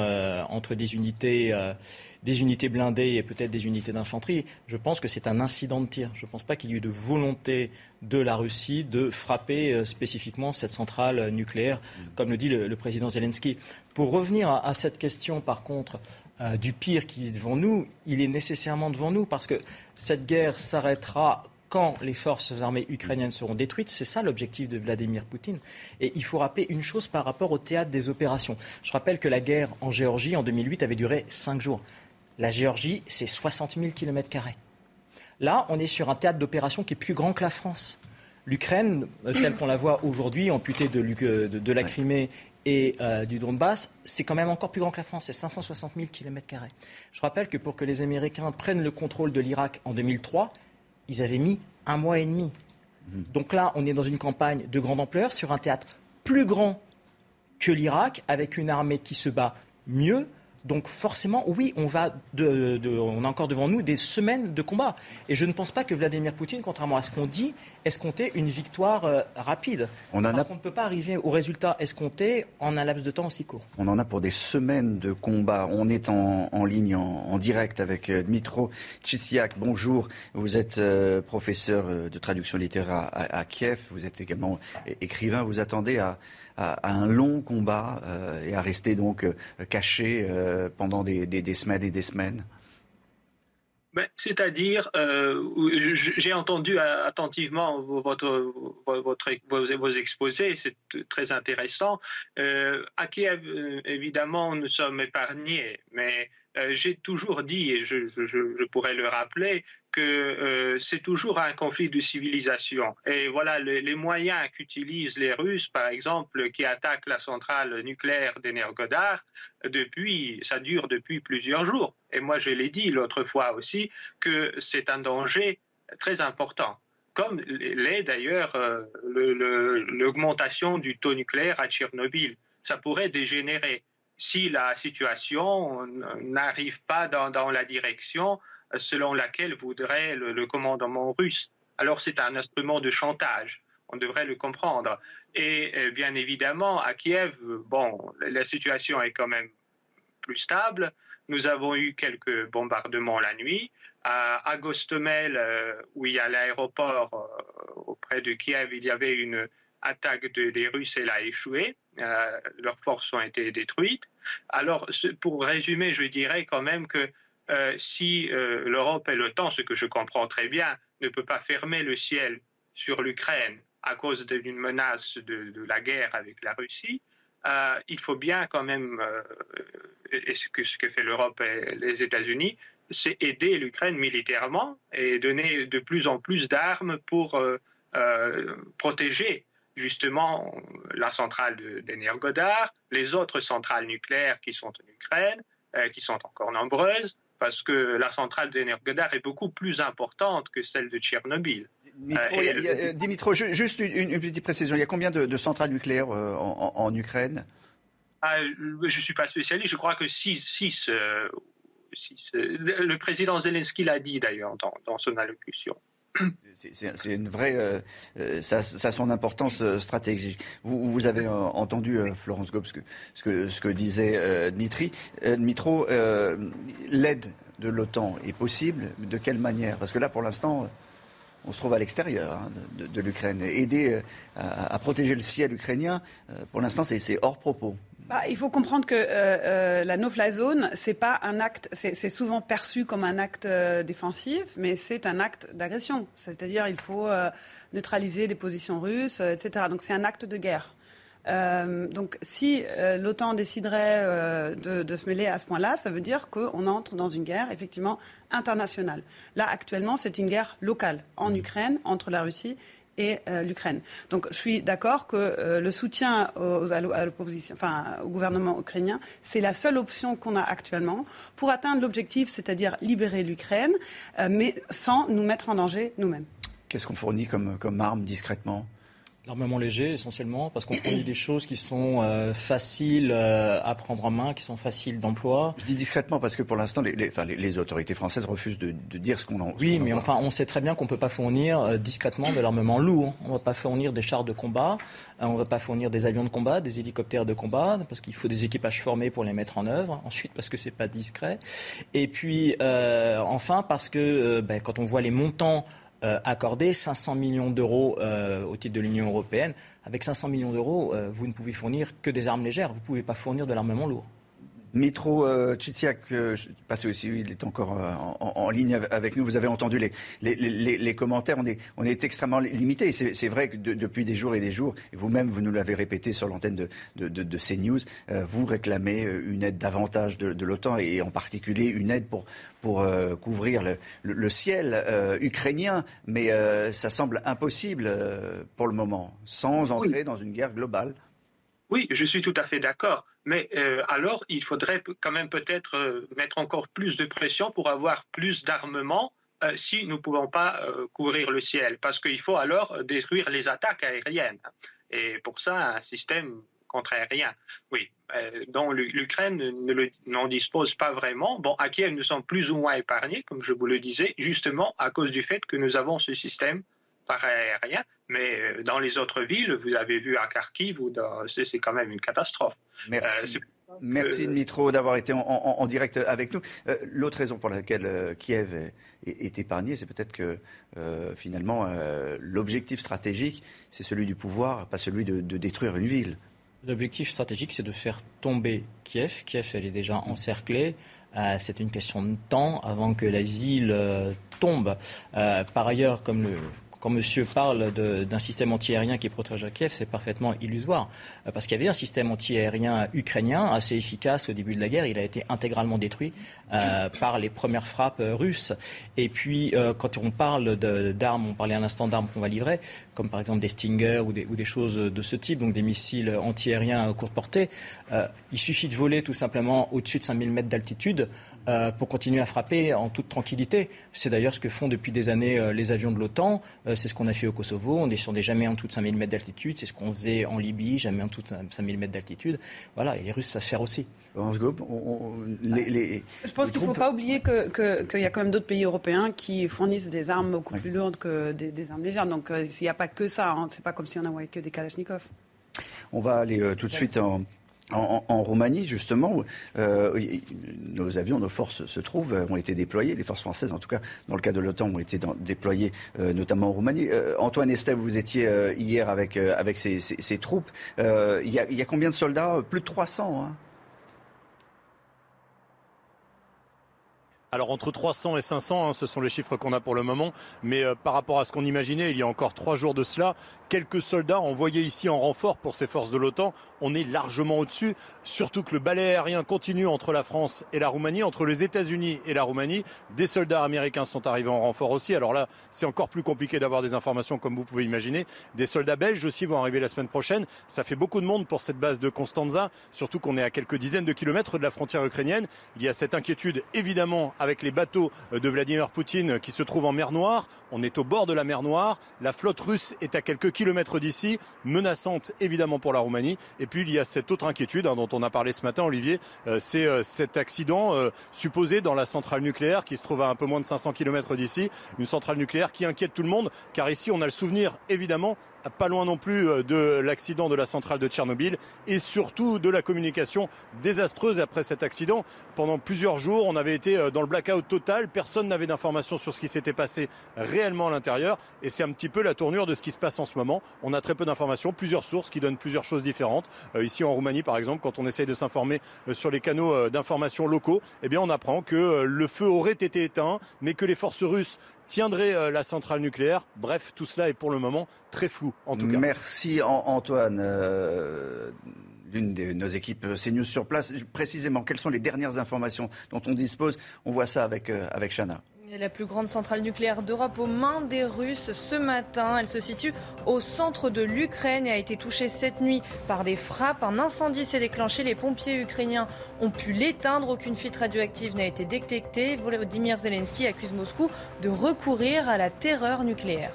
[SPEAKER 23] entre des unités, des unités blindées et peut-être des unités d'infanterie. Je pense que c'est un incident de tir. Je ne pense pas qu'il y ait eu de volonté de la Russie de frapper spécifiquement cette centrale nucléaire, comme le dit le, président Zelensky. Pour revenir à cette question, par contre, euh, du pire qui est devant nous, il est nécessairement devant nous parce que cette guerre s'arrêtera quand les forces armées ukrainiennes seront détruites. C'est ça l'objectif de Vladimir Poutine. Et il faut rappeler une chose par rapport au théâtre des opérations. Je rappelle que la guerre en Géorgie en 2008 avait duré cinq jours. La Géorgie, c'est 60 000 km. Là, on est sur un théâtre d'opération qui est plus grand que la France. L'Ukraine, euh, telle qu'on la voit aujourd'hui, amputée de, de, la Crimée et euh, du Donbass, c'est quand même encore plus grand que la France, c'est 560 000 km. Je rappelle que pour que les Américains prennent le contrôle de l'Irak en 2003, ils avaient mis un mois et demi. Mhm. Donc là, on est dans une campagne de grande ampleur sur un théâtre plus grand que l'Irak, avec une armée qui se bat mieux, donc forcément, oui, on, va on a encore devant nous des semaines de combat. Et je ne pense pas que Vladimir Poutine, contrairement à ce qu'on dit, escomptait une victoire euh, rapide. On parce qu'on ne peut pas arriver au résultat escompté en un laps de temps aussi court.
[SPEAKER 1] On en a pour des semaines de combat. On est en, ligne, en, direct avec euh, Dmitro Chissiak. Bonjour, vous êtes euh, professeur de traduction littéraire à Kiev. Vous êtes également écrivain. Vous attendez à à, un long combat euh, et à rester donc euh, caché euh, pendant des, semaines et des semaines
[SPEAKER 31] ben, C'est-à-dire, j'ai entendu attentivement votre, vos, exposés, c'est très intéressant. À Kiev, évidemment, nous sommes épargnés, mais j'ai toujours dit, et je, pourrais le rappeler, que euh, c'est toujours un conflit de civilisation. Et voilà, les, moyens qu'utilisent les Russes, par exemple, qui attaquent la centrale nucléaire d'Energodar, depuis, ça dure depuis plusieurs jours. Et moi, je l'ai dit l'autre fois aussi, que c'est un danger très important. Comme l'est d'ailleurs euh, l'augmentation du taux nucléaire à Tchernobyl. Ça pourrait dégénérer si la situation n'arrive pas dans, dans la direction selon laquelle voudrait le, commandement russe. Alors c'est un instrument de chantage, on devrait le comprendre. Et euh, bien évidemment, à Kiev, bon, la situation est quand même plus stable. Nous avons eu quelques bombardements la nuit. À, Gostomel, euh, où il y a l'aéroport euh, auprès de Kiev, il y avait une attaque des Russes, elle a échoué. leurs forces ont été détruites. Alors, pour résumer, je dirais quand même que euh, si euh, l'Europe et l'OTAN, ce que je comprends très bien, ne peut pas fermer le ciel sur l'Ukraine à cause d'une menace de, la guerre avec la Russie, euh, il faut bien quand même, et ce que, ce que fait l'Europe et les États-Unis, c'est aider l'Ukraine militairement et donner de plus en plus d'armes pour protéger justement la centrale d'Energodar, les autres centrales nucléaires qui sont en Ukraine, qui sont encore nombreuses, parce que la centrale d'Energodar est beaucoup plus importante que celle de Tchernobyl.
[SPEAKER 1] Dimitro, euh, juste une, petite précision. Il y a combien de, centrales nucléaires euh, en, Ukraine?
[SPEAKER 31] Ah, Je ne suis pas spécialiste. Je crois que 6. Six, euh, le président Zelensky l'a dit d'ailleurs dans, son allocution.
[SPEAKER 1] C'est une vraie. Euh, euh, ça, a son importance euh, stratégique. Vous, avez entendu, Florence Gob, ce que, ce que, disait Dmitri. Dmitro, l'aide de l'OTAN est possible? De quelle manière? Parce que là, pour l'instant, on se trouve à l'extérieur hein, de, l'Ukraine. Aider à, protéger le ciel ukrainien, pour l'instant, c'est hors propos.
[SPEAKER 24] Bah, il faut comprendre que euh, euh, la no-fly zone, c'est pas un acte, c'est souvent perçu comme un acte euh, défensif, mais c'est un acte d'agression. C'est-à-dire, il faut neutraliser des positions russes, etc. Donc, c'est un acte de guerre. donc, si l'OTAN déciderait de, de, se mêler à ce point-là, ça veut dire qu'on entre dans une guerre, effectivement, internationale. Là, actuellement, c'est une guerre locale en Ukraine, entre la Russie et euh, l'Ukraine. Donc je suis d'accord que euh, le soutien au gouvernement ukrainien, c'est la seule option qu'on a actuellement pour atteindre l'objectif, c'est-à-dire libérer l'Ukraine, euh, mais sans nous mettre en danger nous-mêmes.
[SPEAKER 1] Qu'est-ce qu'on fournit comme, comme arme discrètement?
[SPEAKER 23] L'armement léger, essentiellement, parce qu'on fournit des choses qui sont euh, faciles euh, à prendre en main, qui sont faciles d'emploi.
[SPEAKER 1] Je dis discrètement parce que pour l'instant, les, les, autorités françaises refusent de, dire ce qu'on en.
[SPEAKER 23] Oui, mais enfin, on sait très bien qu'on ne peut pas fournir euh, discrètement de l'armement lourd. On ne va pas fournir des chars de combat, on ne va pas fournir des avions de combat, des hélicoptères de combat, parce qu'il faut des équipages formés pour les mettre en œuvre. Ensuite, parce que c'est pas discret. Et puis, enfin, parce que ben, quand on voit les montants euh, accorder 500 millions d'euros euh, au titre de l'Union européenne. Avec 500 millions d'euros, euh, vous ne pouvez fournir que des armes légères, vous ne pouvez pas fournir de l'armement lourd.
[SPEAKER 1] Mitro euh, Chitsiak, euh, passé aussi, il est encore euh, en, ligne avec nous. Vous avez entendu les, les, commentaires. On est, on est extrêmement limité. C'est vrai que depuis des jours et des jours, vous-même, vous nous l'avez répété sur l'antenne de, de, CNews, vous réclamez une aide davantage de, l'OTAN et en particulier une aide pour, pour couvrir le, ciel ukrainien. Mais ça semble impossible pour le moment, sans entrer dans une guerre globale.
[SPEAKER 31] Oui, je suis tout à fait d'accord. Mais euh, alors, il faudrait quand même peut-être euh, mettre encore plus de pression pour avoir plus d'armement euh, si nous ne pouvons pas couvrir le ciel, parce qu'il faut alors détruire les attaques aériennes. Et pour ça, un système contre-aérien. Oui, dont l'Ukraine n'en dispose pas vraiment. Bon, à Kiev, nous sommes plus ou moins épargnés, comme je vous le disais, justement à cause du fait que nous avons ce système par aérien. Mais euh, dans les autres villes, vous avez vu à Kharkiv, c'est quand même une catastrophe.
[SPEAKER 1] Merci. Euh, Merci Dmitro d'avoir été en, direct avec nous. Euh, l'autre raison pour laquelle Kiev est, épargné, c'est peut-être que finalement l'objectif stratégique, c'est celui du pouvoir, pas celui de, détruire une ville.
[SPEAKER 23] L'objectif stratégique, c'est de faire tomber Kiev. Kiev, elle est déjà encerclée. c'est une question de temps avant que la ville tombe. par ailleurs, comme le quand monsieur parle d'un système antiaérien qui protège Kiev, c'est parfaitement illusoire. Euh, parce qu'il y avait un système antiaérien ukrainien assez efficace au début de la guerre. Il a été intégralement détruit euh, par les premières frappes euh, russes. Et puis, quand on parle d'armes, on parlait à l'instant d'armes qu'on va livrer, comme par exemple des Stinger ou des, choses de ce type, donc des missiles antiaériens à courte portée. il suffit de voler tout simplement au-dessus de 5000 mètres d'altitude pour continuer à frapper en toute tranquillité. C'est d'ailleurs ce que font depuis des années les avions de l'OTAN. Euh, c'est ce qu'on a fait au Kosovo. On ne descendait jamais en dessous de 5000 mètres d'altitude. C'est ce qu'on faisait en Libye, jamais en dessous de 5000 mètres d'altitude. Voilà, et les Russes savent faire aussi.
[SPEAKER 24] les, Je pense qu'il ne faut pas oublier qu'il que, y a quand même d'autres pays européens qui fournissent des armes beaucoup plus lourdes que des, armes légères. Donc s'il n'y a pas que ça. Hein. C'est pas comme si on n'avait que des Kalachnikov.
[SPEAKER 1] On va aller tout de suite en, en, Roumanie, justement, euh, nos avions, nos forces se trouvent, ont été déployés, les forces françaises, en tout cas, dans le cas de l'OTAN, ont été déployées euh, notamment en Roumanie. Euh, Antoine Estève, vous étiez hier avec, avec ces, troupes. Il y, a, combien de soldats? Plus de 300, hein
[SPEAKER 7] Alors entre 300 et 500, hein, ce sont les chiffres qu'on a pour le moment, mais euh, par rapport à ce qu'on imaginait il y a encore trois jours de cela, quelques soldats envoyés ici en renfort pour ces forces de l'OTAN, on est largement au-dessus, surtout que le balai aérien continue entre la France et la Roumanie, entre les États-Unis et la Roumanie. Des soldats américains sont arrivés en renfort aussi, alors là c'est encore plus compliqué d'avoir des informations comme vous pouvez imaginer. Des soldats belges aussi vont arriver la semaine prochaine, ça fait beaucoup de monde pour cette base de Constanza, surtout qu'on est à quelques dizaines de kilomètres de la frontière ukrainienne. Il y a cette inquiétude évidemment avec les bateaux de Vladimir Poutine qui se trouvent en mer Noire. On est au bord de la mer Noire. La flotte russe est à quelques kilomètres d'ici, menaçante évidemment pour la Roumanie. Et puis il y a cette autre inquiétude hein, dont on a parlé ce matin, Olivier, euh, c'est euh, cet accident euh, supposé dans la centrale nucléaire qui se trouve à un peu moins de 500 kilomètres d'ici. Une centrale nucléaire qui inquiète tout le monde, car ici on a le souvenir évidemment pas loin non plus euh, de l'accident de la centrale de Tchernobyl et surtout de la communication désastreuse après cet accident. Pendant plusieurs jours, on avait été euh, dans le blackout total, personne n'avait d'informations sur ce qui s'était passé réellement à l'intérieur et c'est un petit peu la tournure de ce qui se passe en ce moment. On a très peu d'informations, plusieurs sources qui donnent plusieurs choses différentes. Euh, ici en Roumanie par exemple, quand on essaye de s'informer sur les canaux d'information locaux, eh bien on apprend que le feu aurait été éteint mais que les forces russes tiendrait euh, la centrale nucléaire. Bref, tout cela est pour le moment très flou, en tout cas.
[SPEAKER 1] Merci Antoine. Euh, l'une de nos équipes euh, CNews sur place. Précisément, quelles sont les dernières informations dont on dispose? On voit ça avec, avec Chana.
[SPEAKER 2] La plus grande centrale nucléaire d'Europe aux mains des Russes ce matin. Elle se situe au centre de l'Ukraine et a été touchée cette nuit par des frappes. Un incendie s'est déclenché. Les pompiers ukrainiens ont pu l'éteindre. Aucune fuite radioactive n'a été détectée. Volodymyr Zelensky accuse Moscou de recourir à la terreur nucléaire.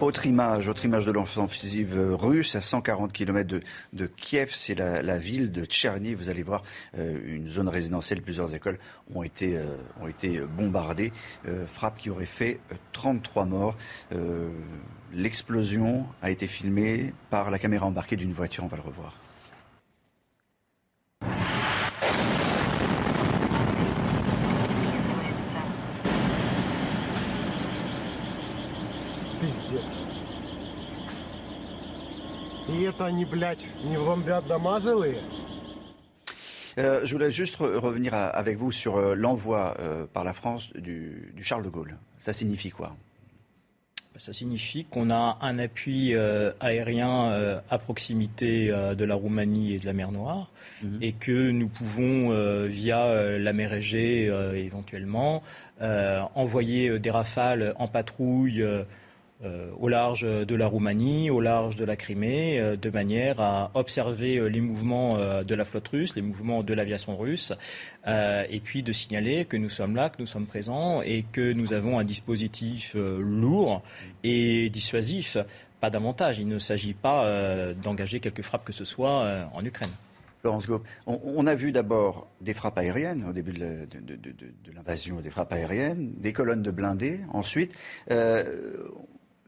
[SPEAKER 1] Autre image, autre image de l'offensive russe à 140 km de, Kiev, c'est la, ville de Tcherny. Vous allez voir euh, une zone résidentielle, plusieurs écoles ont été, euh, ont été bombardées. Euh, frappe qui aurait fait 33 morts. L'explosion a été filmée par la caméra embarquée d'une voiture, on va le revoir. Je voulais juste revenir avec vous sur euh, l'envoi euh, par la France du, Charles de Gaulle. Ça signifie quoi?
[SPEAKER 23] Ça signifie qu'on a un appui euh, aérien à proximité de la Roumanie et de la mer Noire mhm. et que nous pouvons, via la mer Égée éventuellement, envoyer des rafales en patrouille euh, au large de la Roumanie, au large de la Crimée, euh, de manière à observer euh, les mouvements de la flotte russe, les mouvements de l'aviation russe, et puis de signaler que nous sommes là, que nous sommes présents et que nous avons un dispositif lourd et dissuasif. Pas davantage. Il ne s'agit pas d'engager quelques frappes que ce soit en Ukraine.
[SPEAKER 1] Laurence Gaupe, on, a vu d'abord des frappes aériennes au début de, l'invasion, des frappes aériennes, des colonnes de blindés. Ensuite,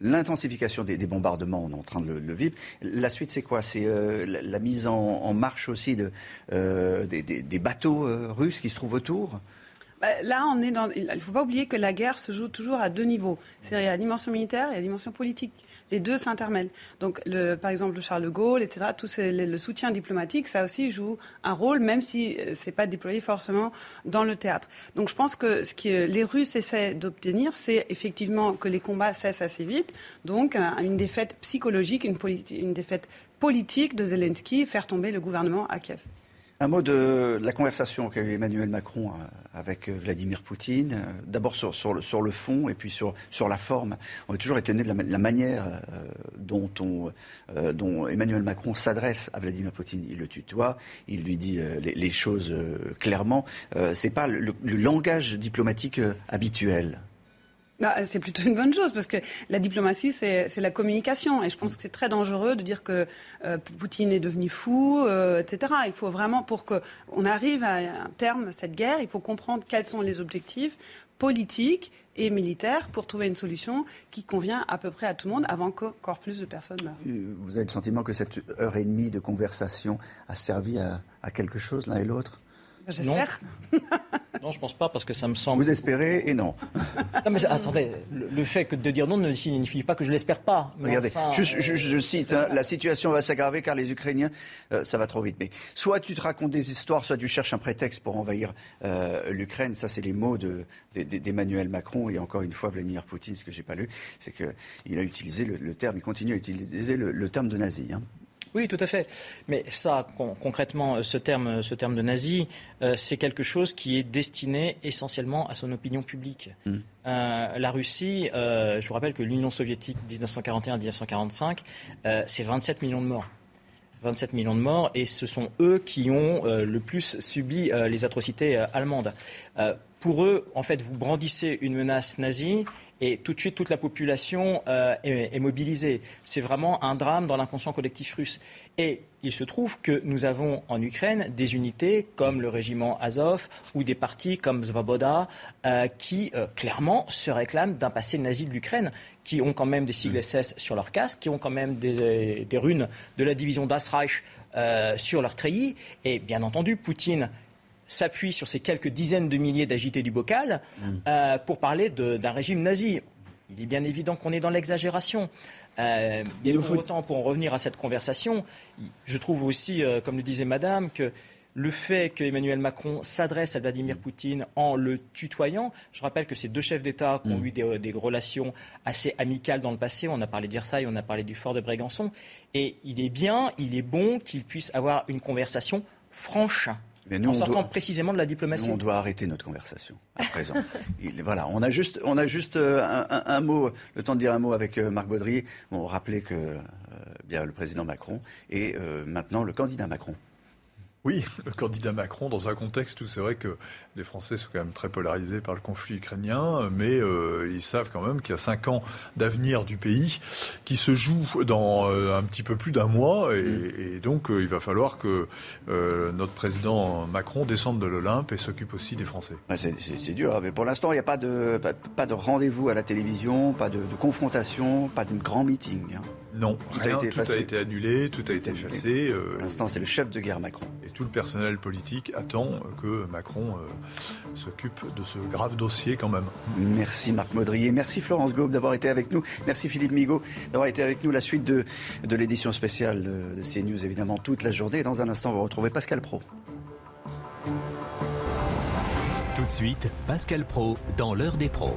[SPEAKER 1] l'intensification des, bombardements, on est en train de le, vivre. La suite, c'est quoi? C'est euh, la, mise en, marche aussi euh, des, bateaux euh, russes qui se trouvent autour?
[SPEAKER 24] Là, est dans. Il ne faut pas oublier que la guerre se joue toujours à deux niveaux. C'est la dimension militaire et la dimension politique. Les deux s'intermêlent. Donc, le, par exemple, le Charles de Gaulle, etc., tout le soutien diplomatique, ça aussi joue un rôle, même si euh, c'est pas déployé forcément dans le théâtre. Donc, je pense que ce que les Russes essaient d'obtenir, c'est effectivement que les combats cessent assez vite. Donc, une défaite psychologique, une, une défaite politique de Zelensky, faire tomber le gouvernement à Kiev.
[SPEAKER 1] Un mot de la conversation qu'a eu Emmanuel Macron euh, avec euh, Vladimir Poutine. Euh, d'abord sur, le, fond et puis sur, la forme. On est toujours étonné de la, manière dont, on, dont, Emmanuel Macron s'adresse à Vladimir Poutine. Il le tutoie, il lui dit les, choses clairement. C'est pas le, langage diplomatique habituel.
[SPEAKER 24] Bah, c'est plutôt une bonne chose parce que la diplomatie, c'est la communication. Et je pense que c'est très dangereux de dire que euh, Poutine est devenu fou, euh, etc. Il faut vraiment, pour qu'on arrive à un terme à cette guerre, il faut comprendre quels sont les objectifs politiques et militaires pour trouver une solution qui convient à peu près à tout le monde avant qu'encore plus de personnes meurent.
[SPEAKER 1] Euh, vous avez le sentiment que cette heure et demie de conversation a servi à quelque chose l'un et l'autre?
[SPEAKER 24] J'espère. [LAUGHS]
[SPEAKER 23] Non. je pense pas parce que ça me semble.
[SPEAKER 1] Vous espérez et non.
[SPEAKER 23] non mais attendez, le, fait que de dire non ne signifie pas que je l'espère pas.
[SPEAKER 1] Regardez, je, cite, hein, la situation va s'aggraver car les Ukrainiens, euh, ça va trop vite. Mais soit tu te racontes des histoires, soit tu cherches un prétexte pour envahir euh, l'Ukraine. Ça, c'est les mots d'Emmanuel Macron et encore une fois Vladimir Poutine. Ce que j'ai pas lu, c'est qu'il a utilisé le, terme, il continue à utiliser le, terme de nazi. Hein.
[SPEAKER 23] Oui, tout à fait. Mais ça, concrètement, ce terme, ce terme de nazi, euh, c'est quelque chose qui est destiné essentiellement à son opinion publique. Euh, la Russie, euh, je vous rappelle que l'Union soviétique 1941-1945, c'est 27 millions de morts. 27 millions de morts, et ce sont eux qui ont le plus subi les atrocités allemandes. pour eux, en fait, vous brandissez une menace nazie, et tout de suite toute la population euh, est, mobilisée. C'est vraiment un drame dans l'inconscient collectif russe. Et il se trouve que nous avons en Ukraine des unités comme le régiment Azov ou des partis comme Zvaboda euh, qui euh, clairement se réclament d'un passé nazi de l'Ukraine, qui ont quand même des sigles SS sur leur casque, qui ont quand même des, runes de la division Das Reich sur leur treillis. Et bien entendu, Poutine s'appuie sur ces quelques dizaines de milliers d'agités du bocal mm. euh, pour parler d'un régime nazi. Il est bien évident qu'on est dans l'exagération. Euh, et pour autant, pour en revenir à cette conversation, je trouve aussi, euh, comme le disait Madame, que le fait qu'Emmanuel Macron s'adresse à Vladimir Poutine en le tutoyant, je rappelle que ces deux chefs d'État qui ont mm. eu des, des, relations assez amicales dans le passé, on a parlé de Versailles, on a parlé du fort de Brégançon, et il est bien, il est bon qu'ils puissent avoir une conversation franche nous, en sortant précisément de la diplomatie.
[SPEAKER 1] Nous, on doit arrêter notre conversation à présent. [LAUGHS] voilà, on a juste, on a juste euh, un, mot, le temps de dire un mot avec euh, Marc Baudry. Bon, rappeler que euh, bien le président Macron et maintenant le candidat Macron.
[SPEAKER 25] Oui, le candidat Macron, dans un contexte où c'est vrai que les Français sont quand même très polarisés par le conflit ukrainien, mais euh, ils savent quand même qu'il y a cinq ans d'avenir du pays qui se joue dans euh, un petit peu plus d'un mois, et, mm. donc euh, il va falloir que notre président Macron descende de l'Olympe et s'occupe aussi des Français.
[SPEAKER 1] c'est dur, mais pour l'instant il n'y a pas de, pas, de rendez-vous à la télévision, pas de, confrontation, pas de grand meeting. Hein.
[SPEAKER 25] Non, tout, a, été tout a été annulé, tout a été effacé.
[SPEAKER 1] Pour l'instant c'est le chef de guerre Macron
[SPEAKER 25] tout le personnel politique attend que Macron euh, s'occupe de ce grave dossier quand même.
[SPEAKER 1] Merci Marc Maudrier, merci Florence Gaube d'avoir été avec nous, merci Philippe Migaud d'avoir été avec nous. La suite de, de l'édition spéciale de, de CNews évidemment toute la journée. Dans un instant, on va retrouver Pascal Pro.
[SPEAKER 32] Tout de suite, Pascal Pro dans l'heure des pros.